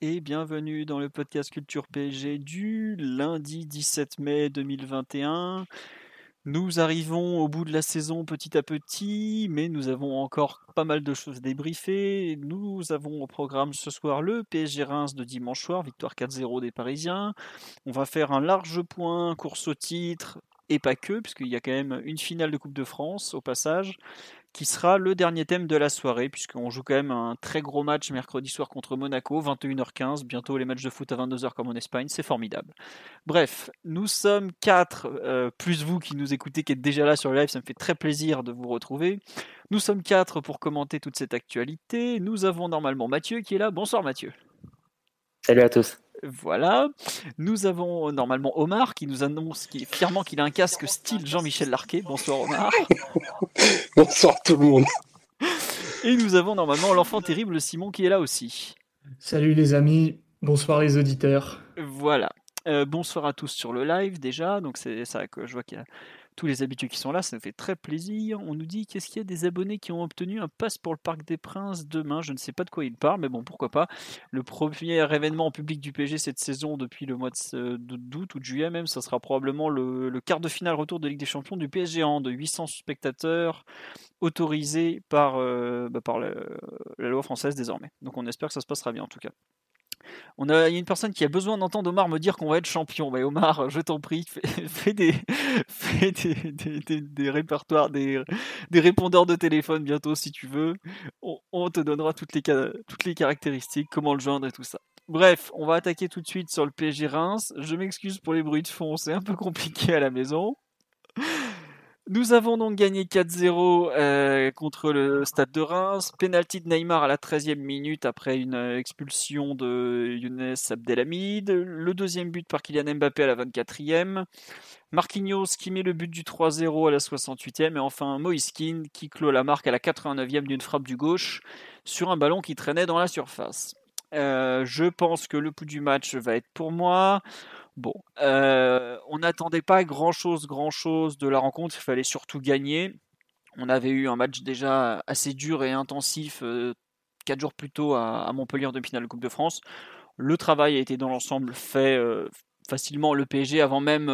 Et bienvenue dans le podcast Culture PSG du lundi 17 mai 2021. Nous arrivons au bout de la saison petit à petit, mais nous avons encore pas mal de choses débriefées. Nous avons au programme ce soir le PSG Reims de dimanche soir, victoire 4-0 des Parisiens. On va faire un large point course au titre, et pas que, puisqu'il y a quand même une finale de Coupe de France au passage qui sera le dernier thème de la soirée, puisqu'on joue quand même un très gros match mercredi soir contre Monaco, 21h15, bientôt les matchs de foot à 22h comme en Espagne, c'est formidable. Bref, nous sommes quatre, euh, plus vous qui nous écoutez, qui êtes déjà là sur le live, ça me fait très plaisir de vous retrouver. Nous sommes quatre pour commenter toute cette actualité. Nous avons normalement Mathieu qui est là. Bonsoir Mathieu. Salut à tous. Voilà. Nous avons normalement Omar qui nous annonce qui, fièrement qu'il a un casque style Jean-Michel Larquet. Bonsoir Omar. Bonsoir tout le monde. Et nous avons normalement l'enfant terrible Simon qui est là aussi. Salut les amis, bonsoir les auditeurs. Voilà. Euh, bonsoir à tous sur le live déjà. Donc c'est ça que je vois qu'il y a tous les habitués qui sont là, ça nous fait très plaisir. On nous dit qu'est-ce qu'il y a des abonnés qui ont obtenu un pass pour le Parc des Princes demain? Je ne sais pas de quoi il parle, mais bon, pourquoi pas. Le premier événement en public du PSG cette saison depuis le mois d'août ou de juillet même, ça sera probablement le, quart de finale retour de Ligue des Champions du PSG en de 800 spectateurs autorisés par, euh, bah, par la loi française désormais. Donc on espère que ça se passera bien en tout cas. On a, il y a une personne qui a besoin d'entendre Omar me dire qu'on va être champion. Mais Omar, je t'en prie, fais, des, répertoires, des, répondeurs de téléphone bientôt si tu veux. On, te donnera toutes les, toutes les caractéristiques, comment le joindre et tout ça. Bref, on va attaquer tout de suite sur le PSG Reims. Je m'excuse pour les bruits de fond, c'est un peu compliqué à la maison. Nous avons donc gagné 4-0 euh, contre le Stade de Reims. Penalty de Neymar à la 13e minute après une euh, expulsion de Younes Abdelhamid. Le deuxième but par Kylian Mbappé à la 24e. Marquinhos qui met le but du 3-0 à la 68e. Et enfin Moiskin qui clôt la marque à la 89e d'une frappe du gauche sur un ballon qui traînait dans la surface. Euh, je pense que le coup du match va être pour moi. Bon, euh, on n'attendait pas grand-chose, grand-chose de la rencontre. Il fallait surtout gagner. On avait eu un match déjà assez dur et intensif euh, quatre jours plus tôt à, Montpellier en demi-finale de Coupe de France. Le travail a été dans l'ensemble fait euh, facilement. Le PSG, avant même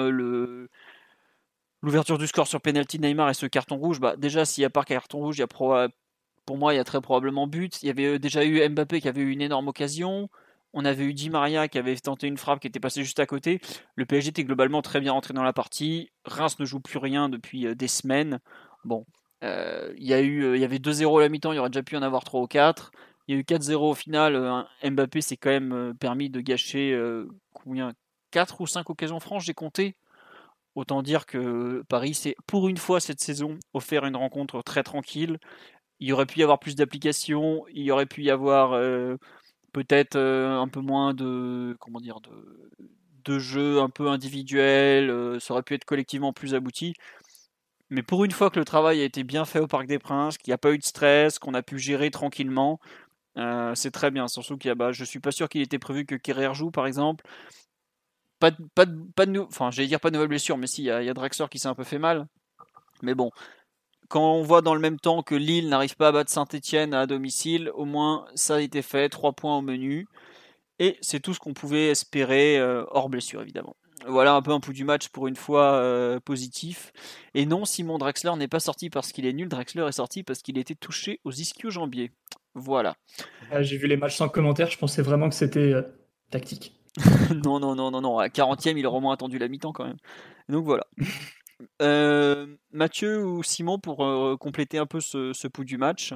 l'ouverture du score sur penalty Neymar et ce carton rouge, bah déjà s'il n'y a pas carton rouge, il y a pour moi il y a très probablement but. Il y avait déjà eu Mbappé qui avait eu une énorme occasion. On avait eu Di Maria qui avait tenté une frappe qui était passée juste à côté. Le PSG était globalement très bien rentré dans la partie. Reims ne joue plus rien depuis euh, des semaines. Bon, euh, euh, il y avait 2-0 à la mi-temps, il y aurait déjà pu en avoir 3 ou 4. Il y a eu 4-0 au final. Mbappé s'est quand même permis de gâcher combien? 4 ou 5 occasions franches, j'ai compté. Autant dire que Paris s'est, pour une fois cette saison, offert une rencontre très tranquille. Il aurait pu y avoir plus d'applications, il aurait pu y avoir peut-être euh, un peu moins de comment dire de, de jeux un peu individuels, euh, ça aurait pu être collectivement plus abouti. Mais pour une fois que le travail a été bien fait au Parc des Princes, qu'il n'y a pas eu de stress, qu'on a pu gérer tranquillement, euh, c'est très bien. Surtout qu'il y a, bah, je suis pas sûr qu'il était prévu que Kerrer joue par exemple. Pas de, pas de, pas enfin, j'allais dire pas de nouvelles blessures, mais si, il y a, y a Draxler qui s'est un peu fait mal. Mais bon, quand on voit dans le même temps que Lille n'arrive pas à battre Saint-Etienne à domicile, au moins ça a été fait, trois points au menu. Et c'est tout ce qu'on pouvait espérer, euh, hors blessure évidemment. Voilà un peu un pouls du match pour une fois euh, positif. Et non, Simon Drexler n'est pas sorti parce qu'il est nul, Drexler est sorti parce qu'il était touché aux ischio-jambiers. Voilà. Ah, j'ai vu les matchs sans commentaire, je pensais vraiment que c'était euh, tactique. non, non, non, non, non. À 40e, il aurait au moins attendu la mi-temps quand même. Donc voilà. Euh, Mathieu ou Simon pour euh, compléter un peu ce, ce pouls du match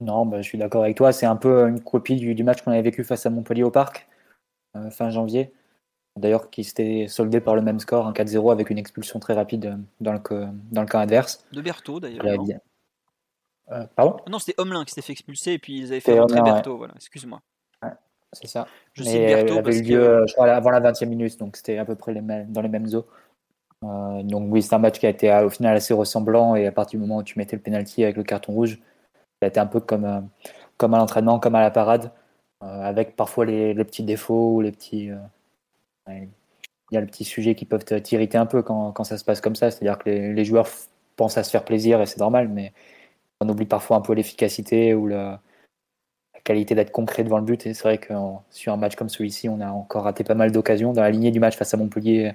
Non, bah, je suis d'accord avec toi. C'est un peu une copie du, match qu'on avait vécu face à Montpellier au Parc euh, fin janvier. D'ailleurs, qui s'était soldé par le même score, un 4-0 avec une expulsion très rapide dans le, dans le camp adverse. De Berthaud d'ailleurs. Euh, pardon? Non, c'était Homelin qui s'était fait expulser et puis ils avaient fait rentrer Berthaud. Voilà, excuse-moi. C'est ça. Je Mais cite euh, Berthaud parce avait eu que. lieu, euh, je crois, avant la 20e minute, donc c'était à peu près les mêmes- dans les mêmes eaux. Euh, donc oui, c'est un match qui a été euh, au final assez ressemblant et à partir du moment où tu mettais le penalty avec le carton rouge, ça a été un peu comme, euh, comme à l'entraînement, comme à la parade, avec parfois les, les petits défauts ou les petits. il y a les petits sujets qui peuvent te- t'irriter un peu quand, quand ça se passe comme ça. C'est-à-dire que les, joueurs pensent à se faire plaisir et c'est normal, mais on oublie parfois un peu l'efficacité ou la, la qualité d'être concret devant le but. Et c'est vrai que sur un match comme celui-ci, on a encore raté pas mal d'occasions. Dans la lignée du match face à Montpellier,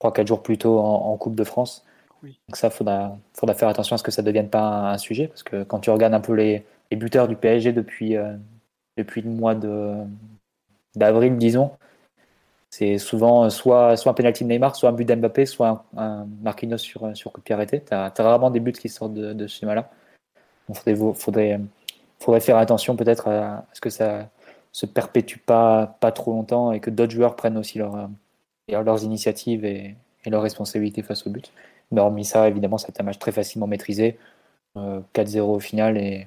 3-4 jours plus tôt en, en Coupe de France. Oui. Donc ça, il faudra, faudra faire attention à ce que ça ne devienne pas un, un sujet. Parce que quand tu regardes un peu les, les buteurs du PSG depuis, euh, depuis le mois de- d'avril, disons, c'est souvent soit, soit un penalty de Neymar, soit un but d'Mbappé, soit un, un Marquinhos sur, sur coup de pied arrêté. Tu as, rarement des buts qui sortent de, de ce schéma-là. Donc faudrait, faudrait, faudrait faire attention peut-être à, à ce que ça se perpétue pas, pas trop longtemps et que d'autres joueurs prennent aussi leur, leurs initiatives et, et leurs responsabilités face au but. Mais hormis ça, évidemment, c'est un match très facilement maîtrisé. Euh, 4-0 au final et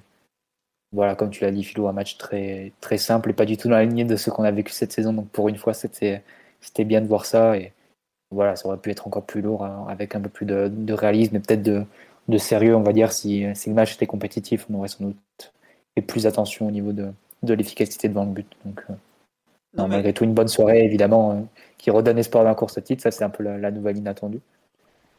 voilà, comme tu l'as dit, Philo, un match très, très simple et pas du tout dans la lignée de ce qu'on a vécu cette saison. Donc pour une fois, c'était bien de voir ça et voilà, ça aurait pu être encore plus lourd hein, avec un peu plus de, de réalisme et peut-être de, de sérieux, on va dire, si, si le match était compétitif, on aurait sans doute fait plus attention au niveau de, de l'efficacité devant le but. Donc, euh, Non, mais- malgré tout, une bonne soirée, évidemment, euh, qui redonne espoir d'un course à titre. Ça, c'est un peu la, la nouvelle inattendue.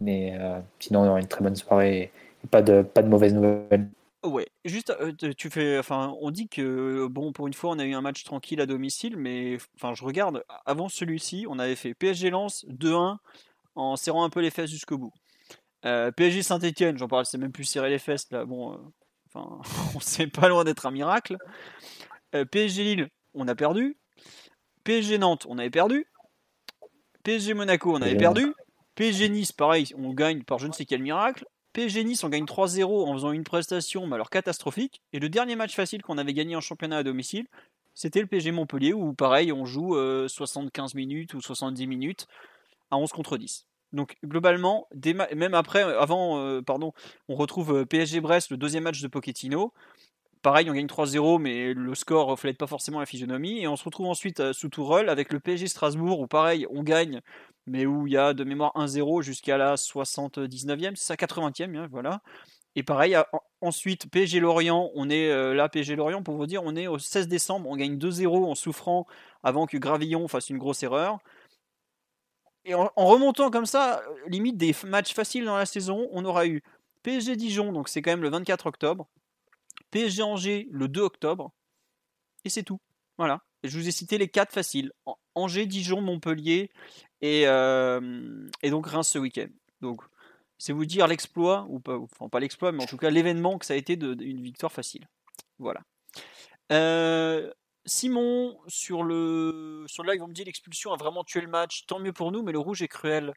Mais euh, sinon, non, une très bonne soirée et pas de, pas de mauvaises nouvelles. Ouais, juste, euh, tu- fais, enfin, on dit que bon, pour une fois, on a eu un match tranquille à domicile, mais enfin, je regarde, avant celui-ci, on avait fait PSG Lens 2-1 en serrant un peu les fesses jusqu'au bout. Euh, PSG Saint-Etienne, j'en parle, c'est même plus serrer les fesses là. Bon, euh, enfin, on sait pas loin d'être un miracle. Euh, PSG Lille, on a perdu. PSG Nantes, on avait perdu. PSG Monaco, on avait perdu. PSG Nice, pareil, on gagne par je ne sais quel miracle. PSG Nice, on gagne 3-0 en faisant une prestation, mais alors catastrophique. Et le dernier match facile qu'on avait gagné en championnat à domicile, c'était le PSG Montpellier, où pareil, on joue euh, 75 minutes ou 70 minutes à 11 contre 10. Donc globalement, même après, euh, avant, euh, pardon, on retrouve euh, PSG Brest, le deuxième match de Pochettino. Pareil, on gagne 3-0, mais le score ne reflète pas forcément la physionomie. Et on se retrouve ensuite euh, sous Tourelle avec le PSG Strasbourg, où pareil, on gagne, mais où il y a de mémoire 1-0 jusqu'à la 79e, c'est ça, 80e, hein, voilà. Et pareil, ensuite, PSG Lorient, on est euh, là, PSG Lorient, pour vous dire, on est au 16 décembre, on gagne 2-0 en souffrant avant que Gravillon fasse une grosse erreur. Et en, remontant comme ça, euh, limite des matchs faciles dans la saison, on aura eu PSG Dijon, donc c'est quand même le 24 octobre, PSG Angers le 2 octobre, et c'est tout. Voilà. Je vous ai cité les quatre faciles An- Angers, Dijon, Montpellier et, euh, et donc Reims ce week-end. Donc c'est vous dire l'exploit, ou pas, enfin pas l'exploit, mais en tout cas l'événement que ça a été d'une victoire facile. Voilà. Euh, Simon, sur le, sur le live, on me dit l'expulsion a vraiment tué le match. Tant mieux pour nous, mais le rouge est cruel.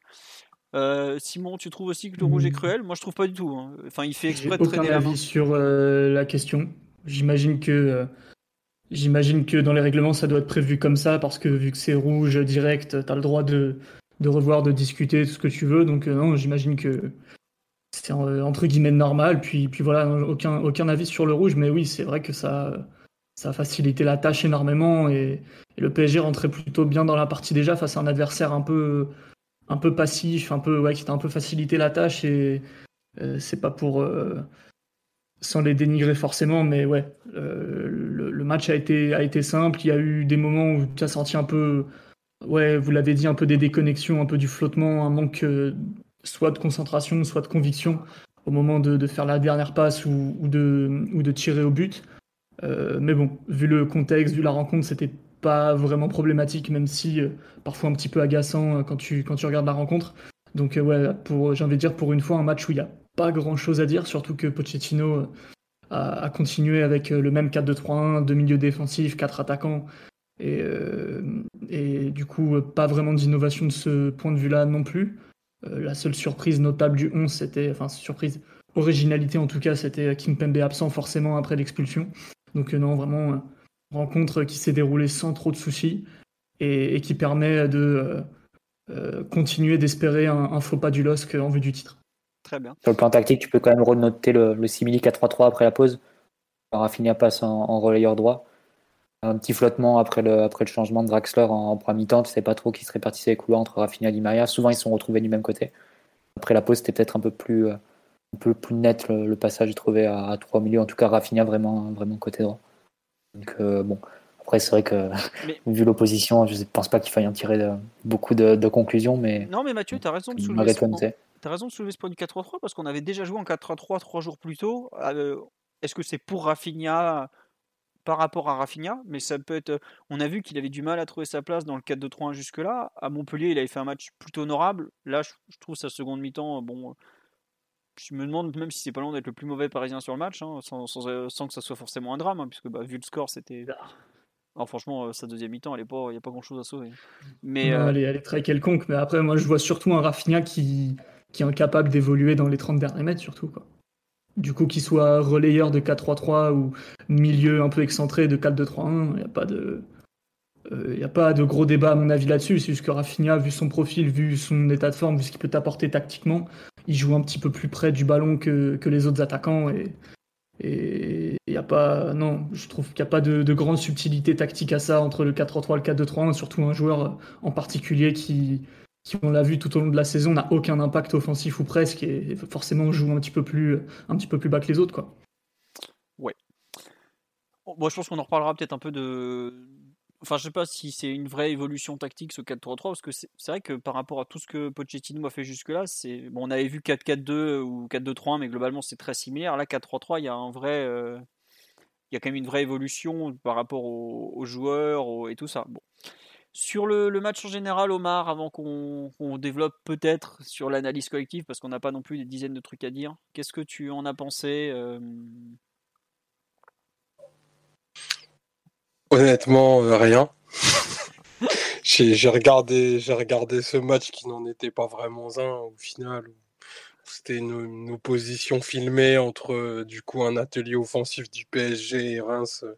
Euh, Simon, tu trouves aussi que le rouge est Hmm. cruel? Moi, je trouve pas du tout. hein. Enfin, il fait exprès de aucun traîner avis sur euh, la question. J'imagine que euh, j'imagine que dans les règlements ça doit être prévu comme ça parce que vu que c'est rouge direct, t'as le droit de, de revoir, de discuter tout ce que tu veux. Donc euh, non, j'imagine que c'est entre guillemets normal. Puis puis voilà, aucun aucun avis sur le rouge, mais oui, c'est vrai que ça ça a facilité la tâche énormément et, et le PSG rentrait plutôt bien dans la partie déjà face à un adversaire un peu un peu passif, un peu ouais, qui t'a un peu facilité la tâche et euh, c'est pas pour euh, sans les dénigrer forcément, mais ouais, euh, le, match a été a été simple. Il y a eu des moments où tu as senti un peu, ouais, vous l'avez dit, un peu des déconnexions, un peu du flottement, un manque soit de concentration, soit de conviction au moment de, faire la dernière passe ou, ou de ou de tirer au but. Mais bon, vu le contexte, vu la rencontre, c'était pas vraiment problématique, même si euh, parfois un petit peu agaçant euh, quand tu, quand tu regardes la rencontre. Donc euh, ouais, pour, j'ai envie de dire pour une fois un match où il n'y a pas grand chose à dire, surtout que Pochettino euh, a, continué avec euh, le même 4-2-3-1, deux milieux défensifs, quatre attaquants. Et, euh, et du coup, euh, pas vraiment d'innovation de ce point de vue-là non plus. Euh, la seule surprise notable du 11, c'était, enfin surprise, originalité en tout cas, c'était King Pembe absent forcément après l'expulsion. Donc euh, non, vraiment, euh, rencontre qui s'est déroulée sans trop de soucis et, et qui permet de euh, euh, continuer d'espérer un, un faux pas du LOSC en vue du titre. Très bien. Sur le plan tactique, tu peux quand même renoter le, le simili 4-3-3 après la pause. Rafinha passe en, en relayeur droit. Un petit flottement après le, après le changement de Draxler en, en première mi-temps. Tu sais pas trop qui se répartissait les couloirs entre Rafinha et Di Maria. Souvent, ils se sont retrouvés du même côté. Après la pause, c'était peut-être un peu plus, euh, un peu plus net le, le passage, trouvé, à, à 3 milieux. En tout cas, Rafinha vraiment, vraiment côté droit. Donc, euh, bon. Après, c'est vrai que, Mais- vu l'opposition, je ne pense pas qu'il faille en tirer de- beaucoup de, de conclusions, mais Non, mais Mathieu, tu as raison de soulever ce point. raison de soulever ce point du 4-3-3 parce qu'on avait déjà joué en 4-3-3 trois jours plus tôt. Euh, Est-ce que c'est pour Rafinha par rapport à Rafinha? Mais ça peut être. On a vu qu'il avait du mal à trouver sa place dans le 4-2-3-1 jusque-là. À Montpellier, il avait fait un match plutôt honorable. Là, je, je trouve sa seconde mi-temps, bon. Je me demande même si c'est pas loin d'être le plus mauvais parisien sur le match, hein, sans, sans, euh, sans que ça soit forcément un drame, hein, puisque bah, vu le score, c'était. Alors, franchement, euh, sa deuxième mi-temps, il n'y a pas grand-chose à sauver. Mais Non, euh, elle, est, elle est très quelconque, mais après, moi, je vois surtout un Rafinha qui, qui est incapable d'évoluer dans les 30 derniers mètres, surtout. Quoi. Du coup, qu'il soit relayeur de 4-3-3 ou milieu un peu excentré de 4-2-3-1, il n'y a pas de. Il n'y a pas de gros débat à mon avis là-dessus, c'est juste que Rafinha, vu son profil, vu son état de forme, vu ce qu'il peut t'apporter tactiquement, il joue un petit peu plus près du ballon que, que les autres attaquants et il y a pas non, je trouve qu'il n'y a pas de, de grande subtilité tactique à ça entre le 4-3-3 et le 4-2-3-1, surtout un joueur en particulier qui, qui on l'a vu tout au long de la saison, n'a aucun impact offensif ou presque et forcément joue un petit peu plus un petit peu plus bas que les autres quoi. Bon, je pense qu'on en reparlera peut-être un peu de. Enfin, je sais pas si c'est une vraie évolution tactique ce 4-3-3, parce que c'est vrai que par rapport à tout ce que Pochettino a fait jusque-là, c'est on avait vu 4-4-2 ou 4-2-3-1, mais globalement c'est très similaire. Là, 4-3-3, il y a un vrai, euh, il y a quand même une vraie évolution par rapport aux, joueurs et tout ça. Sur le, match en général, Omar, avant qu'on qu'on développe peut-être sur l'analyse collective, parce qu'on n'a pas non plus des dizaines de trucs à dire, qu'est-ce que tu en as pensé euh, Honnêtement, euh, rien. J'ai regardé, j'ai regardé ce match qui n'en était pas vraiment un au final. C'était une, opposition filmée entre euh, du coup un atelier offensif du PSG et Reims euh,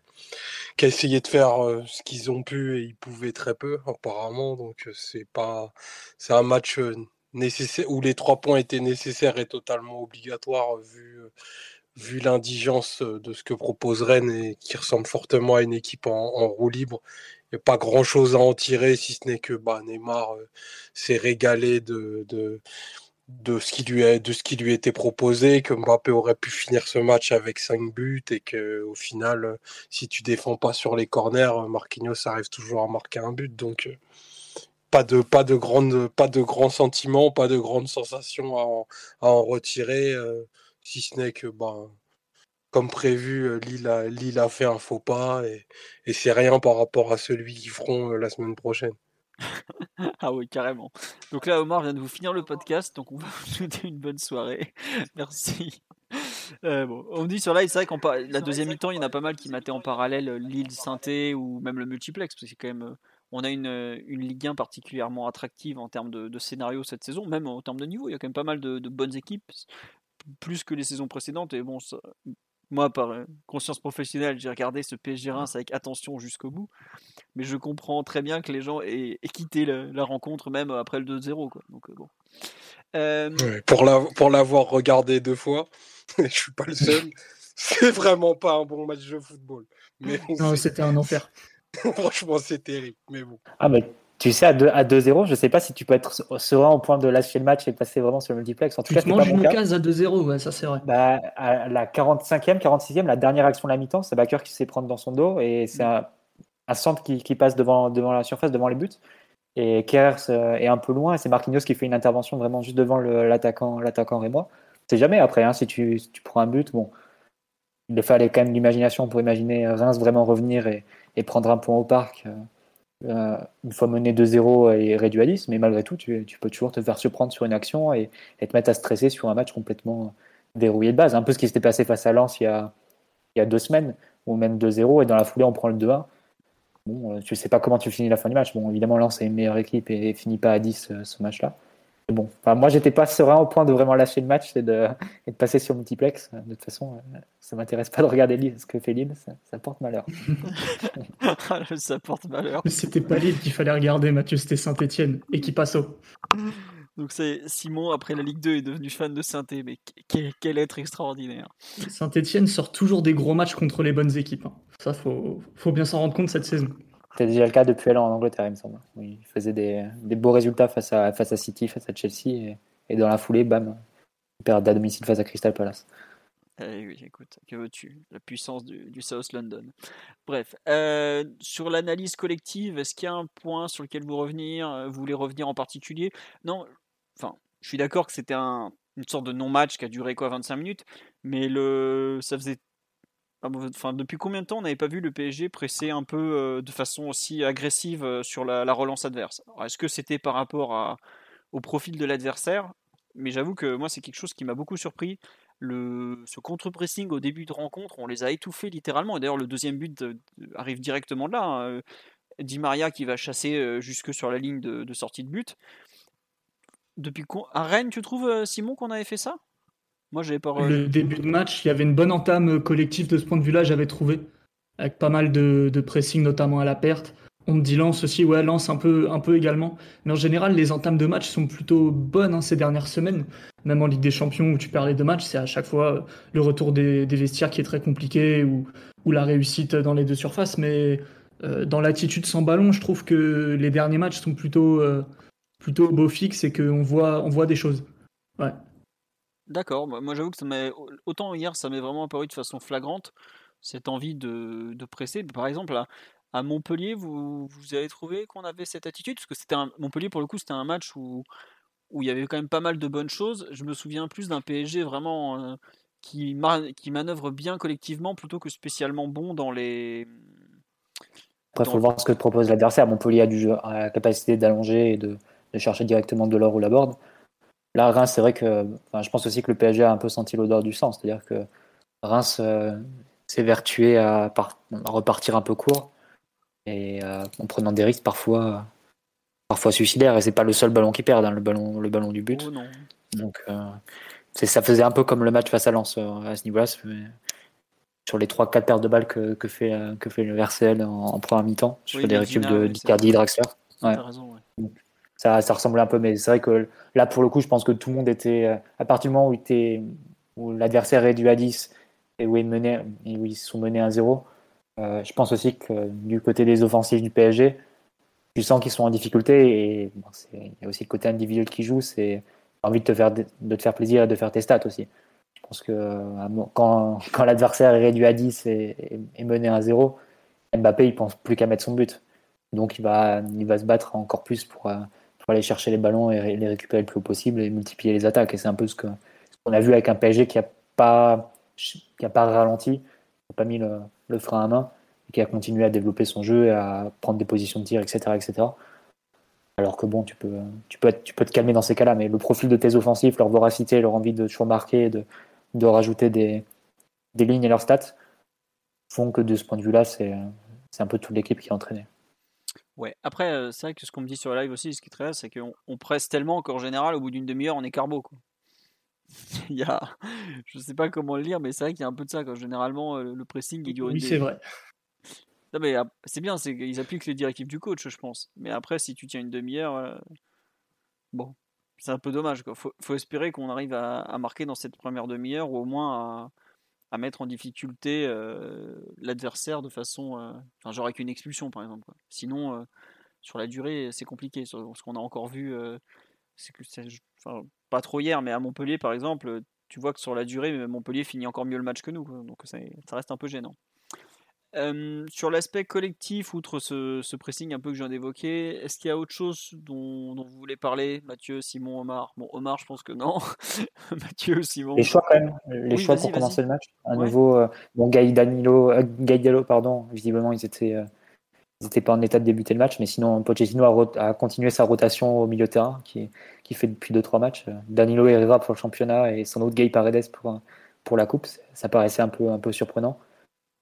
qui essayé de faire ce qu'ils ont pu et ils pouvaient très peu apparemment. Donc c'est pas, c'est un match nécessaire où les trois points étaient nécessaires et totalement obligatoires vu vu l'indigence euh, de ce que propose Rennes et qui ressemble fortement à une équipe en, roue libre, il n'y a pas grand chose à en tirer si ce n'est que bah, Neymar euh, s'est régalé de, de, ce qui lui de ce qui lui était proposé, que Mbappé aurait pu finir ce match avec 5 buts et que au final, euh, si tu défends pas sur les corners, Marquinhos arrive toujours à marquer un but. Donc, pas de, pas de grandes, pas de grands sentiments, pas de grandes sensations à en, retirer. Si ce n'est que, ben, comme prévu, euh, Lille a, Lille a fait un faux pas et, et c'est rien par rapport à celui qu'ils feront euh, la semaine prochaine. Ah oui, carrément. Donc là, Omar vient de vous finir le podcast, donc on va vous souhaiter une bonne soirée. Merci. Euh, bon, on dit sur live, c'est vrai qu'en la deuxième mi-temps, il y en a pas mal qui mataient en parallèle Lille, Sainté ou même le multiplex, parce que c'est quand même, on a une, une Ligue 1 particulièrement attractive en termes de, de scénario cette saison, même en termes de niveau. Il y a quand même pas mal de, de bonnes équipes, plus que les saisons précédentes. Et bon, ça- moi, par euh, conscience professionnelle, j'ai regardé ce PSG Reims avec attention jusqu'au bout mais je comprends très bien que les gens aient, aient quitté la rencontre même après le 2-0. Quoi. Donc, euh, bon. Euh, pour la, pour l'avoir regardé deux fois, je suis pas le seul. C'est vraiment pas un bon match de football. Mais bon, Non, c'était un enfer. franchement, c'est terrible. Mais bon. Ah, mais tu sais, à 2 à 2-0, je sais pas si tu peux être serein au point de lâcher le match et passer vraiment sur le multiplex. En tout Tu cas, te pas manges une cas. case à 2-0, ouais, ça c'est vrai. Bah, à la 45e, 46e, la dernière action de la mi-temps, c'est Bakker qui se fait prendre dans son dos et c'est un, un centre qui, qui passe devant, devant la surface, devant les buts. Et Kers euh, est un peu loin et c'est Marquinhos qui fait une intervention vraiment juste devant l'attaquant rémois. C'est jamais après, hein, si, tu, tu prends un but, bon, il fallait quand même l'imagination pour imaginer Reims vraiment revenir et, et prendre un point au parc. Euh, une fois mené 2-0 et réduit à 10, mais malgré tout, tu, peux toujours te faire surprendre sur une action et, et te mettre à stresser sur un match complètement verrouillé de base. Un peu ce qui s'était passé face à Lens il y a, il y a deux semaines, où on mène 2-0 et dans la foulée, on prend le 2-1. Bon, euh, tu sais pas comment tu finis la fin du match. Bon, évidemment, Lens est une meilleure équipe et finit pas à 10 euh, ce match-là. Bon, enfin, moi, j'étais pas serein au point de vraiment lâcher le match et de, et de passer sur multiplex. De toute façon, euh, ça m'intéresse pas de regarder Lille, ce que fait Lille, ça, ça porte malheur. ça porte malheur. Mais c'était pas Lille qu'il fallait regarder, Mathieu, c'était Saint-Etienne. Et qui passe au. Donc c'est Simon, après la Ligue 2, est devenu fan de saint mais quel, être extraordinaire. Saint-Etienne sort toujours des gros matchs contre les bonnes équipes. Hein. Ça, faut, faut bien s'en rendre compte cette saison. C'était déjà le cas depuis alors en Angleterre, il me semble. il faisait des, beaux résultats face à, face à City, face à Chelsea, et, dans la foulée, bam, il perd à domicile face à Crystal Palace. Eh oui, écoute, que veux-tu? La puissance du, South London. Bref, euh, sur l'analyse collective, est-ce qu'il y a un point sur lequel vous revenir euh, Vous voulez revenir en particulier? Non, enfin, je suis d'accord que c'était un, une sorte de non-match qui a duré quoi 25 minutes, mais le, ça faisait. Enfin, depuis combien de temps on n'avait pas vu le PSG presser un peu euh, de façon aussi agressive sur la, relance adverse? Est-ce que c'était par rapport au profil de l'adversaire? Mais j'avoue que moi, c'est quelque chose qui m'a beaucoup surpris ce contre-pressing au début de rencontre, on les a étouffés littéralement. Et d'ailleurs, le deuxième but arrive directement de là. Hein, euh, Di Maria qui va chasser euh, jusque sur la ligne de, sortie de but. Depuis à Rennes, tu trouves, euh, Simon, qu'on avait fait ça? Moi, j'avais pas. Le début de match, il y avait une bonne entame collective de ce point de vue-là, j'avais trouvé. Avec pas mal de, de pressing, notamment à la perte. On me dit Lance aussi, ouais, Lance un peu, un peu également. Mais en général, les entames de match sont plutôt bonnes hein, ces dernières semaines. Même en Ligue des Champions où tu perds les deux matchs, c'est à chaque fois euh, le retour des, vestiaires qui est très compliqué ou, ou, la réussite dans les deux surfaces. Mais euh, dans l'attitude sans ballon, je trouve que les derniers matchs sont plutôt, euh, plutôt beau fixe et qu'on voit, on voit des choses. Ouais. D'accord, moi j'avoue que ça m'est autant hier ça m'est vraiment apparu de façon flagrante cette envie de, de presser. Par exemple, à Montpellier, vous, vous avez trouvé qu'on avait cette attitude? Parce que c'était un, Montpellier, pour le coup, c'était un match où, où il y avait quand même pas mal de bonnes choses. Je me souviens plus d'un PSG vraiment euh, qui, qui manœuvre bien collectivement plutôt que spécialement bon dans les. Après, il faut voir ce que propose l'adversaire. Montpellier a, du jeu, a la capacité d'allonger et de, de, chercher directement de l'or ou la board. Là, Reims, c'est vrai que. je pense aussi que le PSG a un peu senti l'odeur du sang. C'est-à-dire que Reims euh, s'est vertué à, à, repartir un peu court et euh, en prenant des risques parfois, parfois suicidaires. Et c'est pas le seul ballon qui perd, hein, le ballon, le ballon du but. Oh, Donc euh, ça faisait un peu comme le match face à Lens à ce niveau-là. Sur les 3-4 paires de balles que, que, fait, que fait le RCL en, première mi-temps, sur des récup de d'Icardi Draxler. Ouais. Ça, ça ressemblait un peu, mais c'est vrai que là, pour le coup, je pense que tout le monde était. À partir du moment où, où l'adversaire est réduit à 10 et où ils, menaient, où ils sont menés à 0, euh, je pense aussi que du côté des offensifs du PSG, tu sens qu'ils sont en difficulté et il y a aussi le côté individuel qui joue, c'est envie de te, faire, de te faire plaisir et de faire tes stats aussi. Je pense que euh, quand, quand l'adversaire est réduit à 10 et, mené à 0, Mbappé il pense plus qu'à mettre son but. Donc il va, il va se battre encore plus euh, pour aller chercher les ballons et les récupérer le plus haut possible et multiplier les attaques. Et c'est un peu ce qu'on a vu avec un PSG qui n'a pas, qui pas ralenti, qui n'a pas mis le, le frein à main, et qui a continué à développer son jeu, et à prendre des positions de tir, etc. etc. Alors que bon, tu peux, tu peux, tu peux te calmer dans ces cas-là, mais le profil de tes offensifs, leur voracité, leur envie de toujours marquer, de, de rajouter des, des lignes et leurs stats, font que de ce point de vue-là, c'est un peu toute l'équipe qui est entraînée. Ouais, après, euh, c'est vrai que ce qu'on me dit sur le live aussi, ce qui est très c'est qu'on on presse tellement qu'en général, au bout d'une demi-heure, on est carbo. Quoi. il y a, je sais pas comment le lire, mais c'est vrai qu'il y a un peu de ça. Quand généralement, euh, le pressing il dure Oui, c'est vrai. Non, mais c'est bien, qu'ils appliquent les directives du coach, je pense. Mais après, si tu tiens une demi-heure, euh, bon, c'est un peu dommage. Il faut, faut, espérer qu'on arrive à, marquer dans cette première demi-heure ou au moins à, mettre en difficulté l'adversaire de façon. genre avec une expulsion, par exemple. Sinon, sur la durée, c'est compliqué. Ce qu'on a encore vu, c'est que pas trop hier, mais à Montpellier, par exemple, tu vois que sur la durée, Montpellier finit encore mieux le match que nous. Donc ça, reste un peu gênant. Sur l'aspect collectif, outre ce, pressing un peu que je viens d'évoquer, est-ce qu'il y a autre chose dont, vous voulez parler Mathieu, Simon, Omar? Bon, Omar, je pense que non. Mathieu, Simon. Les choix quand même, les choix pour commencer le match. À nouveau, euh, bon, Gaï Danilo, euh, pardon, visiblement ils étaient, euh, ils n'étaient pas en état de débuter le match, mais sinon Pochettino a, continué sa rotation au milieu de terrain, qui, qui fait depuis 2-3 matchs. Danilo Herrera pour le championnat et sans doute Gay Paredes pour, pour la coupe. Ça paraissait un peu, un peu surprenant.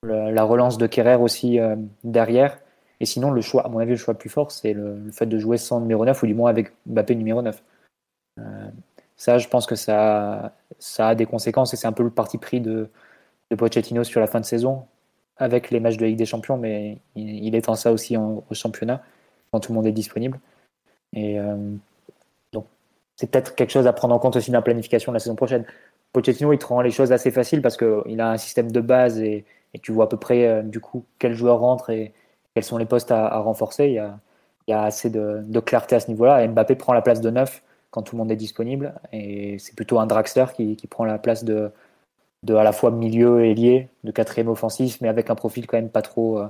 La relance de Kerrer aussi euh, derrière. Et sinon, le choix, à mon avis, le choix le plus fort, c'est le, fait de jouer sans numéro 9 ou du moins avec Mbappé numéro 9. Euh, ça, je pense que ça, a des conséquences et c'est un peu le parti pris de, de Pochettino sur la fin de saison avec les matchs de Ligue des Champions, mais il, est en ça aussi au championnat, quand tout le monde est disponible. Et euh, donc, c'est peut-être quelque chose à prendre en compte aussi dans la planification de la saison prochaine. Pochettino, il te rend les choses assez faciles parce qu'il a un système de base et, tu vois à peu près euh, du coup quel joueur rentre et quels sont les postes à, renforcer. Il y, a, il y a, assez de, clarté à ce niveau-là. Mbappé prend la place de neuf quand tout le monde est disponible et c'est plutôt un Draxler qui, qui, prend la place de, de à la fois milieu et lié, de quatrième offensif, mais avec un profil quand même pas trop, euh,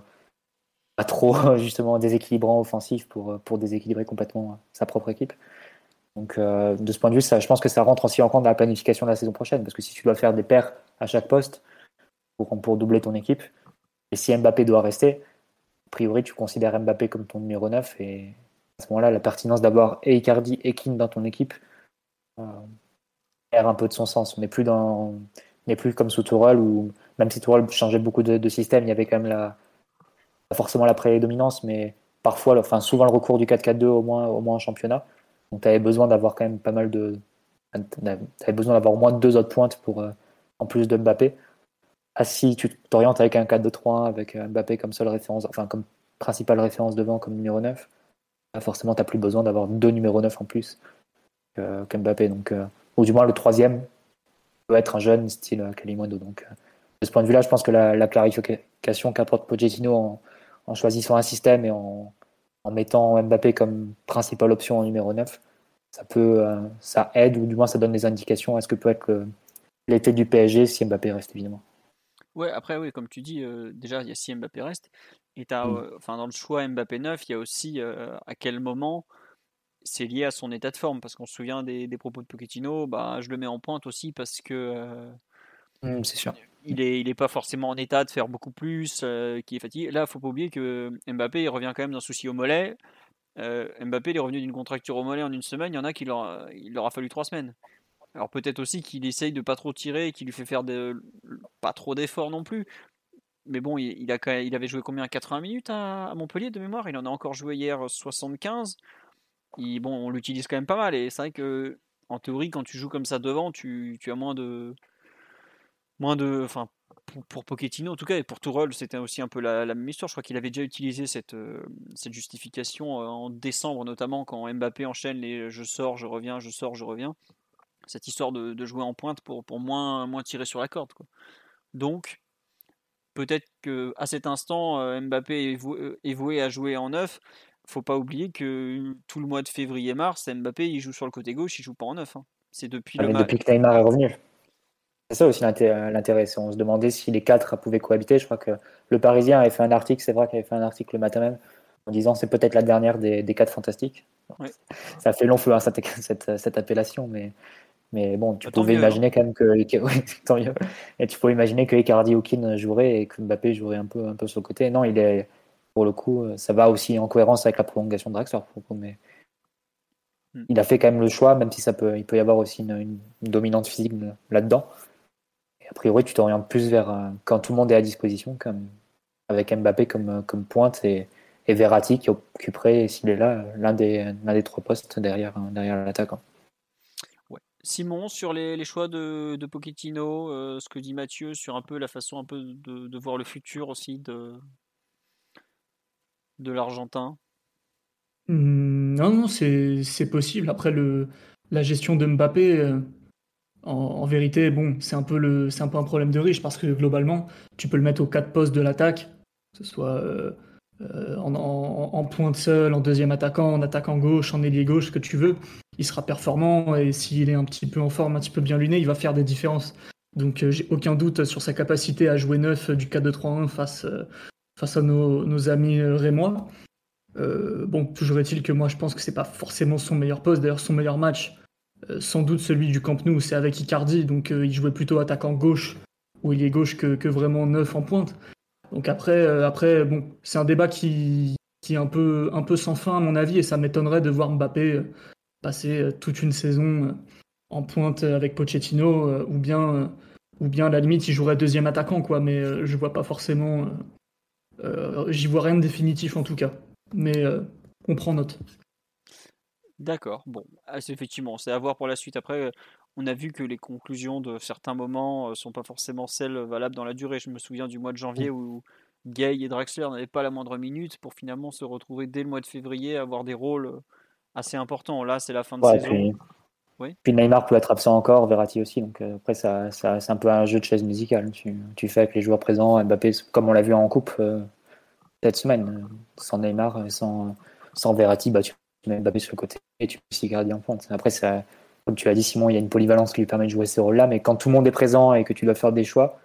pas trop justement déséquilibrant offensif pour, pour déséquilibrer complètement sa propre équipe. Donc, euh, de ce point de vue, ça, je pense que ça rentre aussi en compte dans la planification de la saison prochaine. Parce que si tu dois faire des paires à chaque poste pour, doubler ton équipe, et si Mbappé doit rester, a priori, tu considères Mbappé comme ton numéro 9. Et à ce moment-là, la pertinence d'avoir et Icardi et dans ton équipe euh, perd un peu de son sens. On n'est plus, comme sous Tourelle, où même si Tourelle changeait beaucoup de, système, il y avait quand même la, pas forcément la prédominance, mais parfois, enfin, souvent le recours du 4-4-2 au moins, au moins en championnat. Donc tu avais besoin d'avoir quand même pas mal de. Tu avais besoin d'avoir au moins deux autres pointes pour, euh, en plus de Mbappé. Ah, si tu t'orientes avec un 4-2-3-1 avec euh, Mbappé comme seule référence, enfin comme principale référence devant comme numéro 9, bah, forcément tu n'as plus besoin d'avoir deux numéros 9 en plus qu'Mbappé. euh, ou du moins le troisième peut être un jeune style Kalimondo. Donc de ce point de vue-là, je pense que la, clarification qu'apporte Pochettino en, choisissant un système et en, mettant Mbappé comme principale option en numéro 9, ça peut, euh, ça aide ou du moins ça donne des indications à ce que peut être l'été du PSG si Mbappé reste évidemment. Ouais, après oui, comme tu dis, euh, déjà il y a si Mbappé reste et as, mm. euh, enfin dans le choix Mbappé 9, il y a aussi à quel moment c'est lié à son état de forme parce qu'on se souvient des, propos de Pochettino, bah je le mets en pointe aussi parce que mm, c'est sûr il est, il est pas forcément en état de faire beaucoup plus, euh, qui est fatigué. Là, faut pas oublier que Mbappé, il revient quand même d'un souci au mollet. Euh, Mbappé, il est revenu d'une contracture au mollet en une semaine. Il y en a qui leur, il leur a fallu trois semaines. Alors peut-être aussi qu'il essaye de pas trop tirer et qu'il lui fait faire pas trop d'efforts non plus. Mais bon, il, a, il avait joué combien? 80 minutes à, Montpellier de mémoire? Il en a encore joué hier 75. Il, bon, on l'utilise quand même pas mal. Et c'est vrai que en théorie, quand tu joues comme ça devant, tu, as moins de, moins de, enfin, pour, Pochettino en tout cas et pour Tourelle c'était aussi un peu la, même histoire. Je crois qu'il avait déjà utilisé cette, euh, cette justification euh, en décembre notamment quand Mbappé enchaîne les je sors, je reviens, je sors, je reviens. Cette histoire de, jouer en pointe pour, pour moins, moins tirer sur la corde. Quoi. Donc peut-être que à cet instant euh, Mbappé est voué, à jouer en neuf. Faut pas oublier que tout le mois de février-mars, Mbappé il joue sur le côté gauche, il joue pas en neuf. Hein. C'est depuis ah, le depuis que Neymar est revenu. C'est ça aussi l'intérêt. On se demandait si les quatre pouvaient cohabiter. Je crois que le Parisien avait fait un article, c'est vrai qu'il avait fait un article le matin même, en disant c'est peut-être la dernière des, quatre fantastiques. Ça fait long feu hein, cette, appellation, mais, mais bon, tu bah, pouvais imaginer quand même que. Et tu pouvais imaginer que Icardi jouerait et que Mbappé jouerait un peu, un peu sur le côté. Non, il est. Pour le coup, ça va aussi en cohérence avec la prolongation de Draxler. Mais hmm. il a fait quand même le choix, même si ça peut, il peut y avoir aussi une dominante physique là-dedans a priori, tu t'orientes plus vers euh, quand tout le monde est à disposition, comme avec Mbappé comme, euh, comme pointe et, et Verratti qui occuperait, s'il est là, l'un des, des trois postes derrière, euh, derrière l'attaquant. Simon, sur les, choix de, de Pochettino, ce que dit Mathieu sur un peu la façon un peu de, voir le futur aussi de, l'Argentin? Mmh, Non, non, c'est possible. Après, la gestion de Mbappé, en, vérité, bon, c'est un, peu un problème de riche parce que globalement, tu peux le mettre aux quatre postes de l'attaque, que ce soit euh, euh, en, pointe seule, en deuxième attaquant, en attaquant gauche, en ailier gauche, ce que tu veux. Il sera performant et s'il est un petit peu en forme, un petit peu bien luné, il va faire des différences. Donc euh, j'ai aucun doute sur sa capacité à jouer neuf du 4-2-3-1 face, face à nos, amis rémois. bon, toujours est-il que moi je pense que c'est pas forcément son meilleur poste. D'ailleurs, son meilleur match, euh, sans doute celui du Camp Nou, c'est avec Icardi, donc euh, il jouait plutôt attaquant gauche, ou il est gauche que, vraiment neuf en pointe. Donc après, euh, après bon, c'est un débat qui, qui est un peu, un peu sans fin à mon avis, et ça m'étonnerait de voir Mbappé passer toute une saison en pointe avec Pochettino, ou bien, ou bien à la limite il jouerait deuxième attaquant, quoi. Mais je vois pas forcément, j'y vois rien de définitif en tout cas. Mais on prend note. D'accord, bon, ah, effectivement, c'est à voir pour la suite. Après, euh, on a vu que les conclusions de certains moments euh, sont pas forcément celles valables dans la durée. Je me souviens du mois de janvier mmh. où Gay et Draxler n'avaient pas la moindre minute pour finalement se retrouver dès le mois de février, avoir des rôles euh, assez importants. Là, c'est la fin de saison. Puis Neymar peut être absent encore, Verratti aussi. Donc après, ça, ça c'est un peu un jeu de chaise musicale. Tu, tu, fais avec les joueurs présents, Mbappé, comme on l'a vu en coupe cette semaine. Sans Neymar, sans, sans Verratti, bah, tu mets Mbappé sur le côté et tu mets Sigardi en pointe. Après, ça, comme tu l'as dit, Simon, il y a une polyvalence qui lui permet de jouer ces rôles-là. Mais quand tout le monde est présent et que tu dois faire des choix,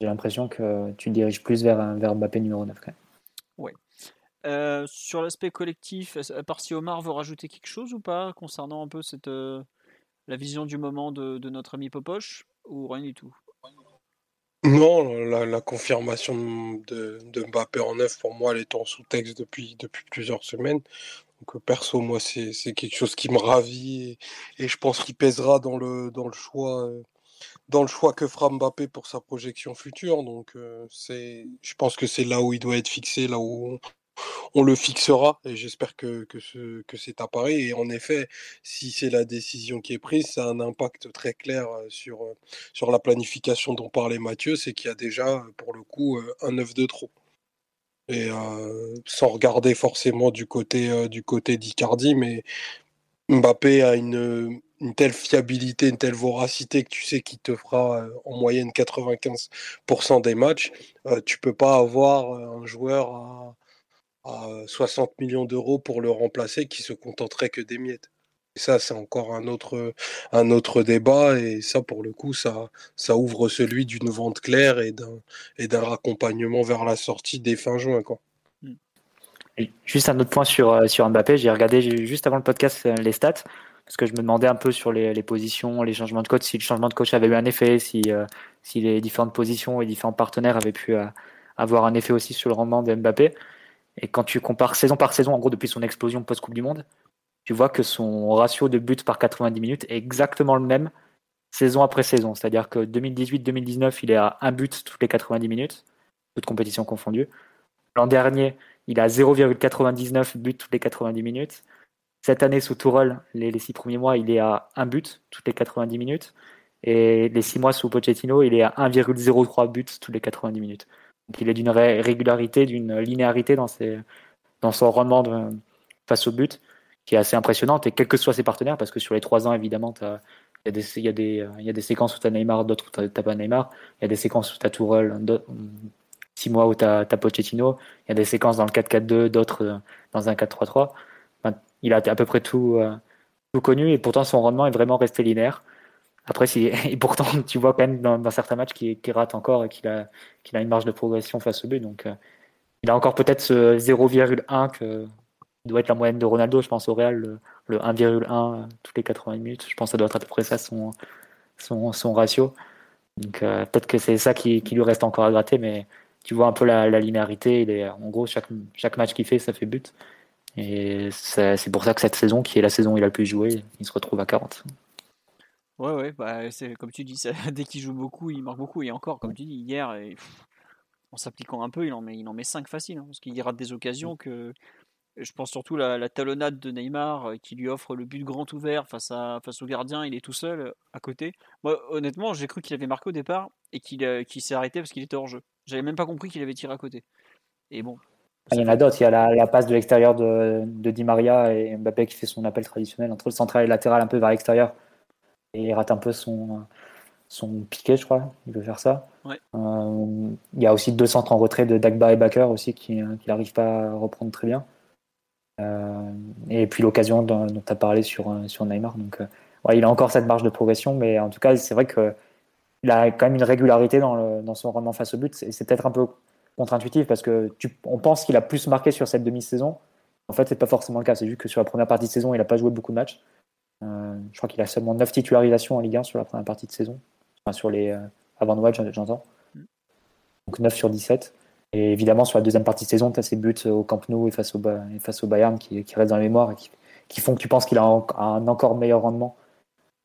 j'ai l'impression que tu te diriges plus vers, vers Mbappé numéro 9. Oui. Euh, sur l'aspect collectif, à part si Omar veut rajouter quelque chose ou pas concernant un peu cette, euh, la vision du moment de, notre ami Popoche ou rien du tout? Non, la, confirmation de, Mbappé en neuf, pour moi, elle est en sous-texte depuis, depuis plusieurs semaines. Donc perso, moi, c'est quelque chose qui me ravit et, je pense qu'il pèsera dans le, dans le choix. Euh, dans le choix que fera Mbappé pour sa projection future. Donc, je pense que c'est là où il doit être fixé, là où on, le fixera. Et j'espère que, que, ce, que c'est à Paris. Et en effet, si c'est la décision qui est prise, ça a un impact très clair sur, sur la planification dont parlait Mathieu. C'est qu'il y a déjà, pour le coup, un œuf de trop. Et sans regarder forcément du côté, du côté d'Icardi, mais Mbappé a une, une telle fiabilité, une telle voracité que tu sais qu'il te fera euh, en moyenne 95% des matchs, euh, tu peux pas avoir euh, un joueur à, 60 millions d'euros pour le remplacer qui se contenterait que des miettes. Et ça, c'est encore un autre, un autre débat. Et ça, pour le coup, ça, ça ouvre celui d'une vente claire et d'un, et d'un raccompagnement vers la sortie des fins juin. Quoi. Juste un autre point sur, sur Mbappé. J'ai regardé juste avant le podcast les stats parce que je me demandais un peu sur les, positions, les changements de coach, si le changement de coach avait eu un effet, si, euh, si les différentes positions et différents partenaires avaient pu euh, avoir un effet aussi sur le rendement de Mbappé. Et quand tu compares saison par saison, en gros depuis son explosion post-Coupe du Monde, tu vois que son ratio de buts par 90 minutes est exactement le même saison après saison. C'est-à-dire que 2018-2019, il est à un but toutes les 90 minutes, toutes compétitions confondues. L'an dernier, il a 0,99 buts toutes les 90 minutes. Cette année, sous Tourelle, les, six premiers mois, il est à un but toutes les 90 minutes. Et les six mois sous Pochettino, il est à 1,03 buts toutes les 90 minutes. Donc il est d'une régularité, d'une linéarité dans, son rendement face au but qui est assez impressionnante. Et quels que soient ses partenaires, parce que sur les trois ans, évidemment, il y, a des, séquences où tu as Neymar, d'autres où tu pas Neymar. Il y a des séquences où tu as Tourelle, six mois où tu as, as, Pochettino. Il y a des séquences dans le 4-4-2, d'autres dans un 4-3-3 il a à peu près tout, euh, tout connu et pourtant son rendement est vraiment resté linéaire. Après, et pourtant, tu vois quand même dans, certains matchs qu'il rate encore et qu'il a, une marge de progression face au but. Donc, euh, il a encore peut-être ce 0,1 que doit être la moyenne de Ronaldo. Je pense au Real, le, 1,1 toutes les 80 minutes. Je pense que ça doit être à peu près ça son, ratio. Donc, euh, peut-être que c'est ça qui, lui reste encore à gratter, mais tu vois un peu la, la linéarité. Il est, en gros, chaque, chaque match qu'il fait, ça fait but. Et c'est pour ça que cette saison, qui est la saison où il a le plus joué, il se retrouve à 40. Ouais, ouais, bah, c'est comme tu dis, dès qu'il joue beaucoup, il marque beaucoup. Et encore, comme tu dis, hier, en s'appliquant un peu, il en met, il en met 5 faciles. Hein, parce qu'il rate des occasions que. Je pense surtout la, la talonnade de Neymar euh, qui lui offre le but grand ouvert face, à, face au gardien. Il est tout seul euh, à côté. Moi, honnêtement, j'ai cru qu'il avait marqué au départ et qu'il euh, s'est arrêté parce qu'il était hors jeu. J'avais même pas compris qu'il avait tiré à côté. Et bon, il y en a d'autres. Il y a la, passe de l'extérieur de, de, Di Maria et Mbappé qui fait son appel traditionnel entre le central et le latéral un peu vers l'extérieur. Et il rate un peu son, son piqué, je crois. Il veut faire ça. Euh, il y a aussi deux centres en retrait de Dagba et Baker aussi qui n'arrivent pas à reprendre très bien. Euh, et puis l'occasion dont, tu as parlé sur, sur Neymar. Donc, euh, il a encore cette marge de progression, mais en tout cas, c'est vrai qu'il a quand même une régularité dans, le, dans son rendement face au but. C'est peut-être un peu contre-intuitif parce que tu, on pense qu'il a plus marqué sur cette demi-saison. En fait, c'est pas forcément le cas. C'est juste que sur la première partie de saison, il n'a pas joué beaucoup de matchs. Euh, je crois qu'il a seulement 9 titularisations en Ligue 1 sur la première partie de saison. Enfin, sur les euh, avant Noël, j'entends. Donc 9 sur 17. Et évidemment, sur la deuxième partie de saison, tu as ses buts au Camp Nou et face au, et face au Bayern qui, qui restent dans la mémoire et qui, font que tu penses qu'il a un, encore meilleur rendement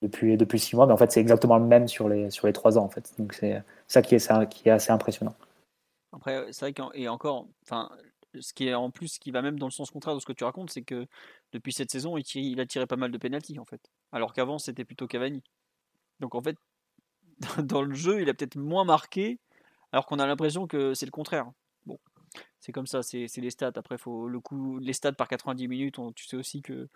depuis, depuis 6 mois. Mais en fait, c'est exactement le même sur les, sur les 3 ans. En fait. Donc c'est ça qui est, ça qui est assez impressionnant. Après, c'est vrai et encore, enfin, ce qui est en plus, qui va même dans le sens contraire de ce que tu racontes, c'est que depuis cette saison, il, a tiré pas mal de pénalties en fait. Alors qu'avant, c'était plutôt Cavani. Donc en fait, dans le jeu, il a peut-être moins marqué, alors qu'on a l'impression que c'est le contraire. Bon, c'est comme ça, c'est les stats. Après, faut le coup, les stats par 90 minutes, tu sais aussi que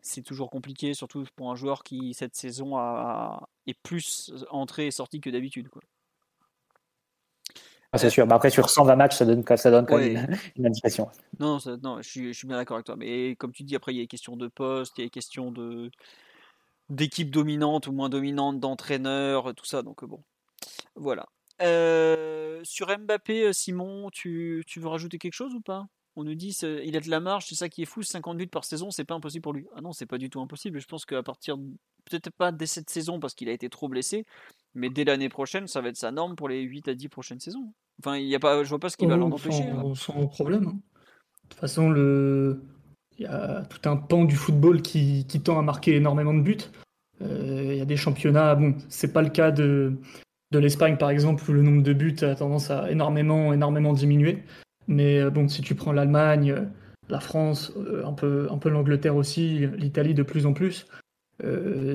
c'est toujours compliqué, surtout pour un joueur qui, cette saison, est plus entré et sorti que d'habitude. Ah, c'est sûr. Mais après, sur 120 matchs, ça donne, ça donne quand même une, indication. Non, non je, suis, je suis bien d'accord avec toi. Mais comme tu dis, après, il y a des questions de poste, il y a des questions de d'équipe dominante ou moins dominante, d'entraîneur, tout ça. Donc bon, voilà. Euh, sur Mbappé, Simon, tu, tu veux rajouter quelque chose ou pas? On nous dit il a de la marge, c'est ça qui est fou, 50 buts par saison, c'est pas impossible pour lui. Ah non, c'est pas du tout impossible. Je pense qu'à partir, peut-être pas dès cette saison parce qu'il a été trop blessé, mais dès l'année prochaine, ça va être sa norme pour les 8 à 10 prochaines saisons. Enfin, il y a pas, je vois pas ce qui va l'en empêcher. Sans, sans problème. Hein. De toute façon, le... il y a tout un pan du football qui, qui tend à marquer énormément de buts. Euh, il y a des championnats, bon, c'est pas le cas de, de l'Espagne par exemple, où le nombre de buts a tendance à énormément, énormément diminuer. Mais euh, bon, si tu prends l'Allemagne, euh, la France, un peu, un peu l'Angleterre aussi, l'Italie de plus en plus,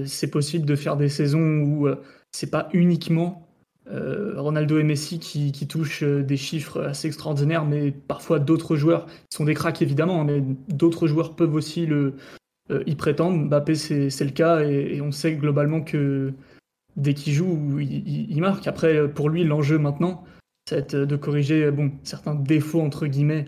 c'est possible de faire des saisons où c'est pas uniquement Ronaldo et Messi qui, touchent des chiffres assez extraordinaires, mais parfois d'autres joueurs, sont des cracks évidemment, hein, mais d'autres joueurs peuvent aussi le, y prétendre. Mbappé, c'est le cas, et, on sait globalement que dès qu'il joue, il, marque. Après, pour lui, l'enjeu maintenant, de corriger bon, certains défauts, entre guillemets,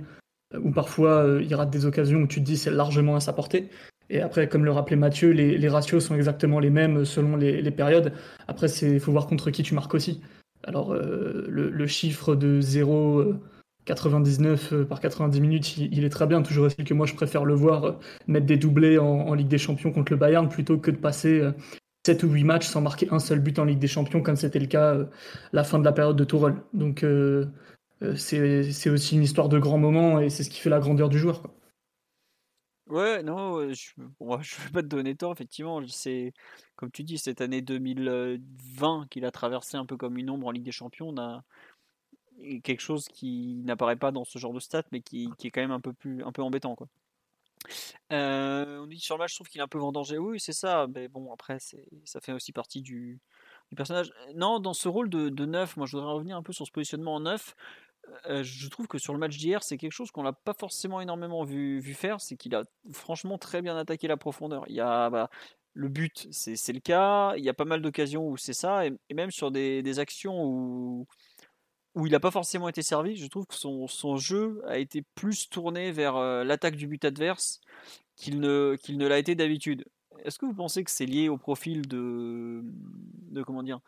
où parfois euh, il rate des occasions où tu te dis c'est largement à sa portée. Et après, comme le rappelait Mathieu, les, ratios sont exactement les mêmes selon les, périodes. Après, il faut voir contre qui tu marques aussi. Alors, euh, le, chiffre de 0,99 euh, par 90 minutes, il, est très bien. Toujours est-il que moi, je préfère le voir mettre des doublés en, Ligue des Champions contre le Bayern plutôt que de passer 7 ou 8 matchs sans marquer un seul but en Ligue des Champions, comme c'était le cas euh, la fin de la période de Tourelle. Donc euh, euh, c'est aussi une histoire de grands moments et c'est ce qui fait la grandeur du joueur. Ouais, non, je ne vais pas te donner tort, effectivement. C'est, comme tu dis, cette année 2020 qu'il a traversé un peu comme une ombre en Ligue des Champions, on a quelque chose qui n'apparaît pas dans ce genre de stats, mais qui, est quand même un peu, plus, un peu embêtant. Quoi. On dit sur le je trouve qu'il est un peu vendangé. Oui, c'est ça. Mais bon, après, ça fait aussi partie du, personnage. Non, dans ce rôle de, neuf, moi je voudrais revenir un peu sur ce positionnement en neuf. Euh, je trouve que sur le match d'hier, c'est quelque chose qu'on n'a pas forcément énormément vu, faire. C'est qu'il a franchement très bien attaqué la profondeur. Il y a bah, le but, c'est le cas. Il y a pas mal d'occasions où c'est ça. Et, même sur des, actions où où il n'a pas forcément été servi. Je trouve que son, jeu a été plus tourné vers euh, l'attaque du but adverse qu'il ne, qu'il l'a été d'habitude. Est-ce que vous pensez que c'est lié au profil de comment dire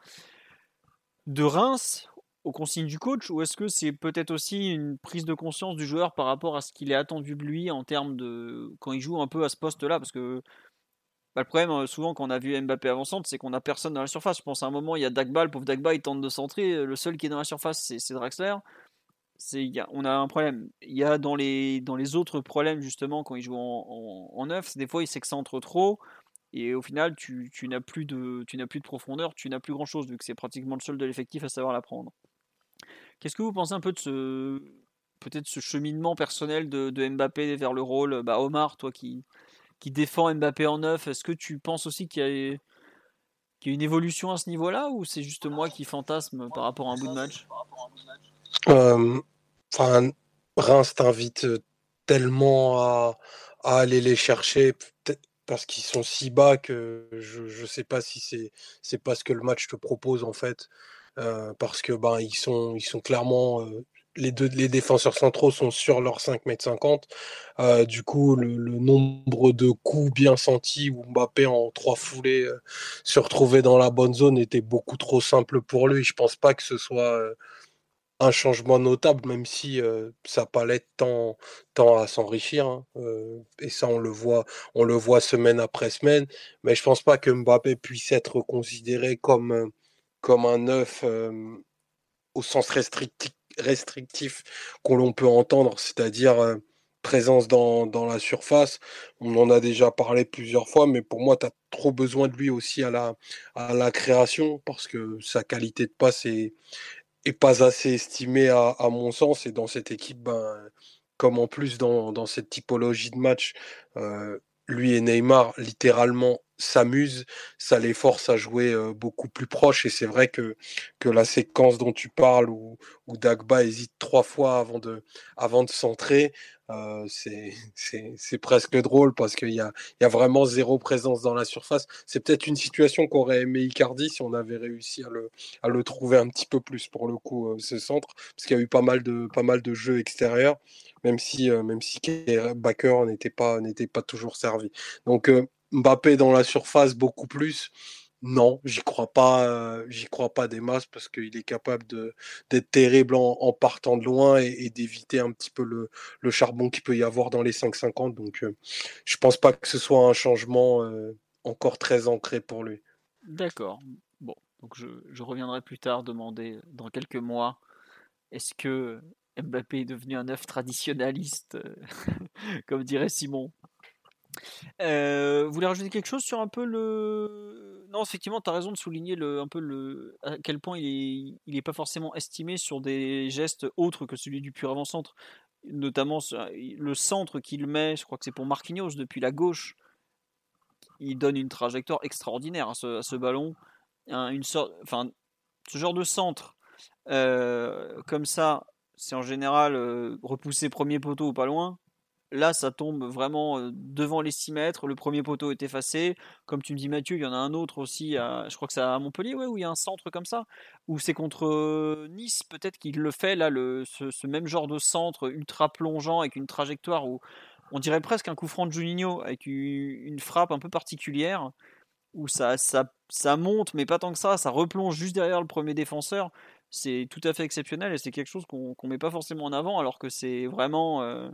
de Reims, aux consignes du coach, ou est-ce que c'est peut-être aussi une prise de conscience du joueur par rapport à ce qu'il est attendu de lui en termes de quand il joue un peu à ce poste-là, parce que bah, le problème, euh, souvent, quand on a vu Mbappé avançante, c'est qu'on a personne dans la surface. Je pense à un moment, il y a Dagba, le pauvre Dagba, il tente de centrer. Euh, le seul qui est dans la surface, c'est Draxler. A, on a un problème. Il y a dans les, autres problèmes, justement, quand il joue en, en, neuf, des fois, il s'excentre trop. Et au final, tu, n'as plus, de, tu plus de profondeur, tu n'as plus grand chose, vu que c'est pratiquement le seul de l'effectif à savoir la prendre. Qu'est-ce que vous pensez un peu de ce peut-être ce cheminement personnel de, Mbappé vers le rôle? Bah Omar, toi qui, qui défend Mbappé en neuf. Est-ce que tu penses aussi qu'il y, a, une évolution à ce niveau-là ou c'est juste moi qui fantasme par rapport à un bout de match? Euh, Reims t'invite tellement à, aller les chercher parce qu'ils sont si bas que je ne sais pas si c'est c'est pas ce que le match te propose en fait. Euh, parce que ben ils sont ils sont clairement euh, les deux les défenseurs centraux sont sur leurs 5 mètres 50. Euh, du coup, le, nombre de coups bien sentis où Mbappé en trois foulées se retrouvait dans la bonne zone était beaucoup trop simple pour lui. Je pense pas que ce soit un changement notable, même si sa palette tend, tend à s'enrichir. Hein. et ça, on le voit, on le voit semaine après semaine. Mais je pense pas que Mbappé puisse être considéré comme comme un neuf au sens restrictif restrictif qu'on peut entendre, c'est-à-dire euh, présence dans, la surface. On en a déjà parlé plusieurs fois, mais pour moi, tu as trop besoin de lui aussi à la, à la création parce que sa qualité de passe est, pas assez estimée à, mon sens. Et dans cette équipe, ben, comme en plus dans, cette typologie de match, euh, lui et Neymar littéralement s'amusent, ça les force à jouer beaucoup plus proche. Et c'est vrai que, que la séquence dont tu parles, où, où Dagba hésite trois fois avant de, avant de centrer, c'est presque drôle parce qu'il y a, y a vraiment zéro présence dans la surface. C'est peut-être une situation qu'aurait aimé Icardi si on avait réussi à le, à le trouver un petit peu plus pour le coup, ce centre, parce qu'il y a eu pas mal de, pas mal de jeux extérieurs même si, même si Backer n'était pas, pas toujours servi. Donc Mbappé dans la surface beaucoup plus. Non, j'y crois pas, j'y crois pas des masses parce qu'il est capable d'être terrible en, partant de loin et, d'éviter un petit peu le, le charbon qu'il peut y avoir dans les 5,50. Donc, je pense pas que ce soit un changement encore très ancré pour lui. D'accord. Bon, donc je, je, reviendrai plus tard demander dans quelques mois est-ce que Mbappé est devenu un œuf traditionnaliste, euh, comme dirait Simon. Euh, vous voulez rajouter quelque chose sur un peu le. Non, effectivement, tu as raison de souligner le, un peu le, à quel point il n'est pas forcément estimé sur des gestes autres que celui du pur avant-centre. Notamment le centre qu'il met, je crois que c'est pour Marquinhos, depuis la gauche. Il donne une trajectoire extraordinaire à ce, ballon. une sorte, enfin, ce genre de centre, euh, comme ça, c'est en général euh, repousser premier poteau ou pas loin. Là, ça tombe vraiment euh, devant les 6 mètres. Le premier poteau est effacé. Comme tu me dis, Mathieu, il y en a un autre aussi. Je crois que c'est à Montpellier, ouais, où il y a un centre comme ça. Ou c'est contre euh, Nice, peut-être qu'il le fait, là, le, ce, même genre de centre ultra plongeant avec une trajectoire où on dirait presque un coup franc de Juninho avec une, frappe un peu particulière. Où ça, ça, ça monte, mais pas tant que ça. Ça replonge juste derrière le premier défenseur c'est tout à fait exceptionnel et c'est quelque chose qu'on ne met pas forcément en avant alors que c'est vraiment euh,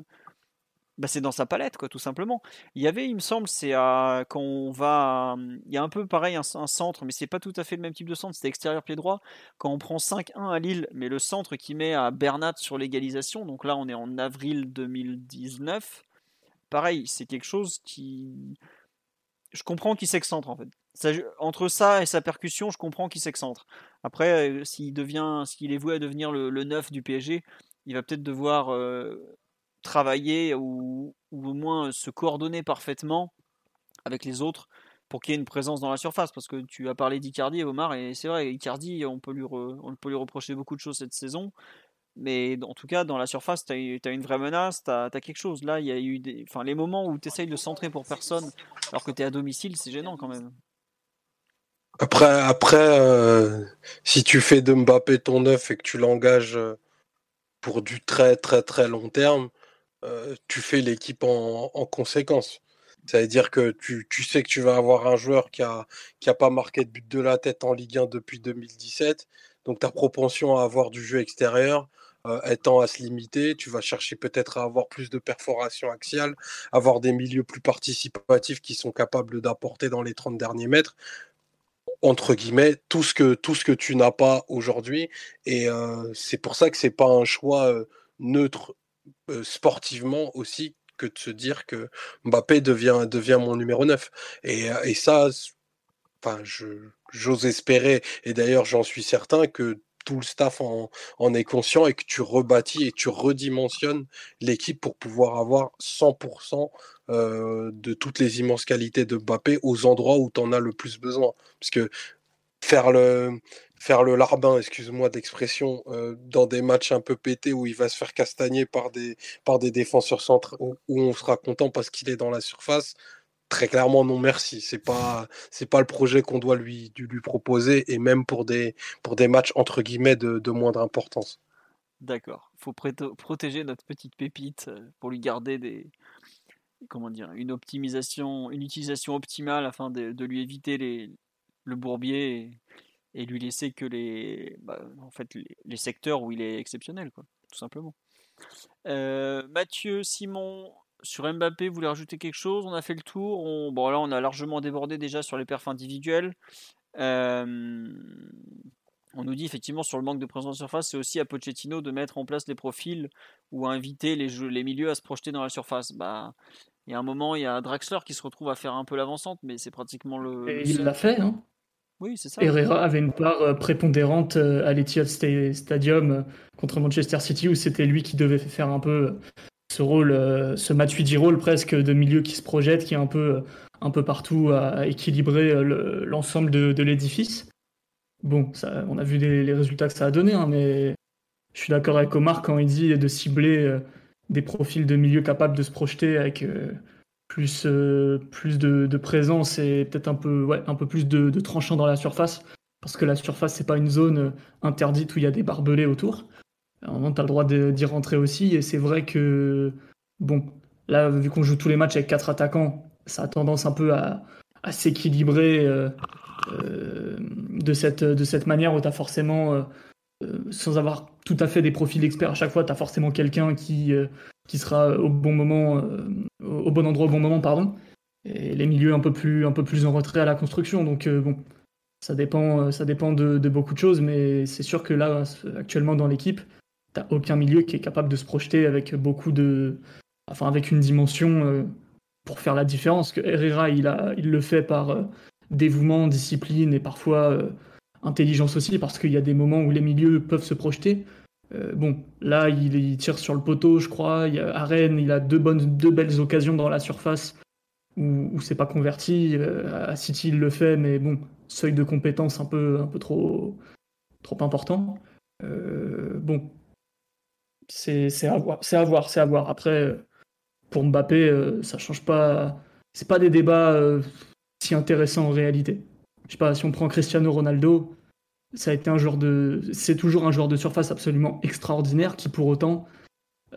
bah, c'est dans sa palette quoi tout simplement. Il y avait il me semble c'est quand on va il y a un peu pareil un, centre mais c'est pas tout à fait le même type de centre c'était extérieur pied droit. Quand on prend 5-1 à Lille mais le centre qui met à Bernat sur l'égalisation donc là on est en avril 2019 pareil c'est quelque chose qui je comprends qu'il s'excentre en fait entre ça et sa percussion, je comprends qu'il s'excentre. Après, euh, s'il devient, s'il est voué à devenir le, neuf du PSG, il va peut-être devoir euh, travailler ou, au moins se coordonner parfaitement avec les autres pour qu'il y ait une présence dans la surface. Parce que tu as parlé d'Icardi, Omar, et c'est vrai, Icardi, on peut, lui reprocher beaucoup de choses cette saison. Mais en tout cas, dans la surface, tu as, une vraie menace, tu as, quelque chose. Là, il y a eu. Enfin, les moments où tu essayes de centrer pour personne alors que tu es à domicile, c'est gênant quand même. Après, après euh, si tu fais de Mbappé ton neuf et que tu l'engages euh, pour du très très très long terme, euh, tu fais l'équipe en, conséquence. Ça veut dire que tu, sais que tu vas avoir un joueur qui a, qui a pas marqué de but de la tête en Ligue 1 depuis 2017. Donc ta propension à avoir du jeu extérieur étant à se limiter, tu vas chercher peut-être à avoir plus de perforation axiale, avoir des milieux plus participatifs qui sont capables d'apporter dans les 30 derniers mètres entre guillemets tout ce que tout ce que tu n'as pas aujourd'hui. Et c'est pour ça que c'est pas un choix neutre sportivement aussi que de se dire que Mbappé devient devient mon numéro 9 et, et ça enfin j'ose espérer et d'ailleurs j'en suis certain que tout le staff en, est conscient et que tu rebâtis et tu redimensionnes l'équipe pour pouvoir avoir 100% euh, de toutes les immenses qualités de Mbappé aux endroits où tu en as le plus besoin. Parce que faire le, larbin, excuse-moi d'expression, euh, dans des matchs un peu pétés où il va se faire castagner par des, par des défenseurs centraux, où on sera content parce qu'il est dans la surface, très clairement non merci. C'est pas c'est pas le projet qu'on doit lui lui proposer et même pour des pour des matchs entre guillemets de, moindre importance. D'accord. Faut protéger notre petite pépite euh, pour lui garder des comment dire une optimisation une utilisation optimale afin de, lui éviter les le bourbier et, lui laisser que les bah, en fait les, secteurs où il est exceptionnel quoi tout simplement. Euh, Mathieu, Simon, sur Mbappé, vous voulez rajouter quelque chose? On a fait le tour. On, bon, là, on a largement débordé déjà sur les perfs individuels. Euh, on nous dit effectivement sur le manque de présence en surface, c'est aussi à Pochettino de mettre en place des profils ou à inviter les, les milieux à se projeter dans la surface. Bah, il y a un moment, il y a Draxler qui se retrouve à faire un peu l'avancante, mais c'est pratiquement le. Et il l'a fait, hein Oui, c'est ça. Herrera avait une part euh, prépondérante euh, à l'Etihad Stadium contre Manchester City où c'était lui qui devait faire un peu ce rôle, euh, ce Matuidi rôle presque de milieu qui se projette, qui est un peu, un peu partout à équilibrer l'ensemble de, l'édifice. Bon, on a vu les, résultats que ça a donné, hein, mais je suis d'accord avec Omar quand il dit de cibler des profils de milieu capables de se projeter avec plus, plus de, présence et peut-être un peu, ouais, un peu plus de, de tranchant dans la surface parce que la surface, c'est pas une zone euh, interdite où il y a des barbelés autour. Tu as le droit d'y rentrer aussi. Et c'est vrai que, bon, là, vu qu'on joue tous les matchs avec quatre attaquants, ça a tendance un peu à, s'équilibrer euh, euh, de, cette, de cette manière où tu as forcément, sans avoir tout à fait des profils d'experts à chaque fois, tu as forcément quelqu'un qui, sera au bon moment, au bon endroit au bon moment, pardon. Et les milieux un peu plus, un peu plus en retrait à la construction. Donc, bon, ça dépend, euh, ça dépend de, beaucoup de choses, mais c'est sûr que là, actuellement dans l'équipe, t'as aucun milieu qui est capable de se projeter avec beaucoup de, enfin avec une dimension euh, pour faire la différence. Que Herrera, il a, il le fait par euh, dévouement, discipline et parfois intelligence aussi, parce qu'il y a des moments où les milieux peuvent se projeter. bon, là, il, tire sur le poteau, je crois. Il il a deux bonnes, deux belles occasions dans la surface où, où c'est pas converti. à City, il le fait, mais bon, seuil de compétence un peu, un peu trop, trop important. Euh, bon, c'est à voir, c'est à voir, c'est à voir. Après, pour Mbappé, euh, ça change pas. C'est pas des débats euh, si intéressants en réalité. Je sais pas, si on prend Cristiano Ronaldo, ça a été un joueur de, c'est toujours un joueur de surface absolument extraordinaire qui pour autant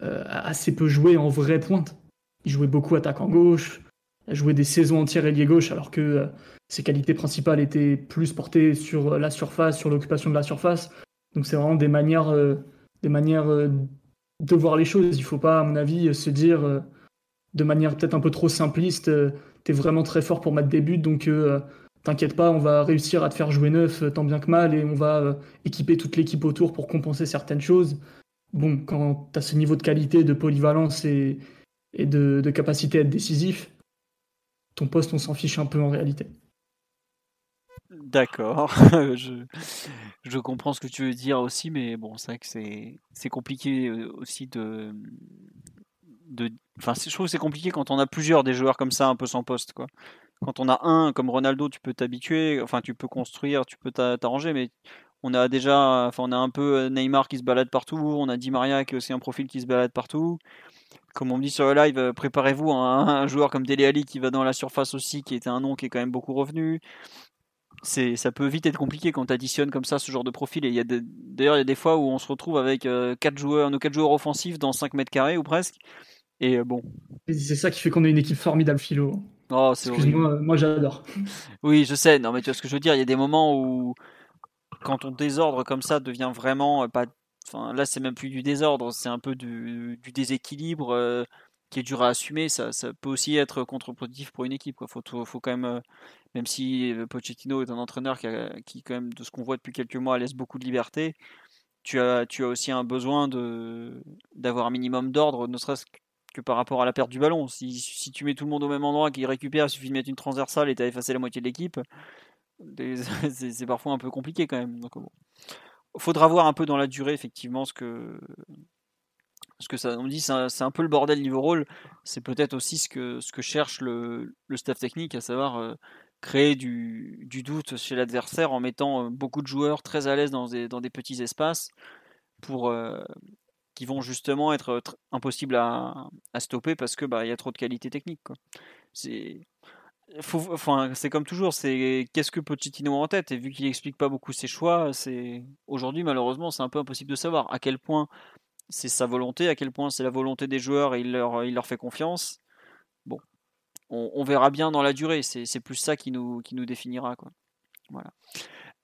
a assez peu joué en vraie pointe. Il jouait beaucoup attaquant gauche, a joué des saisons entières ailier gauche alors que ses qualités principales étaient plus portées sur la surface, sur l'occupation de la surface. Donc c'est vraiment des manières, euh, des manières euh, de voir les choses. Il faut pas, à mon avis, se dire euh, de manière peut-être un peu trop simpliste, tu es vraiment très fort pour mettre des buts, donc t'inquiète pas, on va réussir à te faire jouer neuf tant bien que mal et on va équiper toute l'équipe autour pour compenser certaines choses. Bon, quand tu as ce niveau de qualité, de polyvalence et, et de, de capacité à être décisif, ton poste, on s'en fiche un peu en réalité. D'accord, je, je comprends ce que tu veux dire aussi, mais bon, c'est vrai que c'est, compliqué euh, aussi de, de. Enfin, je trouve que c'est compliqué quand on a plusieurs des joueurs comme ça, un peu sans poste, quoi. Quand on a un comme Ronaldo, tu peux t'habituer, enfin, tu peux construire, tu peux t'arranger, mais on a déjà, enfin, on a un peu euh, Neymar qui se balade partout, on a Di Maria qui est aussi un profil qui se balade partout. Comme on me dit sur le live, préparez-vous à un, joueur comme Dele Ali qui va dans la surface aussi, qui était un nom qui est quand même beaucoup revenu c'est ça peut vite être compliqué quand tu additionnes comme ça ce genre de profil. Et il y a d'ailleurs il y a des fois où on se retrouve avec euh, quatre joueurs, nos quatre joueurs offensifs dans 5 mètres carrés ou presque. Et euh, bon. C'est ça qui fait qu'on est une équipe formidable, Philo. Oh, Excuse-moi, euh, moi j'adore. Oui, je sais. Non, mais tu vois ce que je veux dire. Il y a des moments où quand ton désordre comme ça devient vraiment pas. Enfin, là, c'est même plus du désordre, c'est un peu du, du déséquilibre qui est dur à assumer. Ça, ça peut aussi être contre-productif pour une équipe. Faut, faut quand même même si euh, Pochettino est un entraîneur qui, quand même, de ce qu'on voit depuis quelques mois, laisse beaucoup de liberté, tu as, tu as aussi un besoin d'avoir un minimum d'ordre, ne serait-ce que par rapport à la perte du ballon. Si, si tu mets tout le monde au même endroit, qu'il récupère, il suffit de mettre une transversale et tu as effacé la moitié de l'équipe, c'est, parfois un peu compliqué quand même. Donc, bon. Faudra voir un peu dans la durée, effectivement, ce que, ce que ça on dit c'est un, peu le bordel niveau rôle. C'est peut-être aussi ce que ce que cherche le, le staff technique à savoir euh, créer du, doute chez l'adversaire en mettant euh, beaucoup de joueurs très à l'aise dans des, dans des petits espaces pour euh, qui vont justement être impossibles à, stopper parce que bah y a trop de qualité technique C'est enfin c'est comme toujours, c'est qu'est-ce que Pochettino a en tête? Et vu qu'il explique pas beaucoup ses choix, aujourd'hui malheureusement c'est un peu impossible de savoir à quel point c'est sa volonté, à quel point c'est la volonté des joueurs et il leur, fait confiance on, verra bien dans la durée. C'est plus ça qui nous, définira. Voilà.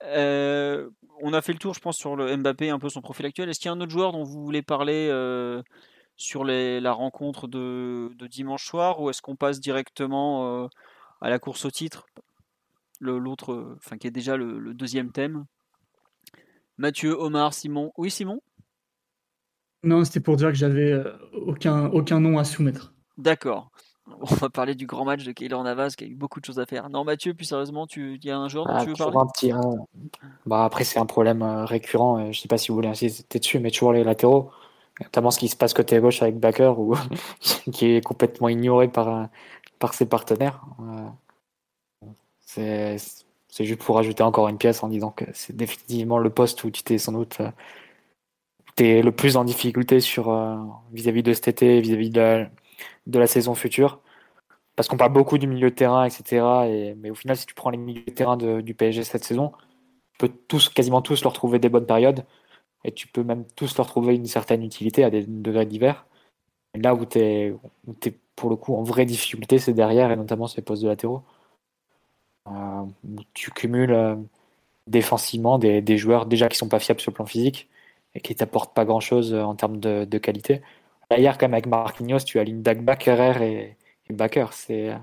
Euh, on a fait le tour, je pense, sur le Mbappé, un peu son profil actuel. Est-ce qu'il y a un autre joueur dont vous voulez parler euh, sur la rencontre de, dimanche soir ou est-ce qu'on passe directement euh, à la course au titre? L'autre, enfin, qui est déjà le, deuxième thème. Mathieu, Omar, Simon. Oui, Simon? Non, c'était pour dire que j'avais aucun, aucun nom à soumettre. D'accord. On va parler du grand match de Keylor Navas qui a eu beaucoup de choses à faire. Non, Mathieu, plus sérieusement, il y a un joueur dont ah, tu veux parler un petit, bah, Après, c'est un problème euh, récurrent. Euh, je ne sais pas si vous voulez insister dessus, mais toujours les latéraux. notamment ce qui se passe côté gauche avec Baker, ou qui est complètement ignoré par, par ses partenaires. C'est juste pour ajouter encore une pièce en disant que c'est définitivement le poste où tu t'es sans doute es le plus en difficulté sur vis-à-vis de cet été, vis-à-vis de, la saison future. Parce qu'on parle beaucoup du milieu de terrain, etc. Et, mais au final, si tu prends les milieux de terrain du PSG cette saison, tu peux tous, quasiment tous leur trouver des bonnes périodes. Et tu peux même tous leur trouver une certaine utilité à des degrés divers. là où tu es, pour le coup en vraie difficulté, c'est derrière, et notamment sur les postes de latéraux. Euh, où tu cumules euh, défensivement des, des, joueurs déjà qui sont pas fiables sur le plan physique et qui t'apportent pas grand chose euh, en termes de, qualité. Là, hier, quand même, avec Marquinhos, tu alignes Dagba, Kerrer et, et Baker. C'est,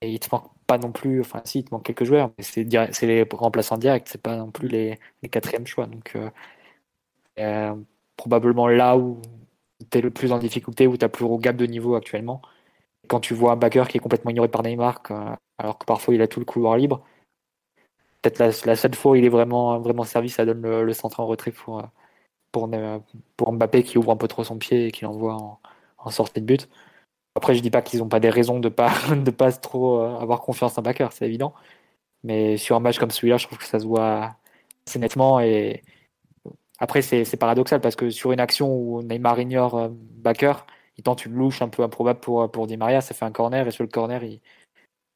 et il te manque pas non plus, enfin si, il te manque quelques joueurs, mais c'est, les remplaçants directs, c'est pas non plus les, les quatrièmes choix. Donc, euh, euh, probablement là où tu es le plus en difficulté, où tu as plus gros gap de niveau actuellement. Quand tu vois un backer qui est complètement ignoré par Neymar, alors que parfois il a tout le couloir libre, peut-être la, seule fois où il est vraiment, vraiment servi, ça donne le, centre en retrait pour, pour, pour Mbappé qui ouvre un peu trop son pied et qui l'envoie en, sortie de but. Après, je dis pas qu'ils n'ont pas des raisons de pas de pas trop euh, avoir confiance en backer, c'est évident. Mais sur un match comme celui-là, je trouve que ça se voit assez nettement. Et après, c'est paradoxal parce que sur une action où Neymar ignore euh, backer, il tente une louche un peu improbable pour, pour Di Maria, ça fait un corner et sur le corner, il,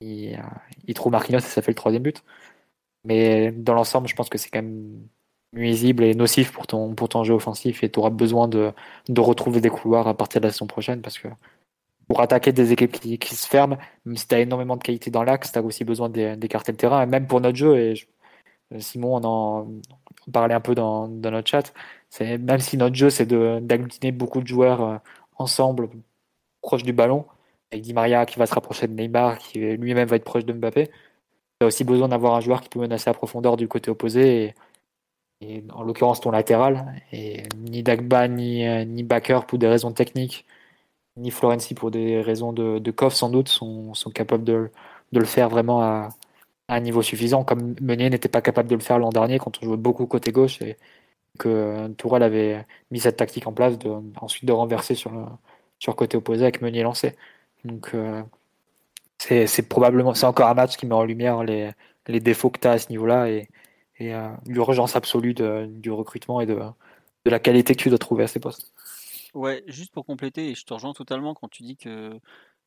il, euh, il trouve Marquinhos et ça fait le troisième but. Mais dans l'ensemble, je pense que c'est quand même nuisible et nocif pour ton, pour ton jeu offensif et tu auras besoin de, de retrouver des couloirs à partir de la saison prochaine parce que pour attaquer des équipes qui, se ferment, même si tu as énormément de qualité dans l'axe, tu as aussi besoin d'écarter le terrain. Et même pour notre jeu, et Simon on en parlait un peu dans, notre chat, même si notre jeu c'est d'agglutiner beaucoup de joueurs euh, ensemble, proche du ballon, avec Di Maria qui va se rapprocher de Neymar, qui lui-même va être proche de Mbappé, tu as aussi besoin d'avoir un joueur qui peut menacer à profondeur du côté opposé. Et, en l'occurrence ton latéral, et ni Dagba ni, euh, ni Baker pour des raisons techniques ni Florenzi pour des raisons de, de coffre sans doute sont, sont capables de, de, le faire vraiment à, un niveau suffisant, comme Meunier n'était pas capable de le faire l'an dernier quand on jouait beaucoup côté gauche et que Tourelle avait mis cette tactique en place de, ensuite de renverser sur le, sur côté opposé avec Meunier lancé. Donc euh, c'est probablement c'est encore un match qui met en lumière les, les défauts que tu as à ce niveau-là et, et euh, l'urgence absolue du recrutement et de, de la qualité que tu dois trouver à ces postes. Ouais, juste pour compléter, et je te rejoins totalement quand tu dis que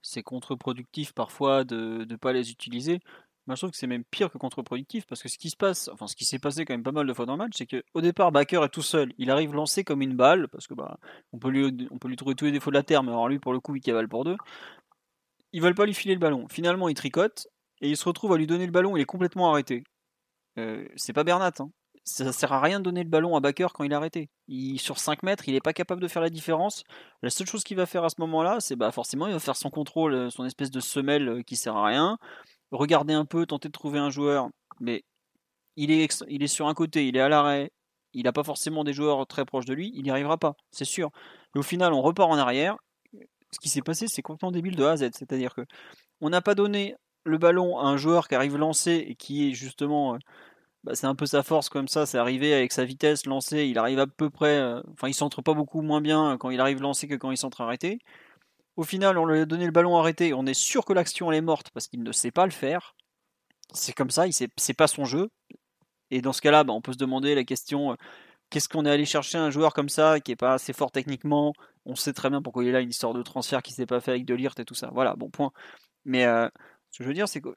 c'est contre-productif parfois de ne pas les utiliser. Moi, je trouve que c'est même pire que contre-productif parce que ce qui se passe, enfin ce qui s'est passé quand même pas mal de fois dans le match, c'est qu'au départ, Baker est tout seul. Il arrive lancé comme une balle parce que bah, on peut lui, on peut lui trouver tous les défauts de la terre, mais alors lui, pour le coup, il cavale pour deux. Ils veulent pas lui filer le ballon. Finalement, il tricote et il se retrouve à lui donner le ballon. Il est complètement arrêté. Euh, c'est pas Bernat, hein ça sert à rien de donner le ballon à Baker quand il est arrêté. Il, sur 5 mètres, il n'est pas capable de faire la différence. La seule chose qu'il va faire à ce moment-là, c'est bah forcément, il va faire son contrôle, euh, son espèce de semelle euh, qui sert à rien. Regarder un peu, tenter de trouver un joueur, mais il est, il est sur un côté, il est à l'arrêt, il n'a pas forcément des joueurs très proches de lui, il n'y arrivera pas, c'est sûr. Mais au final, on repart en arrière. Ce qui s'est passé, c'est complètement débile de A à Z. C'est-à-dire que on n'a pas donné le ballon à un joueur qui arrive lancé et qui est justement euh, bah, c'est un peu sa force comme ça, c'est arrivé avec sa vitesse lancée, il arrive à peu près, euh, enfin il centre pas beaucoup moins bien quand il arrive lancé que quand il centre arrêté. Au final, on lui a donné le ballon arrêté, on est sûr que l'action est morte parce qu'il ne sait pas le faire. C'est comme ça, c'est pas son jeu. Et dans ce cas-là, bah, on peut se demander la question euh, qu'est-ce qu'on est allé chercher un joueur comme ça qui est pas assez fort techniquement On sait très bien pourquoi il est là, une histoire de transfert qui s'est pas fait avec de Lirt et tout ça. Voilà, bon point. Mais euh, ce que je veux dire, c'est que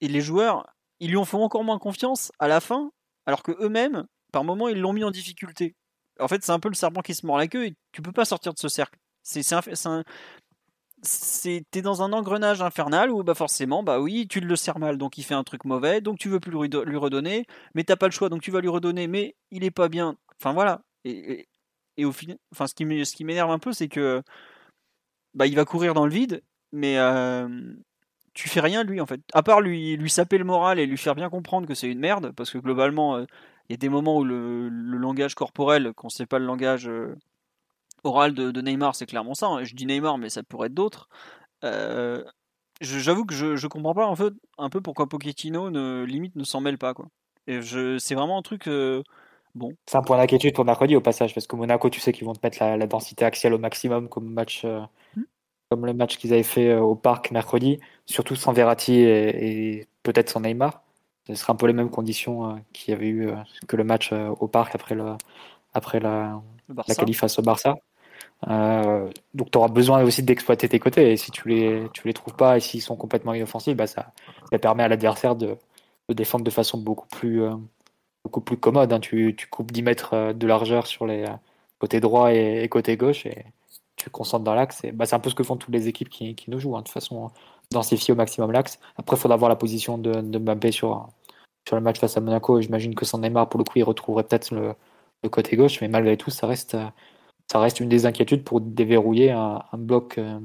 et les joueurs, ils lui ont fait encore moins confiance à la fin, alors que eux-mêmes, par moments, ils l'ont mis en difficulté. En fait, c'est un peu le serpent qui se mord la queue et tu peux pas sortir de ce cercle. C'est t'es dans un engrenage infernal où bah forcément bah oui tu le sers mal donc il fait un truc mauvais donc tu veux plus lui redonner mais t'as pas le choix donc tu vas lui redonner mais il est pas bien enfin voilà et, au final enfin ce qui m'énerve un peu c'est que bah il va courir dans le vide mais tu fais rien lui en fait. À part lui, lui saper le moral et lui faire bien comprendre que c'est une merde, parce que globalement, euh, il y a des moments où le, langage corporel, quand c'est pas le langage euh, oral de, Neymar, c'est clairement ça. Hein. Je dis Neymar, mais ça pourrait être d'autres. Euh, j'avoue que je, je comprends pas en fait un peu pourquoi Pochettino ne, limite ne s'en mêle pas quoi. Et c'est vraiment un truc. Bon. C'est un point d'inquiétude pour mercredi au passage, parce que Monaco, tu sais qu'ils vont te mettre la, densité axiale au maximum comme match, euh, hmm. comme le match qu'ils avaient fait euh, au parc mercredi, surtout sans Verratti et, peut-être sans Neymar. Ce sera un peu les mêmes conditions euh, qu'il y avait eu que le match au parc après, le, après la, la qualif face au Barça. donc tu auras besoin aussi d'exploiter tes côtés, et si tu les, tu les trouves pas et s'ils sont complètement inoffensifs, bah ça, ça permet à l'adversaire de, de défendre de façon beaucoup plus, beaucoup plus commode. Hein. Tu, tu, coupes 10 mètres euh, de largeur sur les euh, côtés droit et, côté gauche et tu concentres dans l'axe. Bah, c'est un peu ce que font toutes les équipes qui, qui nous jouent. Hein. De toute façon, densifier au maximum l'axe. Après, il faudra voir la position de, de Mbappé sur, sur le match face à Monaco. J'imagine que sans Neymar, pour le coup, il retrouverait peut-être le, le, côté gauche. Mais malgré tout, ça reste, ça reste une des inquiétudes pour déverrouiller un, bloc euh,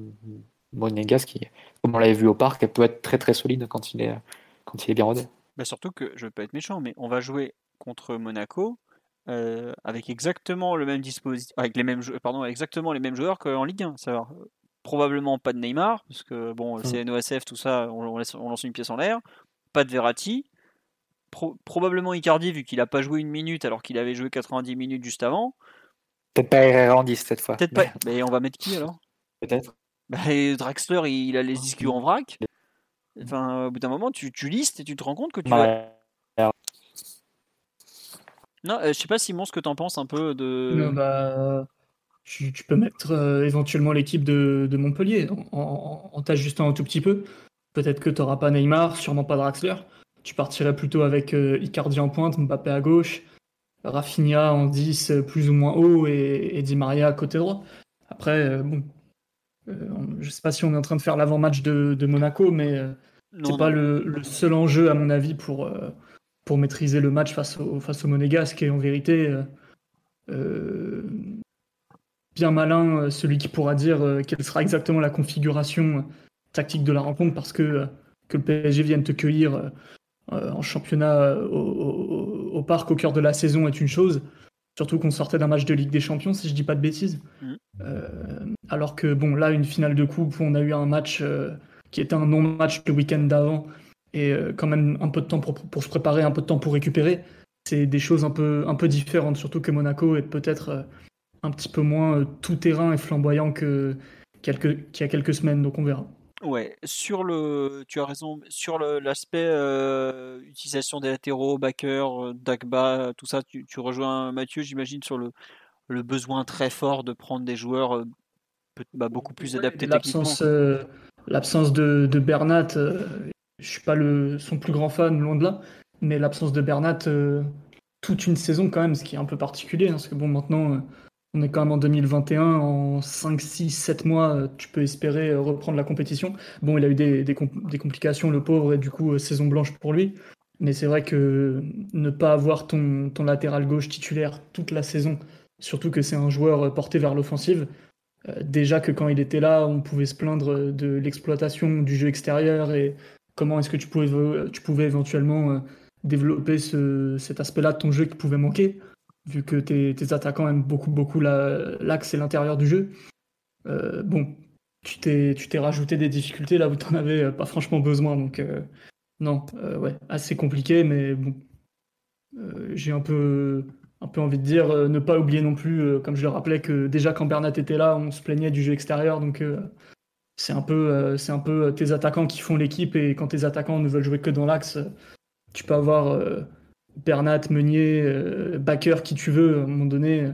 qui, comme on l'avait vu au parc, peut être très très solide quand il est, quand il est bien rodé. Bah surtout que, je veux pas être méchant, mais on va jouer contre Monaco euh, avec exactement le même dispositif, avec les mêmes, pardon, exactement les mêmes joueurs qu'en Ligue 1. Ça probablement pas de Neymar, parce que bon, mmh. c'est NOSF, tout ça, on, lance une pièce en l'air. Pas de Verratti. probablement Icardi, vu qu'il a pas joué une minute alors qu'il avait joué 90 minutes juste avant. Peut-être pas Herrera cette fois. Peut-être pas. Mais on va mettre qui alors? Peut-être. Bah, Draxler, il, a les disques en vrac. Enfin, au bout d'un moment, tu, tu listes et tu te rends compte que tu non, euh, je sais pas Simon ce que t'en penses un peu de. bah, tu, peux mettre euh, éventuellement l'équipe de, Montpellier en, en, t'ajustant un tout petit peu. Peut-être que tu n'auras pas Neymar, sûrement pas Draxler. Tu partirais plutôt avec euh, Icardi en pointe, Mbappé à gauche, Rafinha en 10 plus ou moins haut et, Di Maria à côté droit. Après, bon, je sais pas si on est en train de faire l'avant-match de, Monaco, mais c'est pas le, le, seul enjeu à mon avis pour pour maîtriser le match face au, face au Monégasque. Et en vérité, euh, euh, bien malin euh, celui qui pourra dire quelle sera exactement la configuration tactique de la rencontre parce que, que le PSG vienne te cueillir en championnat au, parc au cœur de la saison est une chose. Surtout qu'on sortait d'un match de Ligue des Champions, si je dis pas de bêtises. Mmh. alors que, bon, là, une finale de coupe, on a eu un match qui était un non-match le week-end d'avant, et euh, quand même un peu de temps pour, pour, se préparer, un peu de temps pour récupérer. C'est des choses un peu, un peu différentes, surtout que Monaco est peut-être euh, un petit peu moins euh, tout terrain et flamboyant que qu'il y a quelques semaines, donc on verra. Ouais, sur le, tu as raison, sur l'aspect utilisation des latéraux, backer, Dagba, tout ça, tu, tu rejoins Mathieu, j'imagine, sur le, le besoin très fort de prendre des joueurs bah, beaucoup plus adaptés L'absence, l'absence de, de Bernat je suis pas son plus grand fan, loin de là, mais l'absence de Bernat euh, toute une saison quand même, ce qui est un peu particulier, hein, parce que bon, maintenant, euh, on est quand même en 2021, en 5, 6, 7 mois, euh, tu peux espérer reprendre la compétition. Bon, il a eu des, des, complications, le pauvre, et du coup, saison blanche pour lui. Mais c'est vrai que ne pas avoir ton, ton latéral gauche titulaire toute la saison, surtout que c'est un joueur porté vers l'offensive, déjà que quand il était là, on pouvait se plaindre de l'exploitation du jeu extérieur et comment est-ce que tu pouvais, tu pouvais éventuellement euh, développer cet aspect-là de ton jeu qui pouvait manquer, vu que tes, attaquants aiment beaucoup, beaucoup l'axe et l'intérieur du jeu. Euh, bon, tu t'es rajouté des difficultés là où tu n'en avais euh, pas franchement besoin. Donc, non, ouais, assez compliqué, mais bon. J'ai un peu, un peu envie de dire, ne pas oublier non plus, comme je le rappelais, que déjà quand Bernat était là, on se plaignait du jeu extérieur. Donc, c'est un peu, euh, c'est un peu euh, tes attaquants qui font l'équipe et quand tes attaquants ne veulent jouer que dans l'axe, tu peux avoir euh, Bernat, Meunier, Backer, qui tu veux, à un moment donné,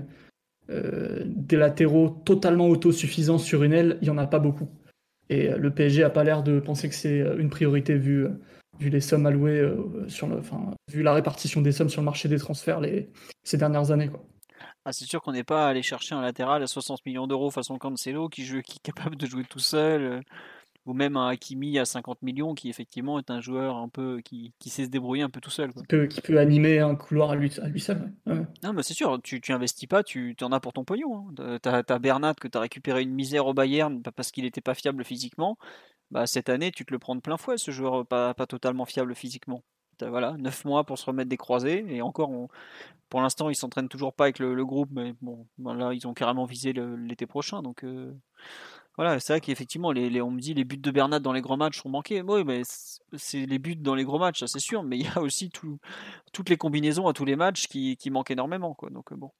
des latéraux totalement autosuffisants sur une aile, il n'y en a pas beaucoup. Et le PSG a pas l'air de penser que c'est une priorité vu, vu les sommes allouées sur le, enfin, vu la répartition des sommes sur le marché des transferts les, ces dernières années. Ah, c'est sûr qu'on n'est pas allé chercher un latéral à 60 millions d'euros façon Cancelo qui, joue, qui est capable de jouer tout seul, euh, ou même un Hakimi à 50 millions qui effectivement est un joueur un peu qui, qui sait se débrouiller un peu tout seul. Qui, peut, qui, peut, animer un couloir à lui, à lui seul. Non, mais c'est sûr, tu, tu investis pas, tu en as pour ton pognon. Hein. Tu as, Bernat que tu as récupéré une misère au Bayern parce qu'il n'était pas fiable physiquement. Bah, cette année, tu te le prends de plein fouet, ce joueur pas, pas totalement fiable physiquement voilà, 9 mois pour se remettre des croisés. Et encore, pour l'instant, ils s'entraînent toujours pas avec le, groupe, mais bon, là, ils ont carrément visé l'été prochain. Donc, euh, Voilà, c'est vrai qu'effectivement, les, on me dit les buts de Bernat dans les grands matchs ont manqué. Oui, mais c'est les buts dans les gros matchs, ça c'est sûr, mais il y a aussi tout- toutes les combinaisons à tous les matchs qui, manquent énormément. Donc, euh, bon.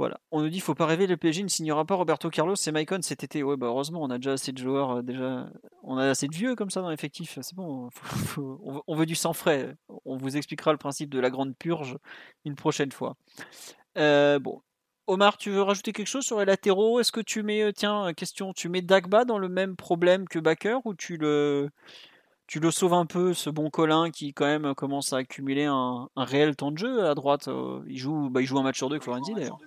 Voilà. On nous dit faut pas rêver, le PSG ne signera pas Roberto Carlos et Maicon cet été. Ouais, bah heureusement, on a déjà assez de joueurs, euh, déjà, on a assez de vieux comme ça dans l'effectif. C'est bon, faut- faut- on veut- on veut du sang frais. On vous expliquera le principe de la grande purge une prochaine fois. Euh, bon. Omar, tu veux rajouter quelque chose sur les latéraux? Est-ce que tu mets, euh, tiens, question, tu mets Dagba dans le même problème que Baker ou tu le, tu le sauves un peu, ce bon Colin qui quand même commence à accumuler un, un réel temps de jeu à droite Il joue, bah, il joue un match sur deux avec Florenzi d'ailleurs.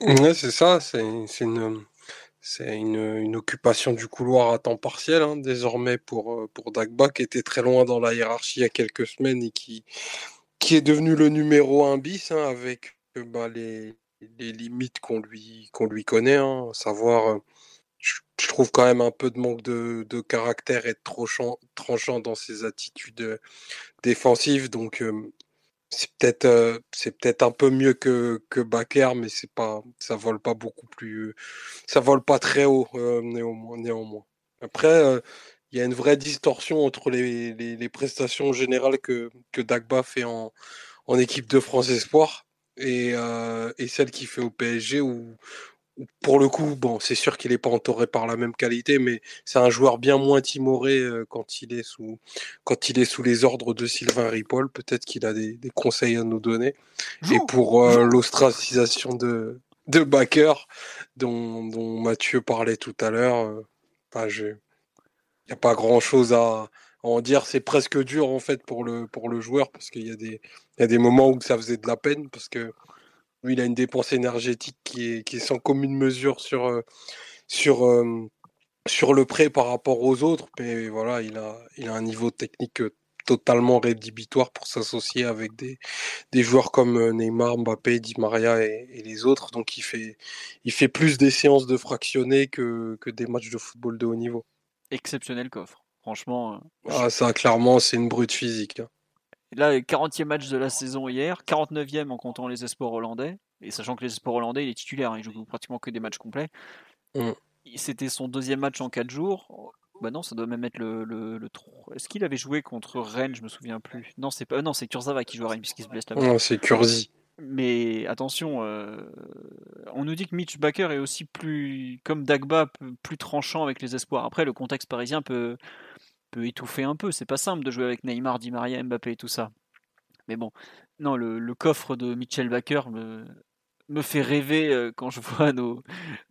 Ouais, c'est ça, c'est une, occupation du couloir à temps partiel hein, désormais pour, euh, pour Dagba qui était très loin dans la hiérarchie il y a quelques semaines et qui, est devenu le numéro 1 bis hein, avec euh, bah, les, limites qu'on lui, connaît, hein, savoir, euh, je, trouve quand même un peu de manque de, caractère et de tranchant, tranchant dans ses attitudes défensives, donc c'est peut-être euh, c'est peut-être un peu mieux que que Baker, mais c'est pas ça vole pas beaucoup plus ça vole pas très haut euh, néanmoins. Après euh, il y a une vraie distorsion entre les, prestations générales que Dagba fait en équipe de France Espoir et et celle qu'il fait au PSG où pour le coup, bon, c'est sûr qu'il n'est pas entouré par la même qualité, mais c'est un joueur bien moins timoré euh, quand il est sous quand il est sous les ordres de Sylvain Ripoll. Peut-être qu'il a des, des conseils à nous donner. Et pour euh, l'ostracisation de de Baker, dont, dont Mathieu parlait tout à l'heure, euh, je- il n'y a pas grand-chose à, à en dire. C'est presque dur en fait pour le pour le joueur parce qu'il y a des il y a des moments où ça faisait de la peine parce que lui, il a une dépense énergétique qui est, qui est sans commune mesure sur, euh, sur, euh, sur le prêt par rapport aux autres. Mais voilà, il a, il a un niveau technique euh, totalement rédhibitoire pour s'associer avec des, des joueurs comme Neymar, Mbappé, Di Maria et, et les autres. Donc il fait, il fait plus des séances de fractionnés que, que des matchs de football de haut niveau. Exceptionnel coffre. Franchement, Ah, ça, clairement, c'est une brute physique. hein. Là, 40e match de la saison hier, 49e en comptant les espoirs hollandais, et sachant que les espoirs hollandais, il est titulaire, hein, il joue pratiquement que des matchs complets. Mm. C'était son deuxième match en 4 jours. Bah non, ça doit même être le, le, Est-ce qu'il avait joué contre Rennes Je me souviens plus. Non, c'est pas. euh, Non, c'est Kurzawa qui joue à Rennes puisqu'il se blesse là-bas. Non, c'est Curzi. Mais attention, euh, on nous dit que Mitch Baker est aussi plus, comme Dagba, plus tranchant avec les espoirs. Après, le contexte parisien peut, peut étouffer un peu. C'est pas simple de jouer avec Neymar, Di Maria, Mbappé et tout ça. Mais bon, non, le, le coffre de Mitchell Baker me, me fait rêver euh, quand je vois nos,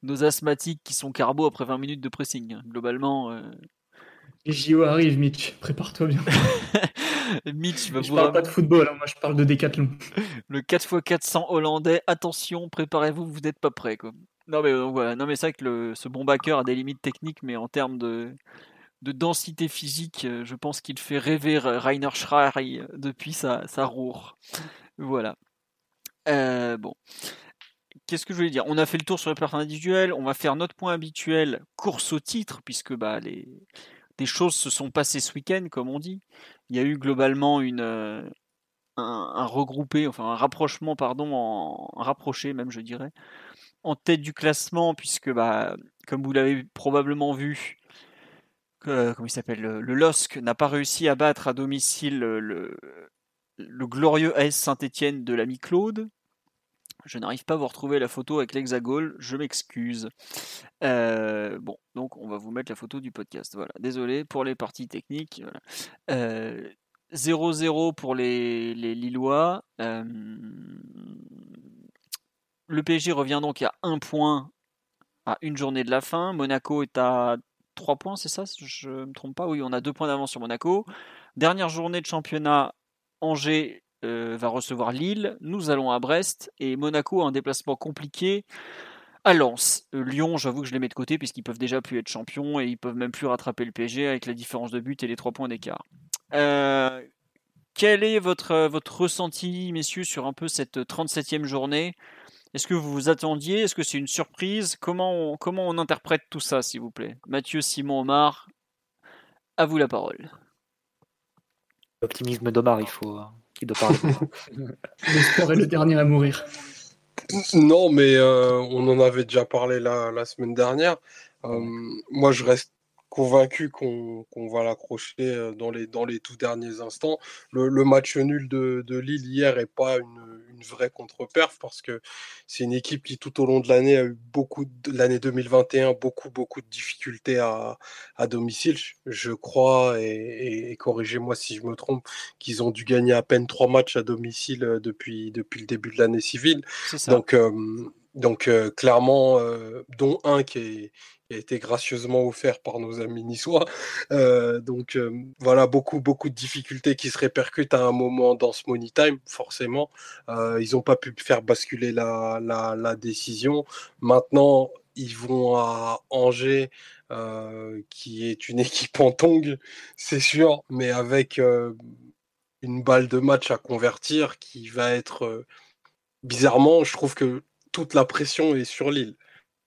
nos asthmatiques qui sont carbo après 20 minutes de pressing. Globalement, euh, Les JO arrivent, Mitch. Prépare-toi bien. Mitch va Je vous parle pas de football, hein, moi je parle de décathlon. le 4x400 hollandais. Attention, préparez-vous, vous n'êtes pas prêts. Quoi. Non, mais euh, voilà. Non, mais c'est vrai que le- ce bon backer a des limites techniques, mais en termes de, de densité physique, euh, je pense qu'il fait rêver Ra- Rainer Schrei euh, depuis sa, sa roure. Voilà. Euh, bon. Qu'est-ce que je voulais dire? On a fait le tour sur les pertes individuelles. On va faire notre point habituel, course au titre, puisque bah, les, des choses se sont passées ce week-end, comme on dit. Il y a eu globalement euh, un, regroupé, enfin un rapprochement, pardon, rapproché même, je dirais, en tête du classement, puisque, bah, comme vous l'avez probablement vu, euh, comment il s'appelle, le, LOSC n'a pas réussi à battre à domicile le, le, glorieux AS Saint-Etienne de l'ami Claude. Je n'arrive pas à vous retrouver la photo avec l'hexagone, je m'excuse. Euh, bon, donc on va vous mettre la photo du podcast. Voilà, désolé pour les parties techniques. Voilà. Euh, 0-0 pour les, Lillois. Euh, le PSG revient donc à 1 point à une journée de la fin. Monaco est à 3 points, c'est ça Je ne me trompe pas? Oui, on a 2 points d'avance sur Monaco. Dernière journée de championnat, Angers euh, va recevoir Lille. Nous allons à Brest et Monaco a un déplacement compliqué à Lens. Euh, Lyon, j'avoue que je les mets de côté puisqu'ils peuvent déjà plus être champions et ils peuvent même plus rattraper le PSG avec la différence de but et les 3 points d'écart. Euh, quel est votre, votre ressenti, messieurs, sur un peu cette 37e journée? Est-ce que vous vous attendiez? Est-ce que c'est une surprise? Comment on, comment on interprète tout ça, s'il vous plaît? Mathieu, Simon, Omar, à vous la parole. L'optimisme d'Omar, il faut. euh, qu'il doit parler. Le sport est le dernier à mourir. Non, mais euh, on en avait déjà parlé la, la semaine dernière. Euh, moi, je reste convaincu qu'on va l'accrocher euh, dans les, dans les tout derniers instants. Le, match nul de, de, Lille hier n'est pas une, une vraie contre-perf parce que c'est une équipe qui tout au long de l'année a eu beaucoup de l'année 2021 beaucoup beaucoup de difficultés à, à domicile. Je crois et, et, corrigez-moi si je me trompe qu'ils ont dû gagner à peine trois matchs à domicile euh, depuis depuis le début de l'année civile. Donc euh, donc clairement, dont un qui est, a été gracieusement offert par nos amis niçois. Euh, donc euh, voilà, beaucoup, beaucoup de difficultés qui se répercutent à un moment dans ce money time, forcément. Euh, ils n'ont pas pu faire basculer la, la, décision. Maintenant, ils vont à Angers, qui est une équipe en tongue, c'est sûr, mais avec une balle de match à convertir qui va être bizarrement, je trouve que toute la pression est sur l'île.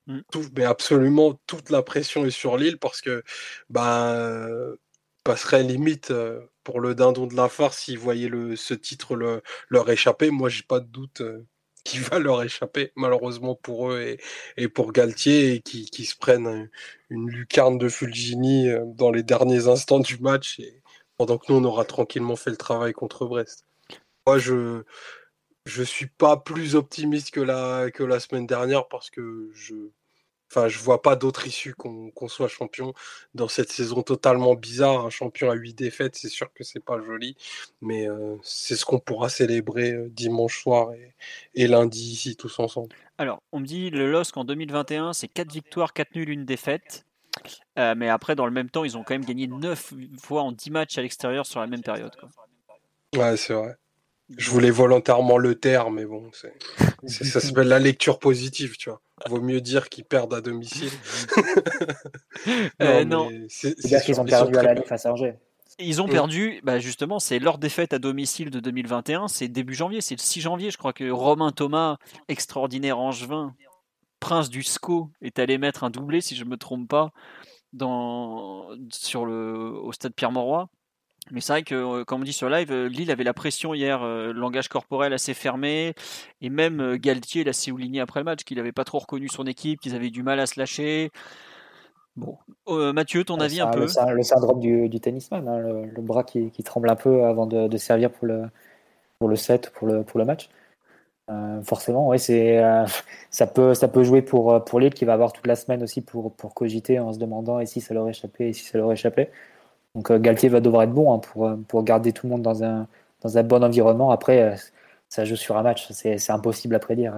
Mmh. mais absolument toute la pression est sur Lille parce que bah, passerait limite pour le dindon de la farce s'ils voyaient le, ce titre leur échapper. Moi, j'ai pas de doute qu'il va leur échapper, malheureusement pour eux et, et pour Galtier, et qui, qui, se prennent une lucarne de Fulgini dans les derniers instants du match, et, pendant que nous, on aura tranquillement fait le travail contre Brest. Moi, je, je suis pas plus optimiste que la, que la semaine dernière parce que je enfin je vois pas d'autre issue qu'on soit champion dans cette saison totalement bizarre. Un champion à huit défaites, c'est sûr que c'est pas joli, mais euh, c'est ce qu'on pourra célébrer euh, dimanche soir et, lundi ici tous ensemble. Alors, on me dit le LOSC en 2021, c'est 4 victoires, 4 nuls, une défaite. Euh, mais après, dans le même temps, ils ont quand même gagné 9 fois en 10 matchs à l'extérieur sur la même période. Quoi. Ouais, c'est vrai. Je voulais volontairement le taire, mais bon, ça s'appelle la lecture positive, tu vois. Vaut mieux dire qu'ils perdent à domicile. Euh, non, C'est-à-dire qu'ils ont perdu à face à Angers. Ils ont mm. perdu, bah justement, c'est leur défaite à domicile de 2021, c'est début janvier, c'est le 6 janvier, je crois que Romain Thomas, extraordinaire angevin, prince du SCO, est allé mettre un doublé, si je ne me trompe pas, dans, sur le, au stade Pierre-Mauroy. Mais c'est vrai que, euh, comme on dit sur live, euh, Lille avait la pression hier, euh, langage corporel assez fermé, et même Galtier l'a souligné après le match qu'il n'avait pas trop reconnu son équipe, qu'ils avaient du mal à se lâcher. Bon, Mathieu, ton avis un, peu? le, syndrome du, tennisman, hein, le, bras qui, tremble un peu avant de, servir pour le, pour le set, pour le, pour le match. forcément, oui, c'est, ça, peut, ça peut jouer pour, pour Lille qui va avoir toute la semaine aussi pour, pour cogiter en se demandant et si ça leur échappait et si ça leur échappait. Donc euh, Galtier va devoir être bon hein, pour, euh, pour garder tout le monde dans un, dans un bon environnement. Après, euh, ça joue sur un match, c'est impossible à prédire.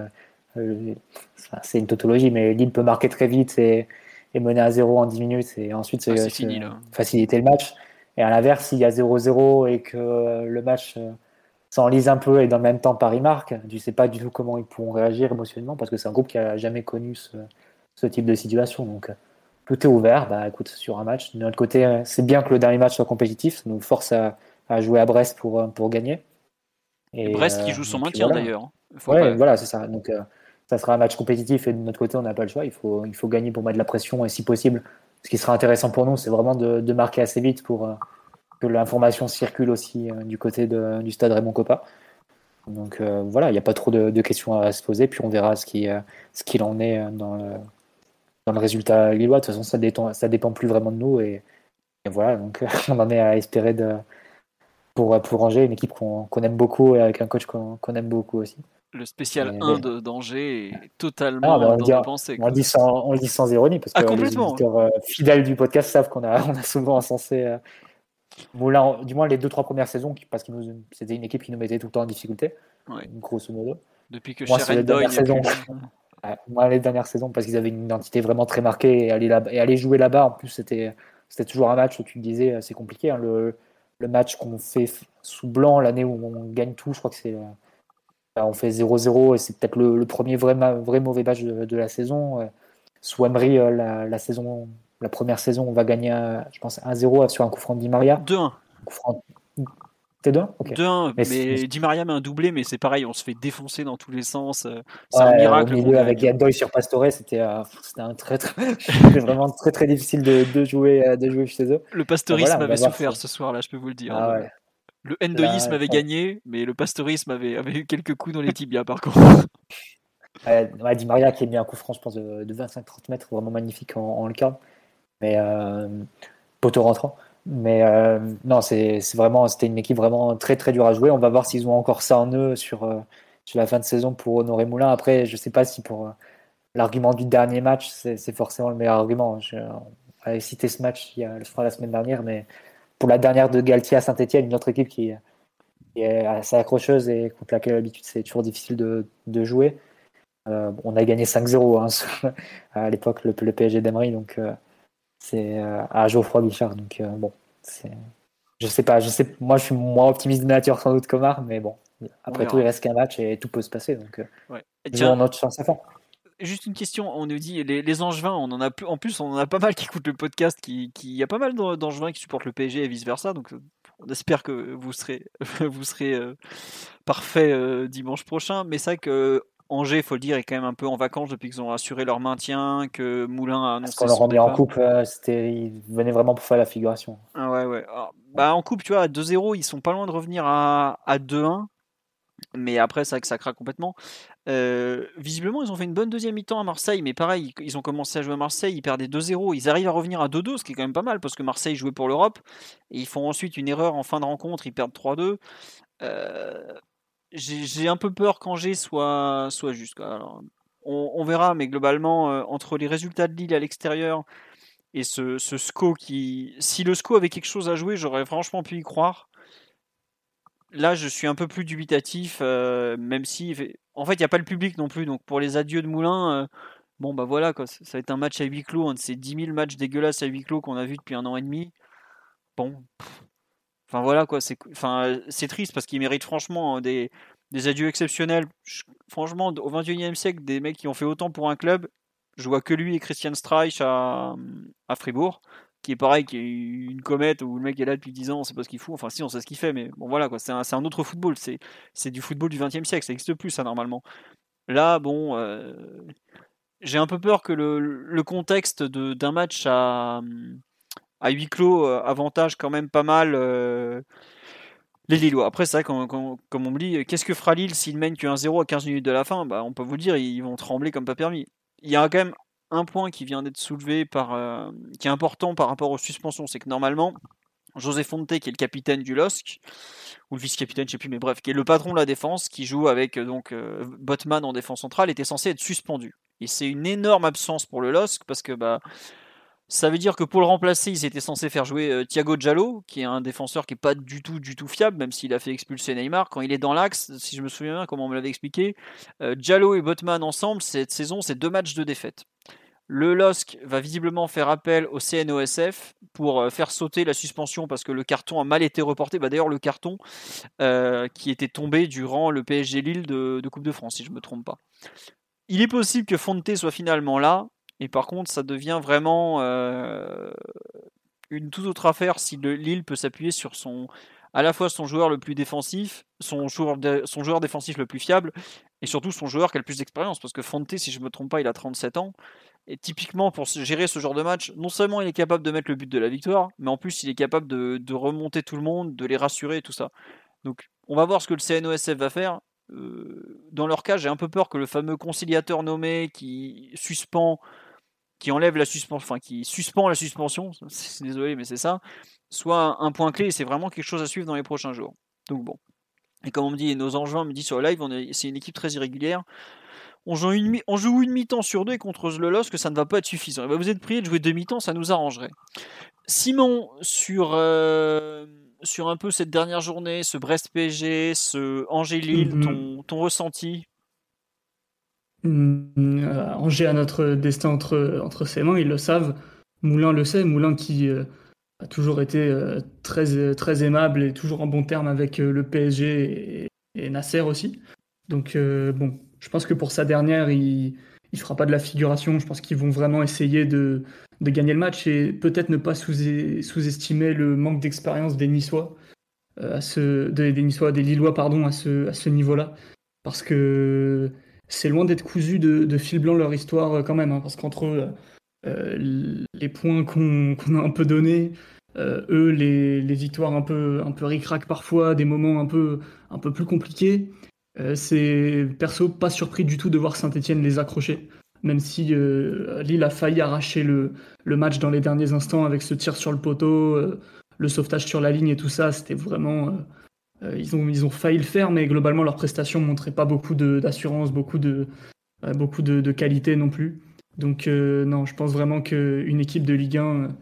C'est une tautologie, mais Lille peut marquer très vite et, et mener à 0 en 10 minutes et ensuite ah, faciliter le match. Et à l'inverse, s'il y a 0-0 et que le match s'enlise un peu et dans le même temps Paris marque, tu ne sais pas du tout comment ils pourront réagir émotionnellement parce que c'est un groupe qui n'a jamais connu ce, ce, type de situation. Donc tout est ouvert. Bah, écoute, sur un match. De notre côté, euh, c'est bien que le dernier match soit compétitif. Ça nous force à, jouer à Brest pour, euh, pour gagner. Et, Brest qui joue son euh, maintien d'ailleurs. Ouais, voilà, c'est ça. Donc, ça sera un match compétitif et de notre côté, on n'a pas le choix. Il faut, il faut gagner pour mettre de la pression et si possible, ce qui sera intéressant pour nous, c'est vraiment de, marquer assez vite pour que l'information circule aussi du côté de, du stade Raymond Coppa. Donc voilà, il n'y a pas trop de, questions à se poser, puis on verra ce qu'il ce qu'il en est dans, le résultat lillois. De toute façon, ça dépend, ça dépend plus vraiment de nous. Et, voilà, donc on en est à espérer de, pour, pour Angers, une équipe qu'on aime beaucoup et avec un coach qu'on aime beaucoup aussi. Le spécial 1 d'Angers est totalement ah, bah, on, dit, on, dit sans, on dit sans ironie parce ah, que les auditeurs euh, fidèles du podcast savent qu'on a, on a souvent encensé euh, Moulin, du moins les deux trois premières saisons parce que c'était une équipe qui nous mettait tout le temps en difficulté, grosso modo. Depuis que Sharon Doyle moi, les dernières saisons, parce qu'ils avaient une identité vraiment très marquée et aller, là et aller jouer là-bas, en plus, c'était, toujours un match où tu me disais, euh, c'est compliqué. Hein, le, le, match qu'on fait sous blanc, l'année où on gagne tout, je crois que c'est. Euh, on fait 0-0 et c'est peut-être le, premier vrai, vrai mauvais match de, la saison. Euh, sous Emery, la, la, saison, la première saison, on va gagner, je pense, 1-0 sur un coup franc de Di Maria. 2-1. T'es 2-1 2-1, mais, Di Maria met un doublé, mais c'est pareil, on se fait défoncer dans tous les sens. Euh, c'est un miracle. Au milieu, avec Yandoy sur Pastore, c'était euh, un très, très vraiment très très difficile de, de, jouer, euh, de jouer chez eux. Le pastorisme avait souffert ce soir-là, je peux vous le dire. Ah le endoïsme avait gagné, mais le pastorisme avait, avait eu quelques coups dans les tibias par contre. Ouais, Di Maria qui a mis un coup franc, je pense, de, 25-30 mètres, vraiment magnifique en, en le cas. Mais poteau rentrant. Mais non, c'est vraiment, c'était une équipe vraiment très très dure à jouer. On va voir s'ils ont encore ça en eux sur, sur la fin de saison pour Honoré Moulin. Après, je sais pas si pour l'argument du dernier match, c'est forcément le meilleur argument. Je, on avait cité ce match il y a, la semaine dernière, mais pour la dernière de Galtier à Saint-Etienne, une autre équipe qui, est assez accrocheuse et contre laquelle d'habitude c'est toujours difficile de, jouer. Euh, on a gagné 5-0 hein, à l'époque, le, PSG d'Emery, donc euh, c'est euh, à Geoffroy Guichard. Donc bon, je sais pas, je sais, moi je suis moins optimiste de nature sans doute qu'Omar, mais bon, après tout il reste qu'un match et tout peut se passer, donc ouais. notre chance à fond juste une question. On nous dit les, les Angevins, on en a plus. En plus, on en a pas mal qui écoutent le podcast. Qui, qui, il y a pas mal d'Angevins qui supportent le PSG et vice versa. Donc, on espère que vous serez, vous serez euh, parfait euh, dimanche prochain. Mais c'est vrai que Angers, faut le dire, est quand même un peu en vacances depuis qu'ils ont assuré leur maintien, que Moulin a annoncé. Parce qu'on leur en coupe, euh, c'était, ils venaient vraiment pour faire la figuration. Ah ouais, ouais. bah, en coupe, tu vois, à 2-0, ils sont pas loin de revenir à, à 2-1. Mais après, c'est vrai que ça craque complètement. Euh, visiblement, ils ont fait une bonne deuxième mi-temps à Marseille, mais pareil, ils ont commencé à jouer à Marseille, ils perdaient 2-0, ils arrivent à revenir à 2-2, ce qui est quand même pas mal, parce que Marseille jouait pour l'Europe, et ils font ensuite une erreur en fin de rencontre, ils perdent 3-2. Euh, j'ai un peu peur qu'Angers soit, soit juste. Alors, on, verra, mais globalement, euh, entre les résultats de Lille à l'extérieur et ce, ce SCO qui... Si le SCO avait quelque chose à jouer, j'aurais franchement pu y croire là, je suis un peu plus dubitatif, euh, même si, en fait, il n'y a pas le public non plus. Donc, pour les adieux de Moulin, euh, bon, bah voilà, quoi, ça va être un match à huis clos, un de ces 10 000 matchs dégueulasses à huis clos qu'on a vu depuis un an et demi. Bon, enfin voilà, quoi, c'est enfin, triste parce qu'il mérite franchement hein, des, adieux exceptionnels. franchement, au 21 e siècle, des mecs qui ont fait autant pour un club, je vois que lui et Christian Streich à, Fribourg qui est pareil, qui est une comète où le mec est là depuis 10 ans, on sait pas ce qu'il fout. Enfin, si, on sait ce qu'il fait, mais bon, voilà, quoi. C'est un, autre football. C'est du football du 20 e siècle. Ça n'existe plus, ça, normalement. Là, bon, euh, j'ai un peu peur que le, le contexte d'un match à, à huis clos euh, avantage quand même pas mal. Euh, les Lillois. Après, c'est vrai, comme, on me dit, qu'est-ce que fera Lille s'il mène que 1-0 à 15 minutes de la fin? Bah, On peut vous dire, ils vont trembler comme pas permis. Il y a quand même un point qui vient d'être soulevé par, euh, qui est important par rapport aux suspensions, c'est que normalement, José Fonte, qui est le capitaine du LOSC, ou le vice-capitaine, je sais plus, mais bref, qui est le patron de la défense, qui joue avec donc Botman en défense centrale, était censé être suspendu. Et c'est une énorme absence pour le LOSC parce que bah ça veut dire que pour le remplacer, ils étaient censés faire jouer Thiago Giallo, qui est un défenseur qui est pas du tout, du tout fiable, même s'il a fait expulser Neymar. Quand il est dans l'axe, si je me souviens bien, comme on me l'avait expliqué, Giallo et Botman ensemble, cette saison, c'est deux matchs de défaite. Le LOSC va visiblement faire appel au CNOSF pour euh, faire sauter la suspension parce que le carton a mal été reporté. Bah, d'ailleurs, le carton euh, qui était tombé durant le PSG Lille de, Coupe de France, si je ne me trompe pas. Il est possible que Fonte soit finalement là, et par contre, ça devient vraiment euh, une toute autre affaire si le Lille peut s'appuyer sur son, à la fois son joueur le plus défensif, son joueur, son joueur défensif le plus fiable, et surtout son joueur qui a le plus d'expérience. Parce que Fonte, si je ne me trompe pas, il a 37 ans. Et typiquement, pour gérer ce genre de match, non seulement il est capable de mettre le but de la victoire, mais en plus il est capable de, remonter tout le monde, de les rassurer et tout ça. Donc on va voir ce que le CNOSF va faire. Euh, dans leur cas, j'ai un peu peur que le fameux conciliateur nommé qui suspend, qui enlève la suspension, enfin qui suspend la suspension, désolé mais c'est ça, soit un point clé et c'est vraiment quelque chose à suivre dans les prochains jours. Donc bon. Et comme on me dit, nos engins me dit sur le live, c'est une équipe très irrégulière on joue une, on joue une mi-temps sur deux contre Zlelos que ça ne va pas être suffisant. Ben, vous êtes prié de jouer deux mi-temps, ça nous arrangerait. Simon, sur, euh, sur un peu cette dernière journée, ce Brest-PSG, ce Angers-Lille, mhm. ton, ressenti? Angers a notre destin entre, entre ses mains, ils le savent. Moulin le sait, Moulin qui euh, a toujours été euh, très, très aimable et toujours en bon terme avec le PSG et, Nasser aussi. Donc bon, je pense que pour sa dernière, il ne fera pas de la figuration. Je pense qu'ils vont vraiment essayer de, de, gagner le match et peut-être ne pas sous-estimer le manque d'expérience des Niçois, euh, à ce, des, Niçois, des Lillois pardon, à ce, à ce niveau-là. Parce que c'est loin d'être cousu de, fil blanc leur histoire euh, quand même. Hein, parce qu'entre euh, les points qu'on a un peu donnés, eux, les, victoires un peu, un peu ric parfois, des moments un peu, un peu plus compliqués, c'est perso pas surpris du tout de voir Saint-Etienne les accrocher même si euh, Lille a failli arracher le, match dans les derniers instants avec ce tir sur le poteau, euh, le sauvetage sur la ligne et tout ça, c'était vraiment... Euh, ils, ont, failli le faire, mais globalement, leur prestation ne montrait pas beaucoup d'assurance, beaucoup, de, beaucoup de, qualité non plus. Donc non, je pense vraiment qu'une équipe de Ligue 1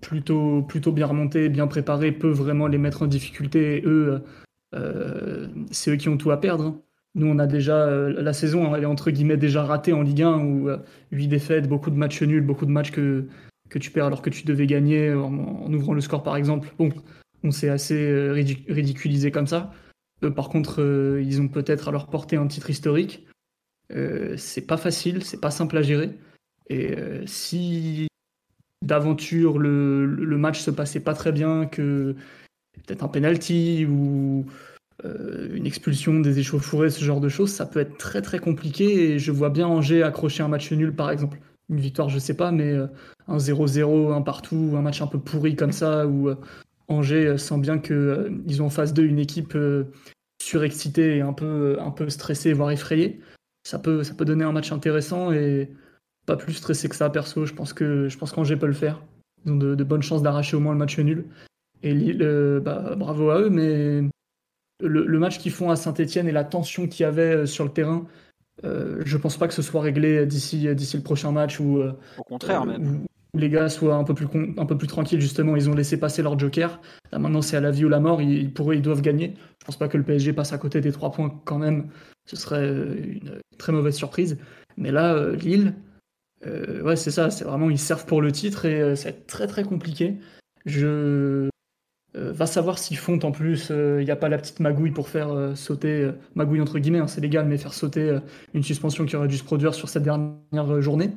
plutôt, bien remontée, bien préparée, peut vraiment les mettre en difficulté. Eux, c'est eux qui ont tout à perdre. Hein. Nous, on a déjà euh, la saison, elle est entre guillemets déjà ratée en Ligue 1 où 8 euh, défaites, beaucoup de matchs nuls, beaucoup de matchs que, que tu perds alors que tu devais gagner en, ouvrant le score par exemple. Bon, on s'est assez euh, ridiculisé comme ça. par contre, ils ont peut-être à leur portée un titre historique. c'est pas facile, c'est pas simple à gérer. Et si d'aventure le, le, match se passait pas très bien, que peut-être un penalty ou euh, une expulsion, des échauffourées, ce genre de choses, ça peut être très très compliqué et je vois bien Angers accrocher un match nul par exemple. Une victoire, je sais pas, mais euh, un 0-0, un partout, un match un peu pourri comme ça, où euh, Angers sent bien qu'ils ont en face d'eux une équipe surexcitée et un peu, un peu stressée, voire effrayée. Ça peut, ça peut donner un match intéressant et pas plus stressé que ça, perso. Je pense que je pense qu'Angers peut le faire. Ils ont de, bonnes chances d'arracher au moins le match nul. Et Lille, bah, bravo à eux, mais le, match qu'ils font à Saint-Etienne et la tension qu'il y avait euh, sur le terrain, euh, je pense pas que ce soit réglé d'ici d'ici le prochain match ou euh, au contraire même. Où les gars soient un peu plus tranquilles justement. Ils ont laissé passer leur joker. Là maintenant c'est à la vie ou la mort. Ils, pour eux ils doivent gagner. Je pense pas que le PSG passe à côté des trois points quand même. Ce serait une très mauvaise surprise. Mais là Lille, ouais c'est ça. C'est vraiment ils servent pour le titre et c'est très très compliqué. Je euh, va savoir si Fonte en plus, il euh, n'y a pas la petite magouille pour faire euh, sauter, magouille entre guillemets, hein, c'est légal, mais faire sauter une suspension qui aurait dû se produire sur cette dernière journée.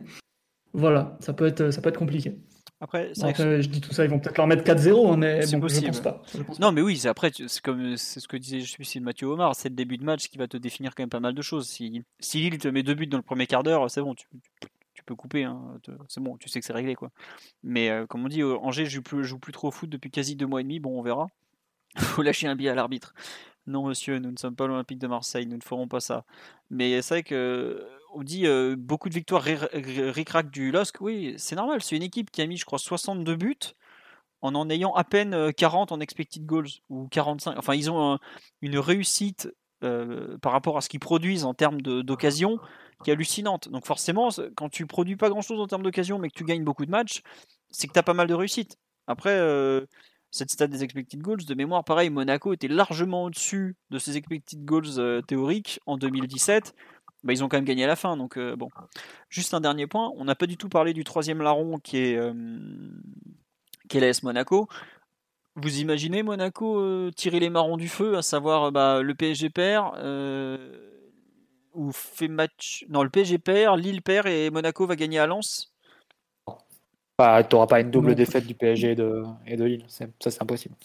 Voilà, ça peut être, ça peut être compliqué. Après, je dis tout ça, ils vont peut-être leur mettre 4-0, hein, mais bon, je pense pas. non, mais oui, après, c'est comme c'est ce que disait, je sais si Mathieu Omar, c'est le début de match qui va te définir quand même pas mal de choses. Si, si Lille te met deux buts dans le premier quart d'heure, c'est bon, tu, peux couper, hein, c'est bon, tu sais que c'est réglé quoi. Mais euh, comme on dit, euh, Angers joue plus, joue plus trop au foot depuis quasi deux mois et demi, bon on verra. Faut lâcher un billet à l'arbitre. Non monsieur, nous ne sommes pas l'Olympique de Marseille, nous ne ferons pas ça. Mais c'est vrai que on dit beaucoup de victoires ric du LOSC, oui c'est normal, c'est une équipe qui a mis je crois 62 buts en en ayant à peine 40 en expected goals ou 45. Enfin ils ont une réussite par rapport à ce qu'ils produisent en termes d'occasion qui est hallucinante. Donc forcément, quand tu produis pas grand-chose en termes d'occasion, mais que tu gagnes beaucoup de matchs, c'est que tu as pas mal de réussite. Après, cette stade des expected goals, de mémoire, pareil, Monaco était largement au-dessus de ses expected goals théoriques en 2017. Bah, ils ont quand même gagné à la fin. Donc euh, bon. Juste un dernier point, on n'a pas du tout parlé du troisième larron qui est, qui est l'AS Monaco. Vous imaginez Monaco tirer les marrons du feu, à savoir bah, le PSG perd, ou fait match. Non, le PSG perd, Lille perd et Monaco va gagner à Lens? Bah, Tu n'auras pas une double défaite du PSG et de, et de Lille. Ça, c'est impossible.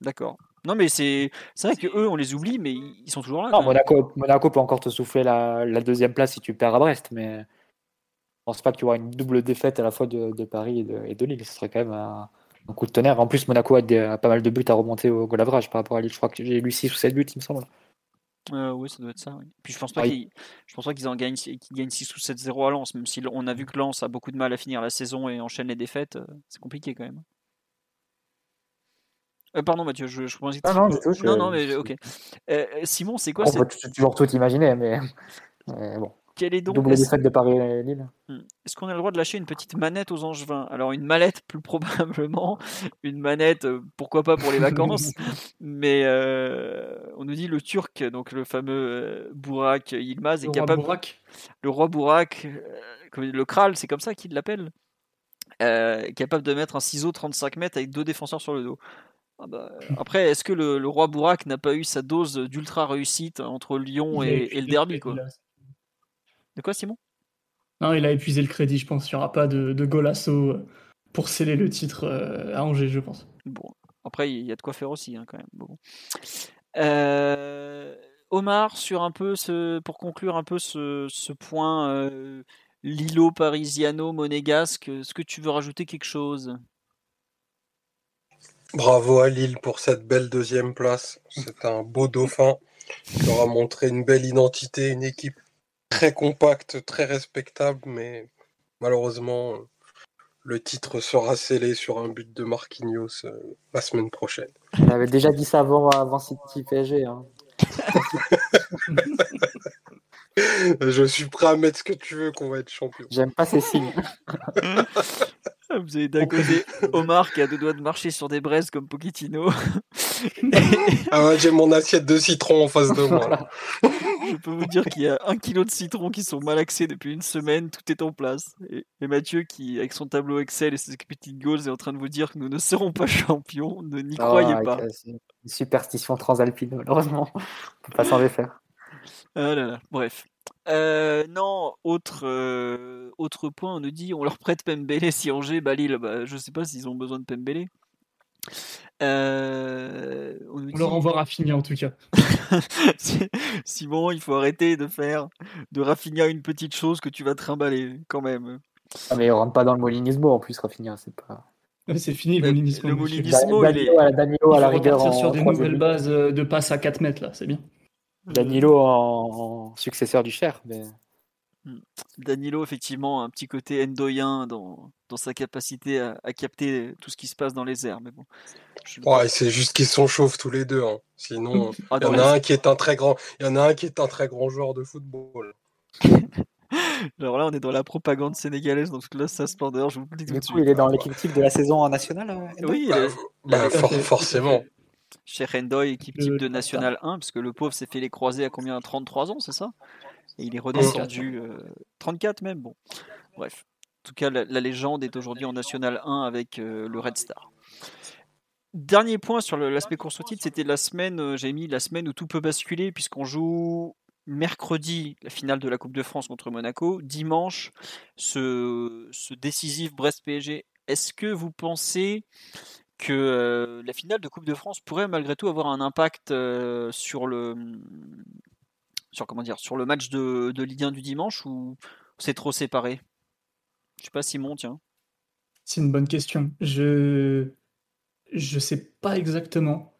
D'accord. Non, mais c'est vrai que eux, on les oublie, mais ils sont toujours là. Non, Monaco, Monaco peut encore te souffler la, la, deuxième place si tu perds à Brest, mais je pense pas qu'il y aura une double défaite à la fois de, de Paris et de, et de, Lille. Ce serait quand même un, coup de tonnerre. En plus, Monaco a, a, pas mal de buts à remonter au goal average par rapport à Lille. Je crois que j'ai lu 6 ou 7 buts, il me semble. Euh, oui, ça doit être ça. Puis je pense pas qu'ils, pas qu'ils en gagnent, qu'ils gagnent 6 ou 7-0 à Lens, même si on a vu que Lens a beaucoup de mal à finir la saison et enchaîne les défaites, euh, c'est compliqué quand même. Euh, pardon Mathieu, je, je pense que... Non, non, non, non, mais ok. Simon, c'est quoi On peut toujours tout imaginer, mais, mais bon. Quelle est donc Double défaite de Paris et Lille. Hmm. Est-ce qu'on a le droit de lâcher une petite manette aux Angevins Alors une mallette plus probablement, une manette euh, pourquoi pas pour les vacances, mais euh, on nous dit le Turc, donc le fameux euh, Bourak Yilmaz est capable. Le roi Bourak, le Kral, c'est comme ça qu'il l'appelle, capable de mettre un ciseau 35 mètres avec deux défenseurs sur le dos. Ah bah, après, est-ce que le, roi Bourak n'a pas eu sa dose d'ultra réussite entre Lyon et, et le derby quoi de quoi, Simon? Non, il a épuisé le crédit, je pense. Il n'y aura pas de, de golasso euh, pour sceller le titre euh, à Angers, je pense. Bon, après, il y a de quoi faire aussi, hein, quand même. Bon. Euh, Omar, sur un peu ce, pour conclure un peu ce, ce point Lilo, Parisiano, Monégasque, est-ce que tu veux rajouter quelque chose? Bravo à Lille pour cette belle deuxième place. C'est un beau dauphin qui aura montré une belle identité, une équipe très compacte, très respectable, mais malheureusement, le titre sera scellé sur un but de Marquinhos euh, la semaine prochaine. On avait déjà dit ça avant, avant City PSG. Hein. Je suis prêt à mettre ce que tu veux qu'on va être champion. J'aime pas ces signes. Vous avez d'un côté Omar qui a deux doigts de marcher sur des braises comme Pochettino. ah ouais, j'ai mon assiette de citron en face de moi. Je peux vous dire qu'il y a un kilo de citron qui sont malaxés depuis une semaine, tout est en place. Et, Mathieu qui, avec son tableau Excel et ses expected goals, est en train de vous dire que nous ne serons pas champions. Ne n'y croyez ah, pas. Une superstition transalpine, malheureusement. On peut pas s'en défaire. Ah là là, bref. Euh, non, autre, euh, autre point, on nous dit on leur prête Pembele si Angers, bah Lille, bah, je sais pas s'ils ont besoin de Pembele. Euh, on, leur envoie Rafinha en tout cas. Simon, il faut arrêter de faire de Rafinha une petite chose que tu vas trimballer quand même. Ah, mais on rentre pas dans le molinismo en plus, Rafinha, c'est pas. C'est fini le molinismo. Le molinismo, il est. Danilo à la rigueur. sur des nouvelles bases de passe à 4 mètres là, c'est bien. Danilo en, successeur du Cher. Mais... Hmm. Danilo, effectivement, un petit côté endoyen dans, dans sa capacité à, capter tout ce qui se passe dans les airs. Mais bon, ouais, c'est juste qu'ils sont chauves tous les deux. Hein. Sinon, ah, il y en a un qui est un très grand, il y en a un qui est un très grand joueur de football. Alors là, on est dans la propagande sénégalaise, donc là, ça splendeur. Je vous dis du coup, il est dans l'équipe type de la saison nationale. Euh, oui, bah, bah, forcément. Chez Rendoy, équipe type de National 1, parce que le pauvre s'est fait les croiser à combien? 33 ans, c'est ça? Et il est redescendu 34 euh, même. Bon, bref. En tout cas, la, légende est aujourd'hui en National 1 avec euh, le Red Star. Dernier point sur l'aspect course au titre, c'était la semaine, euh, j'ai mis la semaine où tout peut basculer, puisqu'on joue mercredi la finale de la Coupe de France contre Monaco, dimanche ce, ce décisif Brest-PSG. Est-ce que vous pensez que euh, la finale de Coupe de France pourrait malgré tout avoir un impact euh, sur le sur comment dire sur le match de, de Ligue 1 du dimanche ou c'est trop séparé? Je sais pas Simon, tiens. C'est une bonne question. Je je sais pas exactement.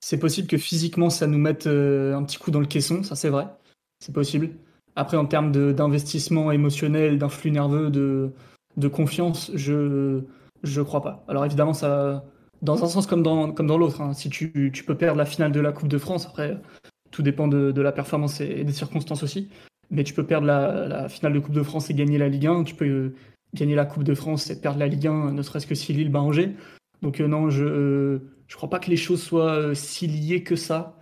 C'est possible que physiquement ça nous mette euh, un petit coup dans le caisson, ça c'est vrai. C'est possible. Après en termes d'investissement émotionnel, d'influx nerveux, de, de confiance, je je crois pas. Alors évidemment, ça, dans un sens comme dans, comme dans l'autre. Hein. Si tu, tu, peux perdre la finale de la Coupe de France, après, tout dépend de, de la performance et, des circonstances aussi. Mais tu peux perdre la, la, finale de Coupe de France et gagner la Ligue 1. Tu peux euh, gagner la Coupe de France et perdre la Ligue 1, ne serait-ce que si Lille bat Angers. Donc euh, non, je euh, je crois pas que les choses soient si liées que ça.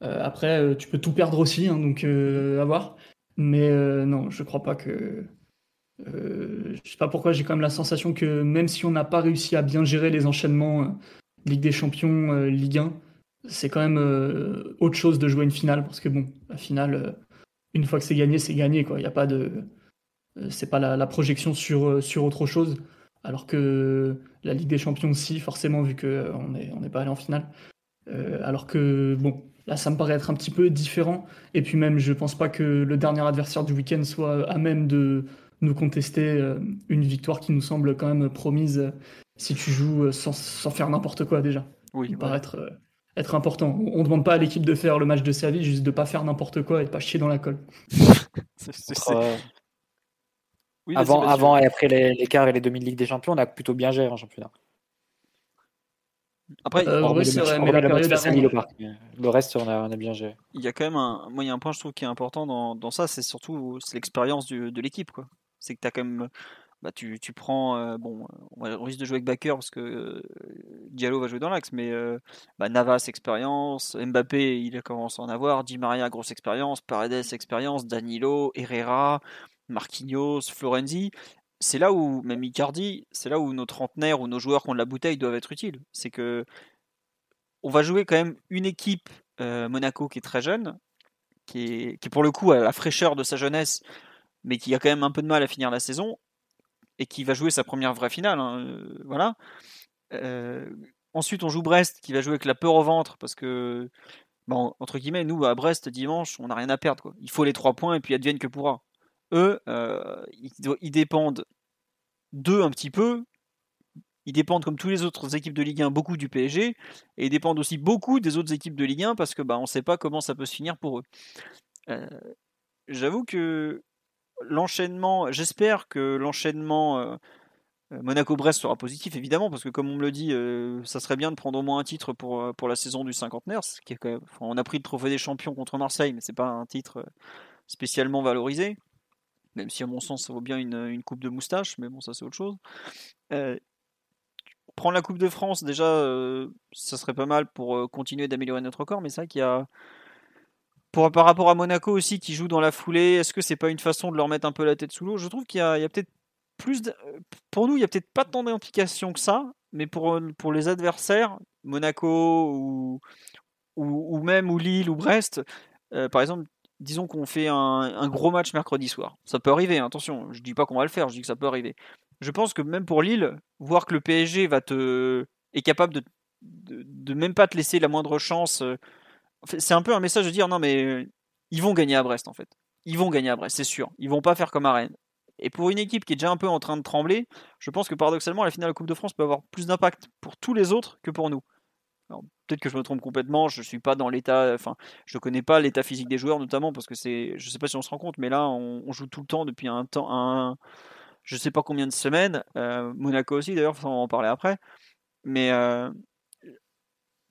après, tu peux tout perdre aussi, hein, donc à voir. Mais non, je crois pas que euh, je sais pas pourquoi, j'ai quand même la sensation que même si on n'a pas réussi à bien gérer les enchaînements euh, Ligue des Champions, euh, Ligue 1, c'est quand même autre chose de jouer une finale parce que bon, la finale, une fois que c'est gagné, c'est gagné quoi. Il a pas de, c'est pas la, projection sur sur autre chose. Alors que la Ligue des Champions, si forcément vu que on n'est on est pas allé en finale. alors que bon, là ça me paraît être un petit peu différent. Et puis même, je pense pas que le dernier adversaire du week-end soit à même de nous contester euh, une victoire qui nous semble quand même promise euh, si tu joues euh, sans, sans faire n'importe quoi déjà. Oui, ça paraît être, être important. On ne demande pas à l'équipe de faire le match de service, juste de pas faire n'importe quoi et de pas chier dans la colle. avant, avant et après les, les quarts et les demi de Ligue des Champions, on a plutôt bien géré en championnat. Après, le, reste, on a, on a, bien géré. Il y a quand même un, moi, il y a un point je trouve qui est important dans, dans ça, c'est surtout l'expérience de l'équipe, quoi. C'est que tu quand même. Bah, tu, tu prends. Euh, bon, on risque de jouer avec Backer parce que euh, Diallo va jouer dans l'axe, mais euh, bah, Navas, expérience. Mbappé, il commence à en avoir. Di Maria, grosse expérience. Paredes, expérience. Danilo, Herrera, Marquinhos, Florenzi. C'est là où, même Icardi, c'est là où nos trentenaires ou nos joueurs qui ont de la bouteille doivent être utiles. C'est que. On va jouer quand même une équipe Monaco qui est très jeune, qui est, qui pour le coup à la fraîcheur de sa jeunesse mais qui a quand même un peu de mal à finir la saison et qui va jouer sa première vraie finale. Hein, euh, voilà. Euh, ensuite, on joue Brest, qui va jouer avec la peur au ventre parce que, entre guillemets, nous à Brest dimanche, on n'a rien à perdre. Quoi. Il faut les trois points et puis advienne que pourra. Eux, euh, ils, dépendent d'eux un petit peu. ils dépendent comme tous les autres équipes de Ligue 1 beaucoup du PSG et ils dépendent aussi beaucoup des autres équipes de Ligue 1 parce que bah on sait pas comment ça peut se finir pour eux. J'avoue que l'enchaînement, j'espère que l'enchaînement euh, euh, Monaco-Brest sera positif évidemment parce que comme on me le dit, ça serait bien de prendre au moins un titre pour, pour la saison du cinquantenaire. Ce on a pris le trophée des champions contre Marseille, mais c'est pas un titre spécialement valorisé. Même si à mon sens ça vaut bien une, coupe de moustache, mais bon ça c'est autre chose. prendre la Coupe de France déjà, ça serait pas mal pour continuer d'améliorer notre corps, mais c'est vrai qu'il a par rapport à Monaco aussi qui joue dans la foulée, est-ce que c'est pas une façon de leur mettre un peu la tête sous l'eau? Je trouve qu'il y a, peut-être plus. Pour nous, il y a peut-être pas tant d'implications que ça, mais pour, pour les adversaires, Monaco ou, ou, même ou Lille ou Brest, euh, par exemple, disons qu'on fait un, gros match mercredi soir. Ça peut arriver, hein, attention, je dis pas qu'on va le faire, je dis que ça peut arriver. Je pense que même pour Lille, voir que le PSG va te est capable de, de, de même pas te laisser la moindre chance euh, c'est un peu un message de dire non mais euh, ils vont gagner à Brest en fait. Ils vont gagner à Brest, c'est sûr. Ils vont pas faire comme à Rennes. Et pour une équipe qui est déjà un peu en train de trembler, je pense que paradoxalement la finale de la Coupe de France peut avoir plus d'impact pour tous les autres que pour nous. Peut-être que je me trompe complètement, je suis pas dans l'état, enfin, je connais pas l'état physique des joueurs notamment parce que c'est, je sais pas si on se rend compte, mais là on, joue tout le temps depuis un temps, un, je sais pas combien de semaines. Euh, Monaco aussi d'ailleurs, on va en parler après. Mais euh,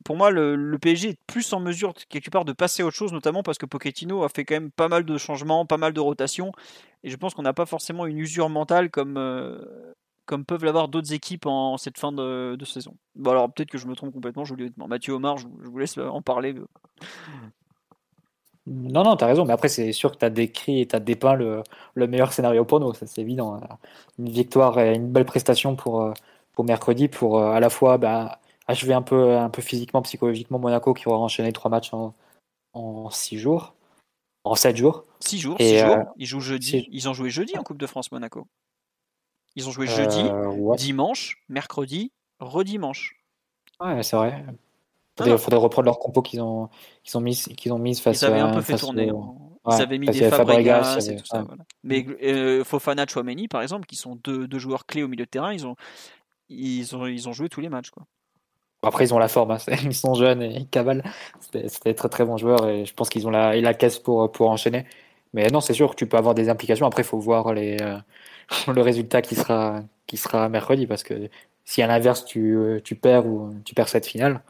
pour moi, le, PSG est plus en mesure quelque part de passer à autre chose, notamment parce que Pochettino a fait quand même pas mal de changements, pas mal de rotations, et je pense qu'on n'a pas forcément une usure mentale comme, euh, comme peuvent l'avoir d'autres équipes en, cette fin de, saison. Bon alors peut-être que je me trompe complètement, je Mathieu Omar, je, vous laisse en parler. Non, non, tu as raison, mais après, c'est sûr que tu as décrit et tu as dépeint le, meilleur scénario pour nous, c'est évident. Une victoire et une belle prestation pour, euh, pour mercredi, pour euh, à la fois bah, achever un peu, un peu physiquement, psychologiquement Monaco qui aura enchaîné trois matchs en, en six jours, en sept jours. Six jours, six jours. Euh, ils jouent jeudi. Ils ont joué jeudi en Coupe de France Monaco. Ils ont joué jeudi, euh, dimanche, mercredi, redimanche. Ouais, c'est vrai. Il faudrait, reprendre leur compo qu'ils ont, qu'ils ont mis, qu'ils ont mis face. Ils avaient un peu fait tourner. Ils avaient mis des Fabregas, et tout ça. Mais euh, Fofana, Chouameni, par exemple, qui sont deux, deux, joueurs clés au milieu de terrain, ils ont, ils ont, ils ont joué tous les matchs, quoi. Après, ils ont la forme, hein. ils sont jeunes et ils cavalent. C'était très très bons joueurs et je pense qu'ils ont la, la caisse pour, pour enchaîner. Mais non, c'est sûr que tu peux avoir des implications. Après, il faut voir les, euh, le résultat qui sera, qui sera mercredi parce que si à l'inverse tu, euh, tu perds ou tu perds cette finale,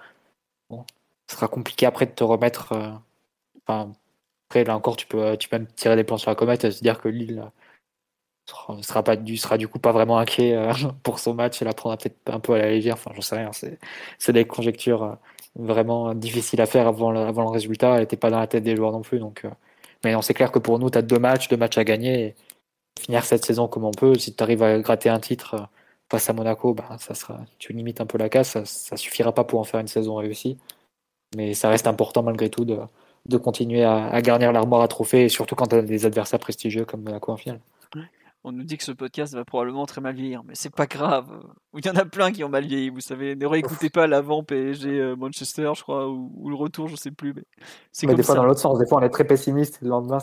bon, ce sera compliqué après de te remettre. Euh, enfin, après, là encore, tu peux, tu peux même tirer des plans sur la comète et se dire que Lille sera, sera, pas, du, sera du coup pas vraiment inquiet euh, pour son match et la prendra peut-être un peu à la légère. Enfin, j'en sais rien. C'est des conjectures euh, vraiment difficiles à faire avant le, résultat. Elle n'était pas dans la tête des joueurs non plus. Donc, euh, mais c'est clair que pour nous, tu as deux matchs, deux matchs à gagner. Et finir cette saison comme on peut. Si tu arrives à gratter un titre face à Monaco, bah, ça sera, tu limites un peu la casse. Ça, ça suffira pas pour en faire une saison réussie. Mais ça reste important malgré tout de, de continuer à, à garnir l'armoire à trophées, surtout quand tu as des adversaires prestigieux comme Monaco en finale on nous dit que ce podcast va probablement très mal vieillir, mais c'est pas grave. Il y en a plein qui ont mal vieilli, vous savez. Ne réécoutez pas l'avant PSG euh, Manchester, je crois, ou, le retour, je sais plus. Mais c'est des fois dans l'autre sens, des fois on est très pessimiste, le lendemain